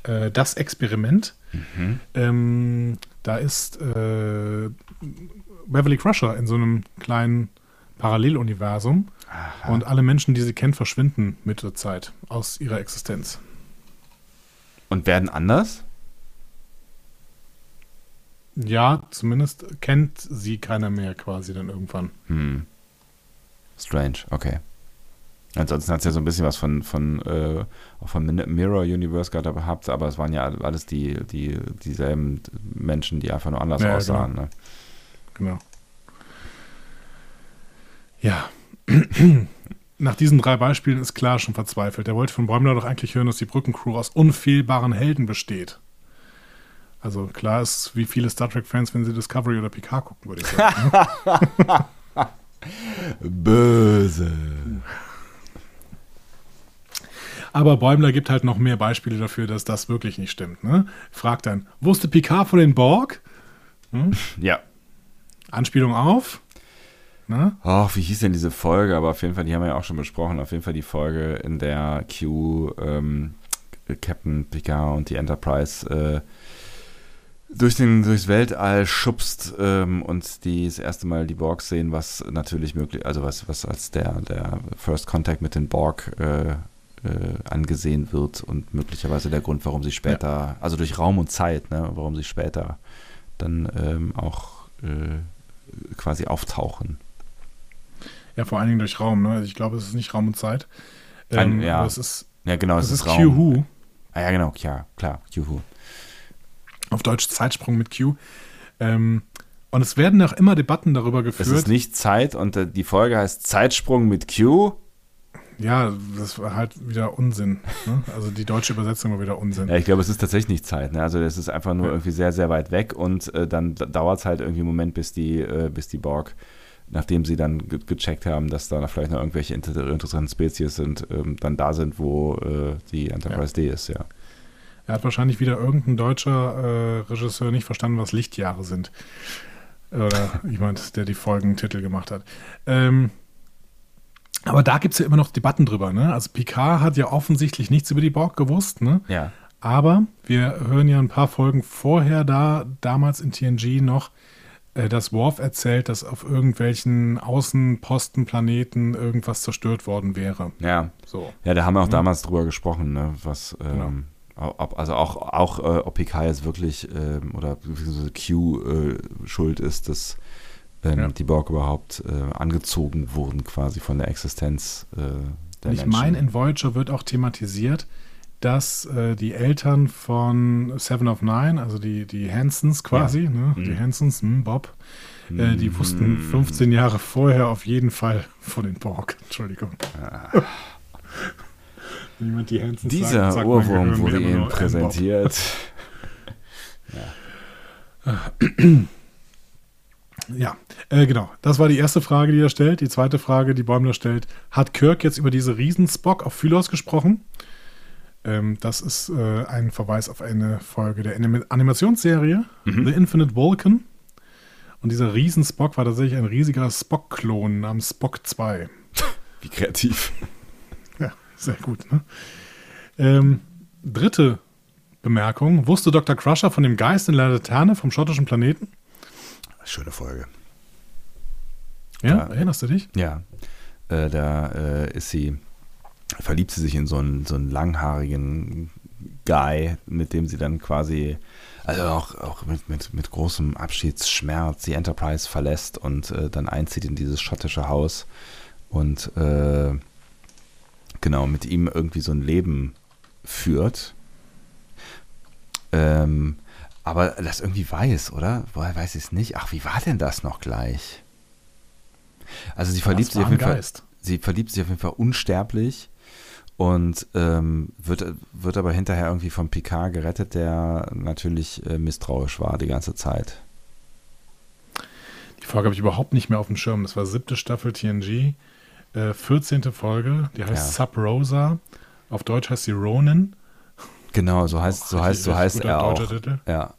Äh, das Experiment. Mhm. Ähm, da ist äh, Beverly Crusher in so einem kleinen Paralleluniversum. Aha. Und alle Menschen, die sie kennt, verschwinden mit der Zeit aus ihrer Existenz. Und werden anders? Ja, zumindest kennt sie keiner mehr quasi dann irgendwann. Hm. Strange, okay. Ansonsten hat es ja so ein bisschen was von, von, äh, auch Mirror Universe gehabt, aber es waren ja alles die, die, dieselben Menschen, die einfach nur anders Ja, aussahen. Ne? Genau. Ja. Nach diesen drei Beispielen ist klar schon verzweifelt. Er wollte von Bäumler doch eigentlich hören, dass die Brückencrew aus unfehlbaren Helden besteht. Also klar ist, wie viele Star Trek-Fans, wenn sie Discovery oder Picard gucken, würde ich sagen. ne? Böse. Aber Bäumler gibt halt noch mehr Beispiele dafür, dass das wirklich nicht stimmt. Ne? Fragt dann, wusste Picard von den Borg? Ja. Anspielung auf? Ne? Ach, wie hieß denn diese Folge? Aber auf jeden Fall, die haben wir ja auch schon besprochen. Auf jeden Fall die Folge, in der Q, ähm, Captain Picard und die Enterprise äh, durch den, durchs Weltall schubst ähm, und die das erste Mal die Borg sehen, was natürlich möglich, also was, was als der, der First Contact mit den Borg äh, äh, angesehen wird und möglicherweise der Grund, warum sie später, also durch Raum und Zeit, ne, warum sie später dann ähm, auch äh, quasi auftauchen. Ja, vor allen Dingen durch Raum. Ne? Also ich glaube, es ist nicht Raum und Zeit. Ein- Ähm, ja. aber es ist, Ja, genau, es es ist ist Raum. Who. Ah, ja, genau, ja, klar, Juhu. Auf Deutsch Zeitsprung mit Q. Ähm, und es werden auch immer Debatten darüber Es geführt. ist nicht Zeit und äh, die Folge heißt Zeitsprung mit Q. ja, das war halt wieder Unsinn. Ne? Also die deutsche Übersetzung war wieder Unsinn. Ja, ich glaube, es ist tatsächlich nicht Zeit. Ne? Also es ist einfach nur Ja. irgendwie sehr, sehr weit weg und äh, dann dauert es halt irgendwie einen Moment, bis die, äh, bis die Borg, nachdem sie dann ge gecheckt haben, dass da vielleicht noch irgendwelche inter interessanten Spezies sind, ähm, dann da sind, wo äh, die Enterprise D ist, ja. Er hat wahrscheinlich wieder irgendein deutscher äh, Regisseur nicht verstanden, was Lichtjahre sind. Oder jemand, der die Folgentitel gemacht hat. Ähm, aber da gibt es ja immer noch Debatten drüber. Ne? Also Picard hat ja offensichtlich nichts über die Borg gewusst. Ne? Ja. Aber wir hören ja ein paar Folgen vorher da, damals in TNG noch, äh, dass Worf erzählt, dass auf irgendwelchen Außenpostenplaneten irgendwas zerstört worden wäre. Ja. So. Ja, da haben wir auch Mhm. damals drüber gesprochen, ne? was, Genau. ähm, ob, also auch, auch äh, ob PK jetzt wirklich ähm, oder Q äh, schuld ist, dass ähm, Ja. die Borg überhaupt äh, angezogen wurden quasi von der Existenz äh, der ich Menschen. meine, in Voyager wird auch thematisiert, dass äh, die Eltern von Seven of Nine, also die, die Hansons quasi, ne? die Mhm. Hansons, hm, Bob, äh, die wussten 15 Jahre vorher auf jeden Fall von den Borg. Entschuldigung. Wenn jemand die Hansons Ah. Dieser sagt, Ohrwurm wurde Ihnen präsentiert. Ja, äh, genau. Das war die erste Frage, die er stellt. Die zweite Frage, die Bäumler stellt, hat Kirk jetzt über diese Riesenspock auf Phylos gesprochen? Ähm, das ist äh, ein Verweis auf eine Folge der Anim Animationsserie The Infinite Vulcan. Und dieser Riesenspock war tatsächlich ein riesiger Spock-Klon namens Spock 2. Wie kreativ. Sehr gut. Ne? Ähm, dritte Bemerkung. Wusste Dr. Crusher von dem Geist in der Laterne vom schottischen Planeten? Schöne Folge. Ja, Ja. erinnerst du dich? Ja, äh, da äh, ist sie, verliebt sie sich in so einen, so einen langhaarigen Guy, mit dem sie dann quasi, also auch, auch mit, mit, mit großem Abschiedsschmerz die Enterprise verlässt und äh, dann einzieht in dieses schottische Haus und äh, genau mit ihm irgendwie so ein Leben führt. Ähm, aber das irgendwie weiß, oder? Woher weiß ich es nicht? Ach, wie war denn das noch gleich? Also sie verliebt sich auf jeden Fall, Geist. sie verliebt sich auf jeden Fall unsterblich und ähm, wird, wird aber hinterher irgendwie vom Picard gerettet, der natürlich äh, misstrauisch war die ganze Zeit. Die Folge habe ich überhaupt nicht mehr auf dem Schirm. Das war siebte Staffel TNG. Äh, 14. Folge, die heißt Ja. Sub Rosa. Auf Deutsch heißt sie Ronin. Genau, so heißt, so heißt, so heißt er auch. Titel. Ja.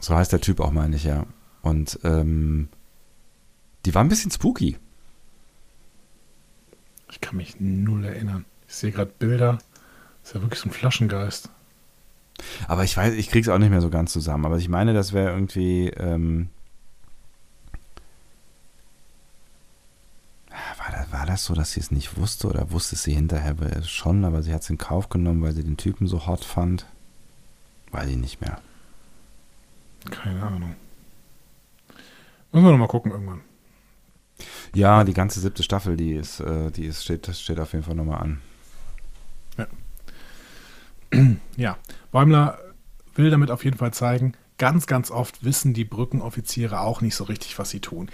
So heißt der Typ auch, meine ich, ja. Und ähm, die war ein bisschen spooky. Ich kann mich null erinnern. Ich sehe gerade Bilder. Ist ja wirklich so ein Flaschengeist. Aber ich weiß, ich krieg's auch nicht mehr so ganz zusammen. Aber ich meine, das wäre irgendwie. Ähm, das so, dass sie es nicht wusste oder wusste sie hinterher schon, aber sie hat es in Kauf genommen, weil sie den Typen so hot fand? Weiß ich nicht mehr. Keine Ahnung. Müssen wir noch mal gucken irgendwann. Ja, die ganze siebte Staffel, die ist, äh, die ist, steht, das steht auf jeden Fall nochmal an. Ja, Bäumler will damit auf jeden Fall zeigen, ganz, ganz oft wissen die Brückenoffiziere auch nicht so richtig, was sie tun.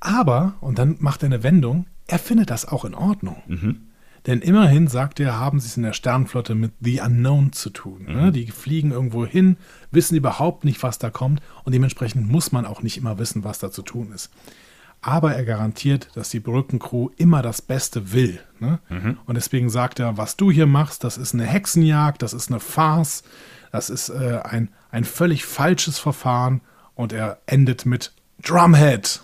Aber, und dann macht er eine Wendung, er findet das auch in Ordnung. Mhm. Denn immerhin, sagt er, haben sie es in der Sternenflotte mit The Unknown zu tun. Ne? Die fliegen irgendwo hin, wissen überhaupt nicht, was da kommt und dementsprechend muss man auch nicht immer wissen, was da zu tun ist. Aber er garantiert, dass die Brückencrew immer das Beste will. Ne? Und deswegen sagt er, was du hier machst, das ist eine Hexenjagd, das ist eine Farce, das ist äh, ein, ein völlig falsches Verfahren und er endet mit Drumhead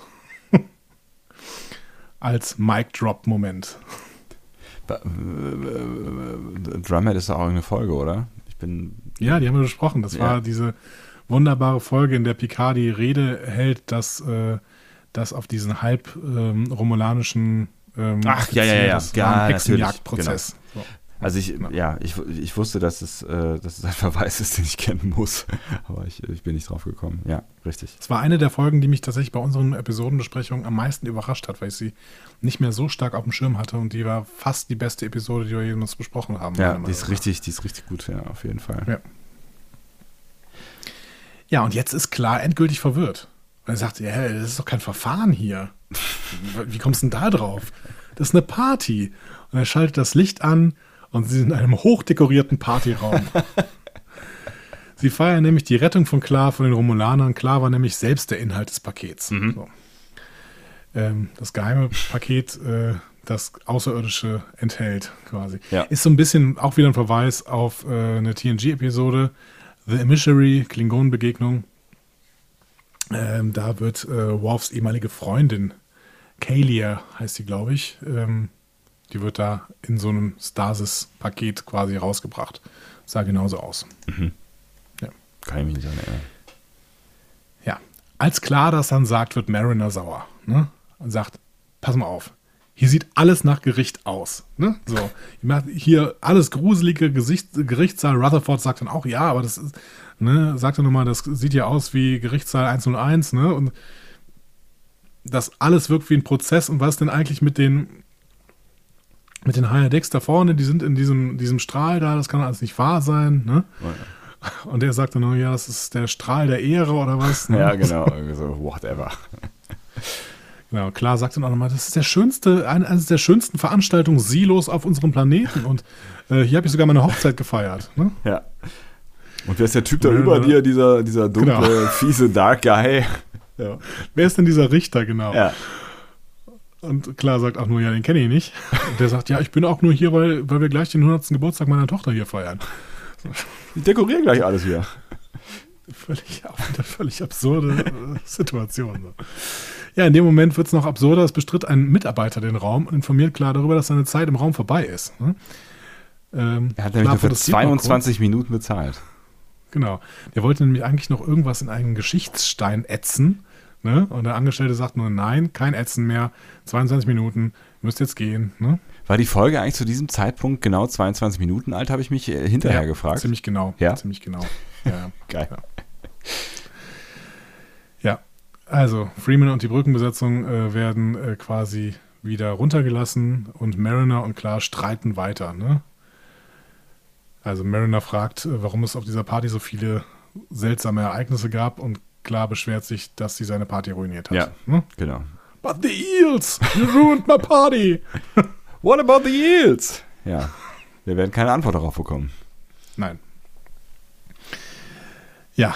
als Mic-Drop-Moment. Ba- äh, äh, Drumhead ist auch irgendeine Folge, oder? Ich bin. Ja, die haben wir besprochen. Das Ja. war diese wunderbare Folge, in der Picard die Rede hält, dass, äh, dass auf diesen halb ähm, romulanischen ähm, Ach, ja, ja, ja, ja. das Hexenjagdprozess. So. Also ich, Ja. ja, ich, ich wusste, dass es, äh, dass es ein Verweis ist, den ich kennen muss. Aber ich, ich bin nicht drauf gekommen. Ja, richtig. Es war eine der Folgen, die mich tatsächlich bei unseren Episodenbesprechungen am meisten überrascht hat, weil ich sie nicht mehr so stark auf dem Schirm hatte und die war fast die beste Episode, die wir jemals besprochen haben. Ja, die ist richtig, die ist richtig gut, ja, auf jeden Fall. Ja. Ja, und jetzt ist klar endgültig verwirrt. Und er sagt, ja, das ist doch kein Verfahren hier. Wie kommst du denn da drauf? Das ist eine Party. Und er schaltet das Licht an und sie sind in einem hochdekorierten Partyraum. sie feiern nämlich die Rettung von Klar von den Romulanern. Klar war nämlich selbst der Inhalt des Pakets. So. Ähm, das geheime Paket, äh, das Außerirdische enthält, quasi. Ja. Ist so ein bisschen auch wieder ein Verweis auf äh, eine TNG-Episode, The Emissary, Klingonenbegegnung. Ähm, da wird äh, Worfs ehemalige Freundin, Kalia heißt sie, glaube ich, ähm, die wird da in so einem Stasis-Paket quasi rausgebracht. Sah genauso aus. Kann ich mich nicht erinnern. Ja. Als klar das dann sagt, wird Mariner sauer. Ne? Und sagt, pass mal auf, hier sieht alles nach Gericht aus. Ne? So, hier alles gruselige Gesicht, Gerichtssaal. Rutherford sagt dann auch, ja, aber das ist, ne, sagt er nochmal, das sieht ja aus wie Gerichtssaal 101, ne? Und das alles wirkt wie ein Prozess. Und was denn eigentlich mit den mit den Higher Decks da vorne, die sind in diesem, diesem Strahl da, das kann alles nicht wahr sein, ne? Und er sagt dann nur, ja, das ist der Strahl der Ehre oder was? Ne? Ja, genau. irgendwie so, whatever. Genau, klar sagt dann auch nochmal, das ist der schönste, eine, eines der schönsten Veranstaltungen Silos auf unserem Planeten und äh, hier habe ich sogar meine Hochzeit gefeiert. Ne? Ja. Und wer ist der Typ da Ja, über ja. dir, dieser, dieser dunkle, Genau. fiese Dark Guy? Ja. Wer ist denn dieser Richter, genau? ja. Und klar sagt auch nur, ja, den kenne ich nicht. Und der sagt, ja, ich bin auch nur hier, weil, weil wir gleich den 100. Geburtstag meiner Tochter hier feiern. Ich dekoriere gleich alles hier. Völlig, völlig absurde äh, Situation. Ja, in dem Moment wird es noch absurder. Es bestritt ein Mitarbeiter den Raum und informiert klar darüber, dass seine Zeit im Raum vorbei ist. Ne? Ähm, Er hat nämlich nur für protestiert noch kurz. 22 Minuten bezahlt. Genau. Der wollte nämlich eigentlich noch irgendwas in einen Geschichtsstein ätzen. Ne? Und der Angestellte sagt nur, nein, kein Ätzen mehr. 22 Minuten, müsst jetzt gehen. Ne? War die Folge eigentlich zu diesem Zeitpunkt genau 22 Minuten alt, habe ich mich äh, hinterher Ja, gefragt. Ziemlich genau. Ja? Ziemlich genau. Ja. Geil. Ja. ja, also Freeman und die Brückenbesetzung äh, werden äh, quasi wieder runtergelassen und Mariner und Klar streiten weiter. Ne? Also Mariner fragt, äh, warum es auf dieser Party so viele seltsame Ereignisse gab und Klar beschwert sich, dass sie seine Party ruiniert hat. Ja. Ne? Genau. But the eels! You ruined my party! What about the yields? Ja. Wir werden keine Antwort darauf bekommen. Nein. Ja.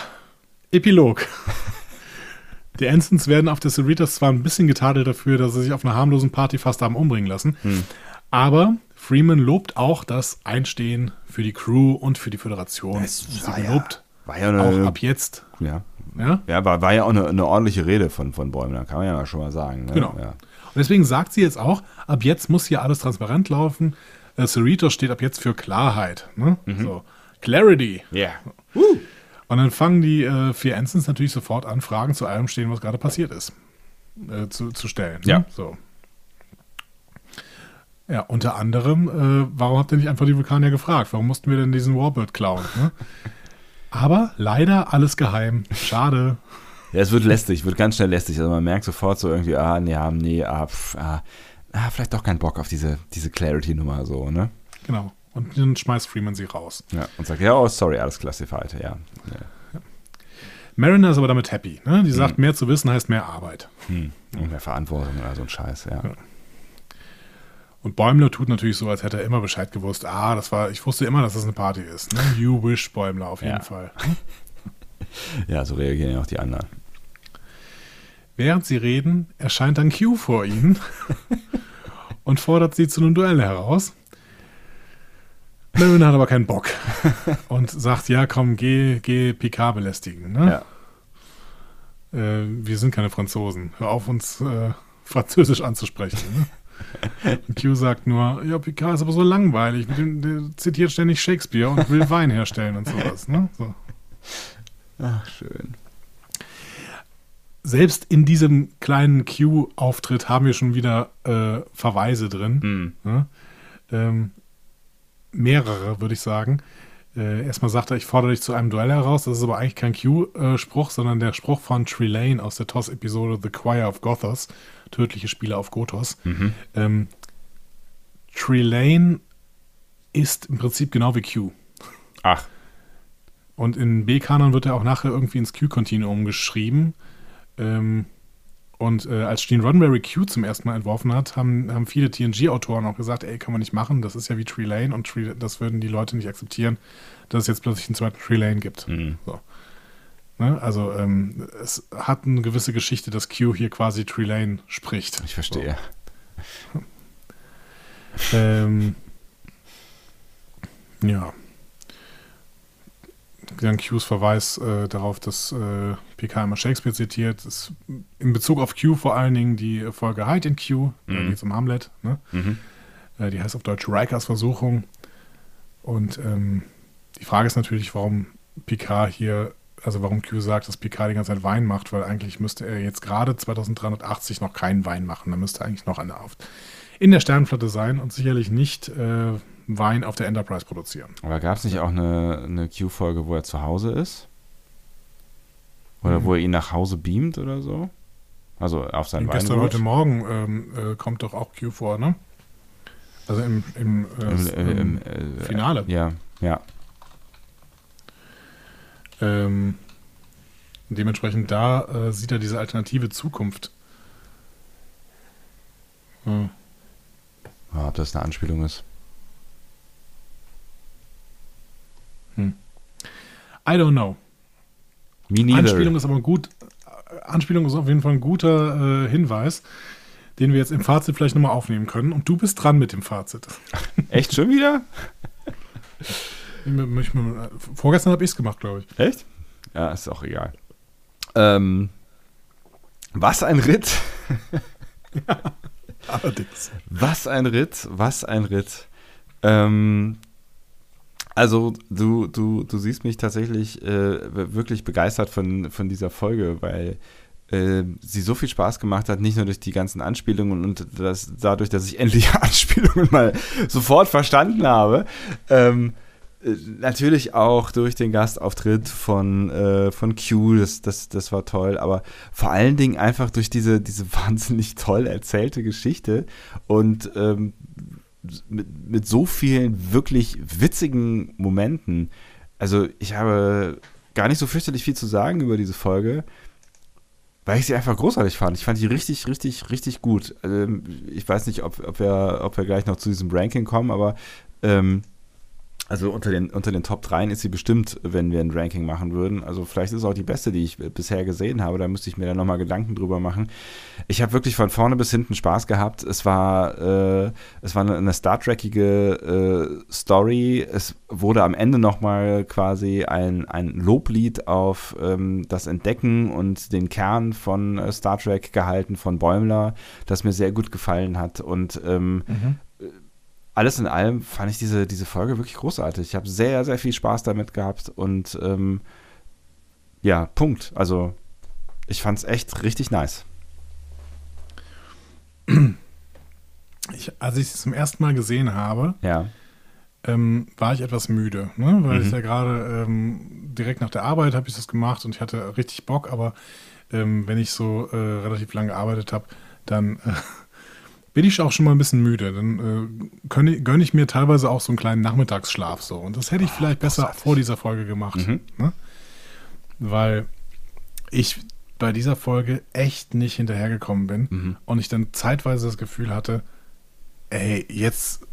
Epilog. Die Ensigns werden auf der Cerritos zwar ein bisschen getadelt dafür, dass sie sich auf einer harmlosen Party fast haben umbringen lassen, Hm. aber Freeman lobt auch das Einstehen für die Crew und für die Föderation. Das Sie war ja- War ja eine, auch ab jetzt. ja, Ja? ja war, war ja auch eine, eine ordentliche Rede von, von Bäumler, kann man ja schon mal sagen. Ne? Genau. Ja. Und deswegen sagt sie jetzt auch, ab jetzt muss hier alles transparent laufen. Äh, Cerritos steht ab jetzt für Klarheit. Ne? Mhm. So. Clarity. Yeah. Und dann fangen die äh, vier Ensigns natürlich sofort an, Fragen zu allem stehen, was gerade passiert ist, äh, zu, zu stellen. ne? Ja. So. Ja, unter anderem, äh, warum habt ihr nicht einfach die Vulkanier gefragt? Warum mussten wir denn diesen Warbird klauen? Ne? Aber leider alles geheim. Schade. Ja, es wird lästig, wird ganz schnell lästig. Also man merkt sofort so irgendwie, ah, nee, ah, nee, ah, pf, ah, ah vielleicht doch keinen Bock auf diese, diese Clarity-Nummer so, ne? Genau. Und dann schmeißt Freeman sie raus. Ja, und sagt, ja, oh, sorry, alles classified, ja. ja. Mariner ist aber damit happy. Ne? Die sagt, mehr zu wissen heißt mehr Arbeit. Hm. Und mehr Verantwortung oder so ein Scheiß, ja. Ja. Und Bäumler tut natürlich so, als hätte er immer Bescheid gewusst. Ah, das war, ich wusste immer, dass das eine Party ist. Ne? You wish, Bäumler, auf jeden Ja. Fall. Ja, so reagieren ja auch die anderen. Während sie reden, erscheint dann Q vor ihnen und fordert sie zu einem Duell heraus. Mariner hat aber keinen Bock und sagt, ja komm, geh, geh Picard belästigen. Ne? Ja. Äh, wir sind keine Franzosen. Hör auf, uns äh, Französisch anzusprechen. Ne? Und Q sagt nur, ja, Picard ist aber so langweilig. Mit dem, der zitiert ständig Shakespeare und will Wein herstellen und sowas. Ne? So. Ach, schön. Selbst in diesem kleinen Q-Auftritt haben wir schon wieder äh, Verweise drin. Hm. Ne? Ähm, mehrere, würde ich sagen. Äh, erstmal sagt er, ich fordere dich zu einem Duell heraus. Das ist aber eigentlich kein Q-Spruch, sondern der Spruch von Trelane aus der TOS-Episode The Choir of Gothos. Tödliche Spiele auf Gothos. Mhm. Ähm, Trelane ist im Prinzip genau wie Q. Ach, Und in B-Kanon wird er auch nachher irgendwie ins Q-Kontinuum geschrieben. Ähm, und äh, als Gene Roddenberry Q zum ersten Mal entworfen hat, haben, haben viele TNG-Autoren auch gesagt, ey, kann man nicht machen, das ist ja wie Trelane und Tree, das würden die Leute nicht akzeptieren, dass es jetzt plötzlich einen zweiten Trelane gibt. hm. So. Ne? Also ähm, es hat eine gewisse Geschichte, dass Q hier quasi Trelane spricht. ich verstehe. Ähm, ja. Dann Qs Verweis äh, darauf, dass äh, PK immer Shakespeare zitiert. Ist in Bezug auf Q vor allen Dingen die Folge Hide in Q. Da Mhm. geht es um Hamlet. Ne? Mhm. Äh, die heißt auf Deutsch Rikers Versuchung. Und ähm, die Frage ist natürlich, warum Picard hier, also warum Q sagt, dass Picard die ganze Zeit Wein macht, weil eigentlich müsste er jetzt gerade 2380 noch keinen Wein machen. Da müsste eigentlich noch einer auf, in der Sternenflotte sein und sicherlich nicht äh, Wein auf der Enterprise produzieren. Aber gab es nicht auch eine, eine Q-Folge, wo er zu Hause ist? Oder Mhm. wo er ihn nach Hause beamt oder so? Also auf sein Und gestern heute Morgen ähm, äh, kommt doch auch Q vor, ne? Also im, im, äh, Im, äh, im im, äh, Finale. Ja, ja. Ähm, dementsprechend da äh, sieht er diese alternative Zukunft. Hm. Ja, ob das eine Anspielung ist. I don't know. Anspielung ist aber gut. Anspielung ist auf jeden Fall ein guter äh, Hinweis, den wir jetzt im Fazit vielleicht nochmal aufnehmen können. Und du bist dran mit dem Fazit. Echt schon wieder? Vorgestern habe ich es gemacht, glaube ich. Echt? Ja, ist auch egal. Ähm, was ein Ritt. Allerdings. Was ein Ritt, was ein Ritt. Ähm, also du, du, du siehst mich tatsächlich äh, wirklich begeistert von, von dieser Folge, weil äh, sie so viel Spaß gemacht hat, nicht nur durch die ganzen Anspielungen und das, dadurch, dass ich endlich Anspielungen mal sofort verstanden habe. Ähm, äh, natürlich auch durch den Gastauftritt von, äh, von Q, das, das, das war toll, aber vor allen Dingen einfach durch diese, diese wahnsinnig toll erzählte Geschichte und ähm, mit, mit so vielen wirklich witzigen Momenten. Also ich habe gar nicht so fürchterlich viel zu sagen über diese Folge, weil ich sie einfach großartig fand. Ich fand die richtig, richtig, richtig gut. Ähm, ich weiß nicht, ob, ob, wir, ob wir gleich noch zu diesem Ranking kommen, aber ähm, Also unter den, unter den Top 3 ist sie bestimmt, wenn wir ein Ranking machen würden. Also vielleicht ist es auch die beste, die ich bisher gesehen habe. Da müsste ich mir dann nochmal Gedanken drüber machen. Ich habe wirklich von vorne bis hinten Spaß gehabt. Es war, äh, es war eine, Star Trekige äh, Story. Es wurde am Ende nochmal quasi ein, ein Loblied auf ähm, das Entdecken und den Kern von äh, Star Trek gehalten von Bäumler, das mir sehr gut gefallen hat. Und ähm, mhm alles in allem fand ich diese, diese Folge wirklich großartig. Ich habe sehr, sehr viel Spaß damit gehabt und ähm, ja, Punkt. Also ich fand es echt richtig nice. Ich, als ich es zum ersten Mal gesehen habe, ja. ähm, war ich etwas müde, ne? weil mhm. ich ja gerade ähm, direkt nach der Arbeit habe ich das gemacht und ich hatte richtig Bock, aber ähm, wenn ich so äh, relativ lange gearbeitet habe, dann äh, bin ich auch schon mal ein bisschen müde. Dann äh, gönne ich mir teilweise auch so einen kleinen Nachmittagsschlaf so. Und das hätte ich oh, vielleicht besser großartig. vor dieser Folge gemacht. Mhm. Ne? Weil ich bei dieser Folge echt nicht hinterhergekommen bin mhm. und ich dann zeitweise das Gefühl hatte, ey, jetzt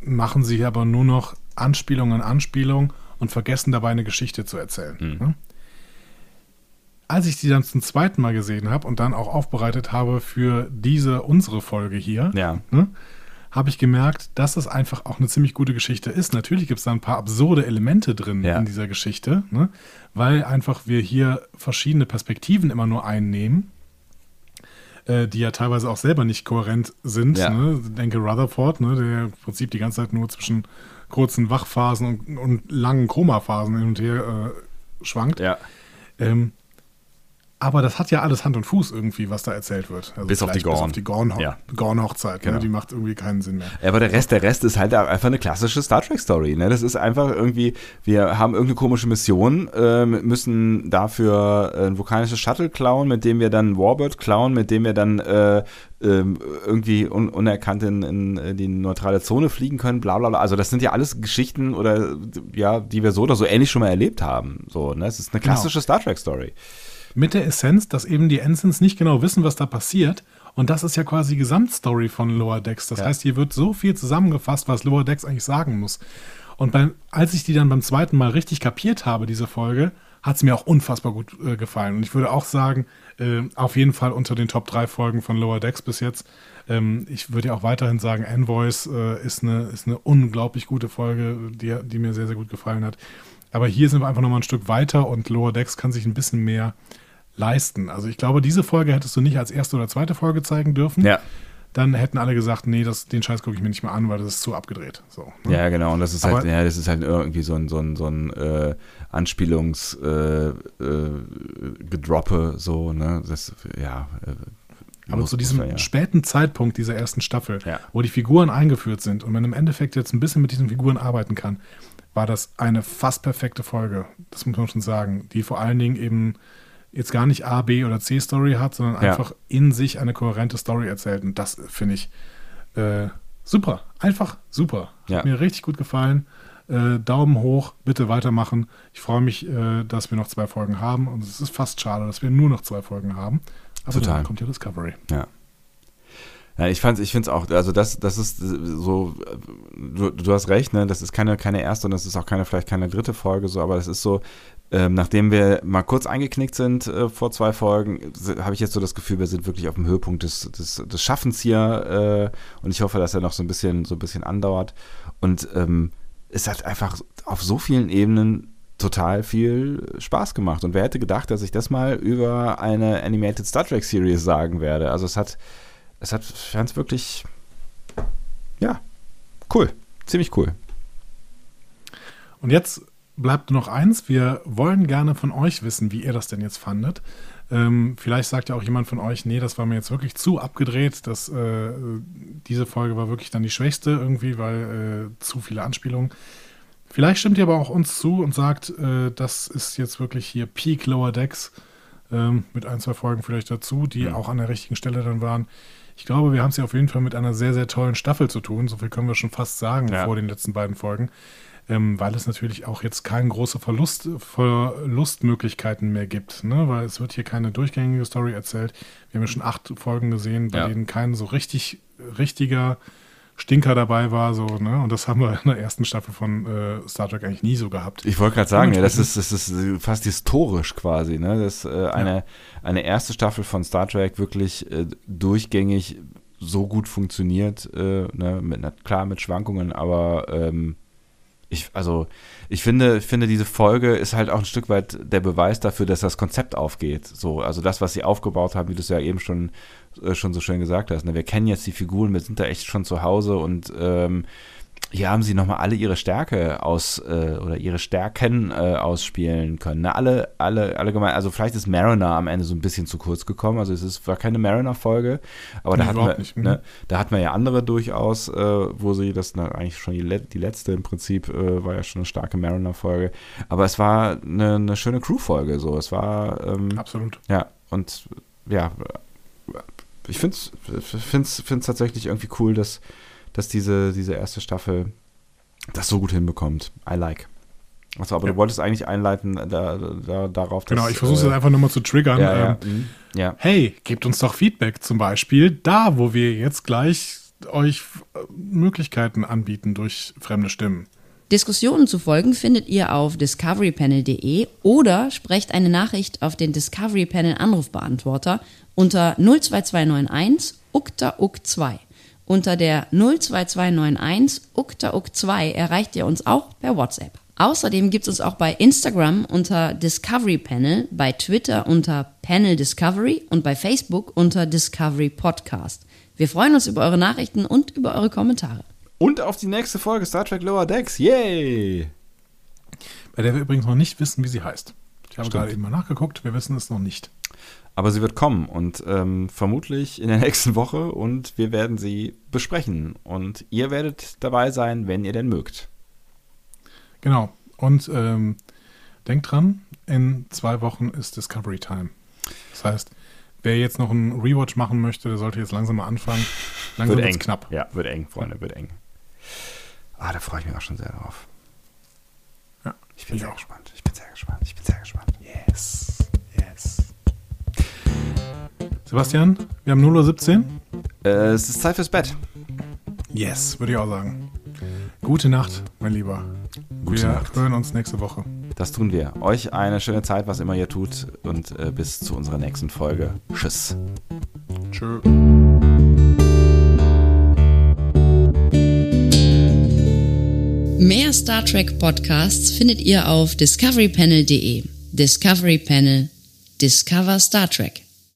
machen sie aber nur noch Anspielung an Anspielung und vergessen dabei eine Geschichte zu erzählen. Mhm. Ne? Als ich die dann zum zweiten Mal gesehen habe und dann auch aufbereitet habe für diese, unsere Folge hier, ja. ne, habe ich gemerkt, dass das einfach auch eine ziemlich gute Geschichte ist. Natürlich gibt es da ein paar absurde Elemente drin ja. in dieser Geschichte, ne, weil einfach wir hier verschiedene Perspektiven immer nur einnehmen, äh, die ja teilweise auch selber nicht kohärent sind. Ja. Ne. Denke Rutherford, ne, der im Prinzip die ganze Zeit nur zwischen kurzen Wachphasen und, und langen Chromaphasen hin und her äh, schwankt. Ja. Ähm, aber das hat ja alles Hand und Fuß irgendwie, was da erzählt wird. Also bis auf die Gorn. Bis auf die Gorn-Hochzeit. Ja. Ne? Genau. Die macht irgendwie keinen Sinn mehr. Ja, aber der Rest, der Rest ist halt einfach eine klassische Star Trek-Story. Ne? Das ist einfach irgendwie, wir haben irgendeine komische Mission, äh, müssen dafür ein vulkanisches Shuttle klauen, mit dem wir dann Warbird klauen, mit dem wir dann äh, ähm, irgendwie un unerkannt in, in, die neutrale Zone fliegen können, bla bla bla. Also das sind ja alles Geschichten oder ja, die wir so oder so ähnlich schon mal erlebt haben. So, ne? Es ist eine genau. klassische genau. Star Trek-Story mit der Essenz, dass eben die Ensigns nicht genau wissen, was da passiert. Und das ist ja quasi die Gesamtstory von Lower Decks. Das ja. heißt, hier wird so viel zusammengefasst, was Lower Decks eigentlich sagen muss. Und beim, als ich die dann beim zweiten Mal richtig kapiert habe, diese Folge, hat es mir auch unfassbar gut äh, gefallen. Und ich würde auch sagen, äh, auf jeden Fall unter den Top 3 Folgen von Lower Decks bis jetzt. Ähm, ich würde ja auch weiterhin sagen, Envoys äh, ist, eine, ist eine unglaublich gute Folge, die, die mir sehr, sehr gut gefallen hat. Aber hier sind wir einfach nochmal ein Stück weiter und Lower Decks kann sich ein bisschen mehr leisten. Also ich glaube, diese Folge hättest du nicht als erste oder zweite Folge zeigen dürfen. Ja. Dann hätten alle gesagt, nee, das, den Scheiß gucke ich mir nicht mehr an, weil das ist zu abgedreht. So, ne? Ja, genau. Und das ist halt, ja, das ist halt irgendwie so ein, so ein, so ein äh, Anspielungsgedroppe, äh, äh, so, ne? Das, ja. Äh, aber zu diesem ja. späten Zeitpunkt dieser ersten Staffel, ja. wo die Figuren eingeführt sind und man im Endeffekt jetzt ein bisschen mit diesen Figuren arbeiten kann, war das eine fast perfekte Folge. Das muss man schon sagen. Die vor allen Dingen eben jetzt gar nicht A, B oder C Story hat, sondern ja. einfach in sich eine kohärente Story erzählt. Und das finde ich äh, super. Einfach super. Ja. Hat mir richtig gut gefallen. Äh, Daumen hoch, bitte weitermachen. Ich freue mich, äh, dass wir noch zwei Folgen haben. Und es ist fast schade, dass wir nur noch zwei Folgen haben. Aber Total. dann kommt ja Discovery. Ja. Ja, ich fand, ich finde es auch, also das, das ist so, du, du, hast recht, ne, das ist keine, keine erste und das ist auch keine, vielleicht keine dritte Folge so, aber das ist so, ähm, nachdem wir mal kurz eingeknickt sind äh, vor zwei Folgen, habe ich jetzt so das Gefühl, wir sind wirklich auf dem Höhepunkt des, des, des Schaffens hier äh, und ich hoffe, dass er noch so ein bisschen, so ein bisschen andauert. Und ähm, es hat einfach auf so vielen Ebenen total viel Spaß gemacht. Und wer hätte gedacht, dass ich das mal über eine Animated Star Trek Series sagen werde? Also es hat, es hat, es wirklich, ja, cool, ziemlich cool. Und jetzt bleibt nur noch eins. Wir wollen gerne von euch wissen, wie ihr das denn jetzt fandet. Ähm, vielleicht sagt ja auch jemand von euch, nee, das war mir jetzt wirklich zu abgedreht. Das, äh, diese Folge war wirklich dann die schwächste irgendwie, weil äh, zu viele Anspielungen. Vielleicht stimmt ihr aber auch uns zu und sagt, äh, das ist jetzt wirklich hier Peak Lower Decks ähm, mit ein, zwei Folgen vielleicht dazu, die ja. auch an der richtigen Stelle dann waren. Ich glaube, wir haben es ja auf jeden Fall mit einer sehr, sehr tollen Staffel zu tun. So viel können wir schon fast sagen ja. vor den letzten beiden Folgen ähm, weil es natürlich auch jetzt keine große Verlust, Verlustmöglichkeiten mehr gibt, ne? weil es wird hier keine durchgängige Story erzählt. Wir haben ja schon acht Folgen gesehen, bei ja. denen kein so richtig richtiger Stinker dabei war, so, ne? Und das haben wir in der ersten Staffel von äh, Star Trek eigentlich nie so gehabt. Ich wollte gerade sagen, ja, das ist, das ist fast historisch quasi, ne? Dass äh, eine, ja. eine erste Staffel von Star Trek wirklich äh, durchgängig so gut funktioniert, äh, ne? mit, klar mit Schwankungen, aber ähm, ich, also, ich finde, finde, diese Folge ist halt auch ein Stück weit der Beweis dafür, dass das Konzept aufgeht. So, also das, was sie aufgebaut haben, wie du es ja eben schon, äh, schon so schön gesagt hast. Ne? Wir kennen jetzt die Figuren, wir sind da echt schon zu Hause und ähm, hier haben sie nochmal alle ihre Stärke aus äh, oder ihre Stärken äh, ausspielen können. Ne? Alle, alle, alle gemein, also vielleicht ist Mariner am Ende so ein bisschen zu kurz gekommen. Also es ist, war keine Mariner-Folge, aber nee, da, hatten wir, nicht, ne, da hatten wir ja andere durchaus, äh, wo sie das na, eigentlich schon die, die, letzte im Prinzip äh, war ja schon eine starke Mariner-Folge. Aber es war eine, eine schöne Crew-Folge. So, es war ähm, absolut. Ja und ja, ich finde es tatsächlich irgendwie cool, dass dass diese, diese erste Staffel das so gut hinbekommt. I like. Achso, aber ja. du wolltest eigentlich einleiten da, da, darauf, dass, Genau, ich versuche es äh, jetzt einfach nur mal zu triggern. Ja, ja. Ähm, mhm. ja. Hey, gebt uns doch Feedback zum Beispiel da, wo wir jetzt gleich euch äh, Möglichkeiten anbieten durch fremde Stimmen. Diskussionen zu folgen findet ihr auf discoverypanel.de oder sprecht eine Nachricht auf den Discovery Panel Anrufbeantworter unter 02291 ukta uk 2 unter der 02291 uktauk2 erreicht ihr uns auch per WhatsApp. Außerdem gibt es uns auch bei Instagram unter Discovery Panel, bei Twitter unter Panel Discovery und bei Facebook unter Discovery Podcast. Wir freuen uns über eure Nachrichten und über eure Kommentare. Und auf die nächste Folge Star Trek Lower Decks. Yay! Bei der wir übrigens noch nicht wissen, wie sie heißt. Ich habe Stimmt. gerade eben mal nachgeguckt, wir wissen es noch nicht. Aber sie wird kommen und ähm, vermutlich in der nächsten Woche und wir werden sie besprechen. Und ihr werdet dabei sein, wenn ihr denn mögt. Genau. Und ähm, denkt dran, in zwei Wochen ist Discovery Time. Das heißt, wer jetzt noch einen Rewatch machen möchte, der sollte jetzt langsam mal anfangen. Langsam wird eng. knapp. Ja, wird eng, Freunde, wird eng. Ah, da freue ich mich auch schon sehr drauf. Ja, ich bin sehr auch. gespannt. Ich bin sehr gespannt. Ich bin sehr gespannt. Sebastian, wir haben 0.17 Uhr. Äh, es ist Zeit fürs Bett. Yes, würde ich auch sagen. Gute Nacht, mein Lieber. Gute wir Nacht. hören uns nächste Woche. Das tun wir. Euch eine schöne Zeit, was immer ihr tut. Und äh, bis zu unserer nächsten Folge. Tschüss. Tschö. Mehr Star Trek Podcasts findet ihr auf discoverypanel.de. Discovery Panel. Discover Star Trek.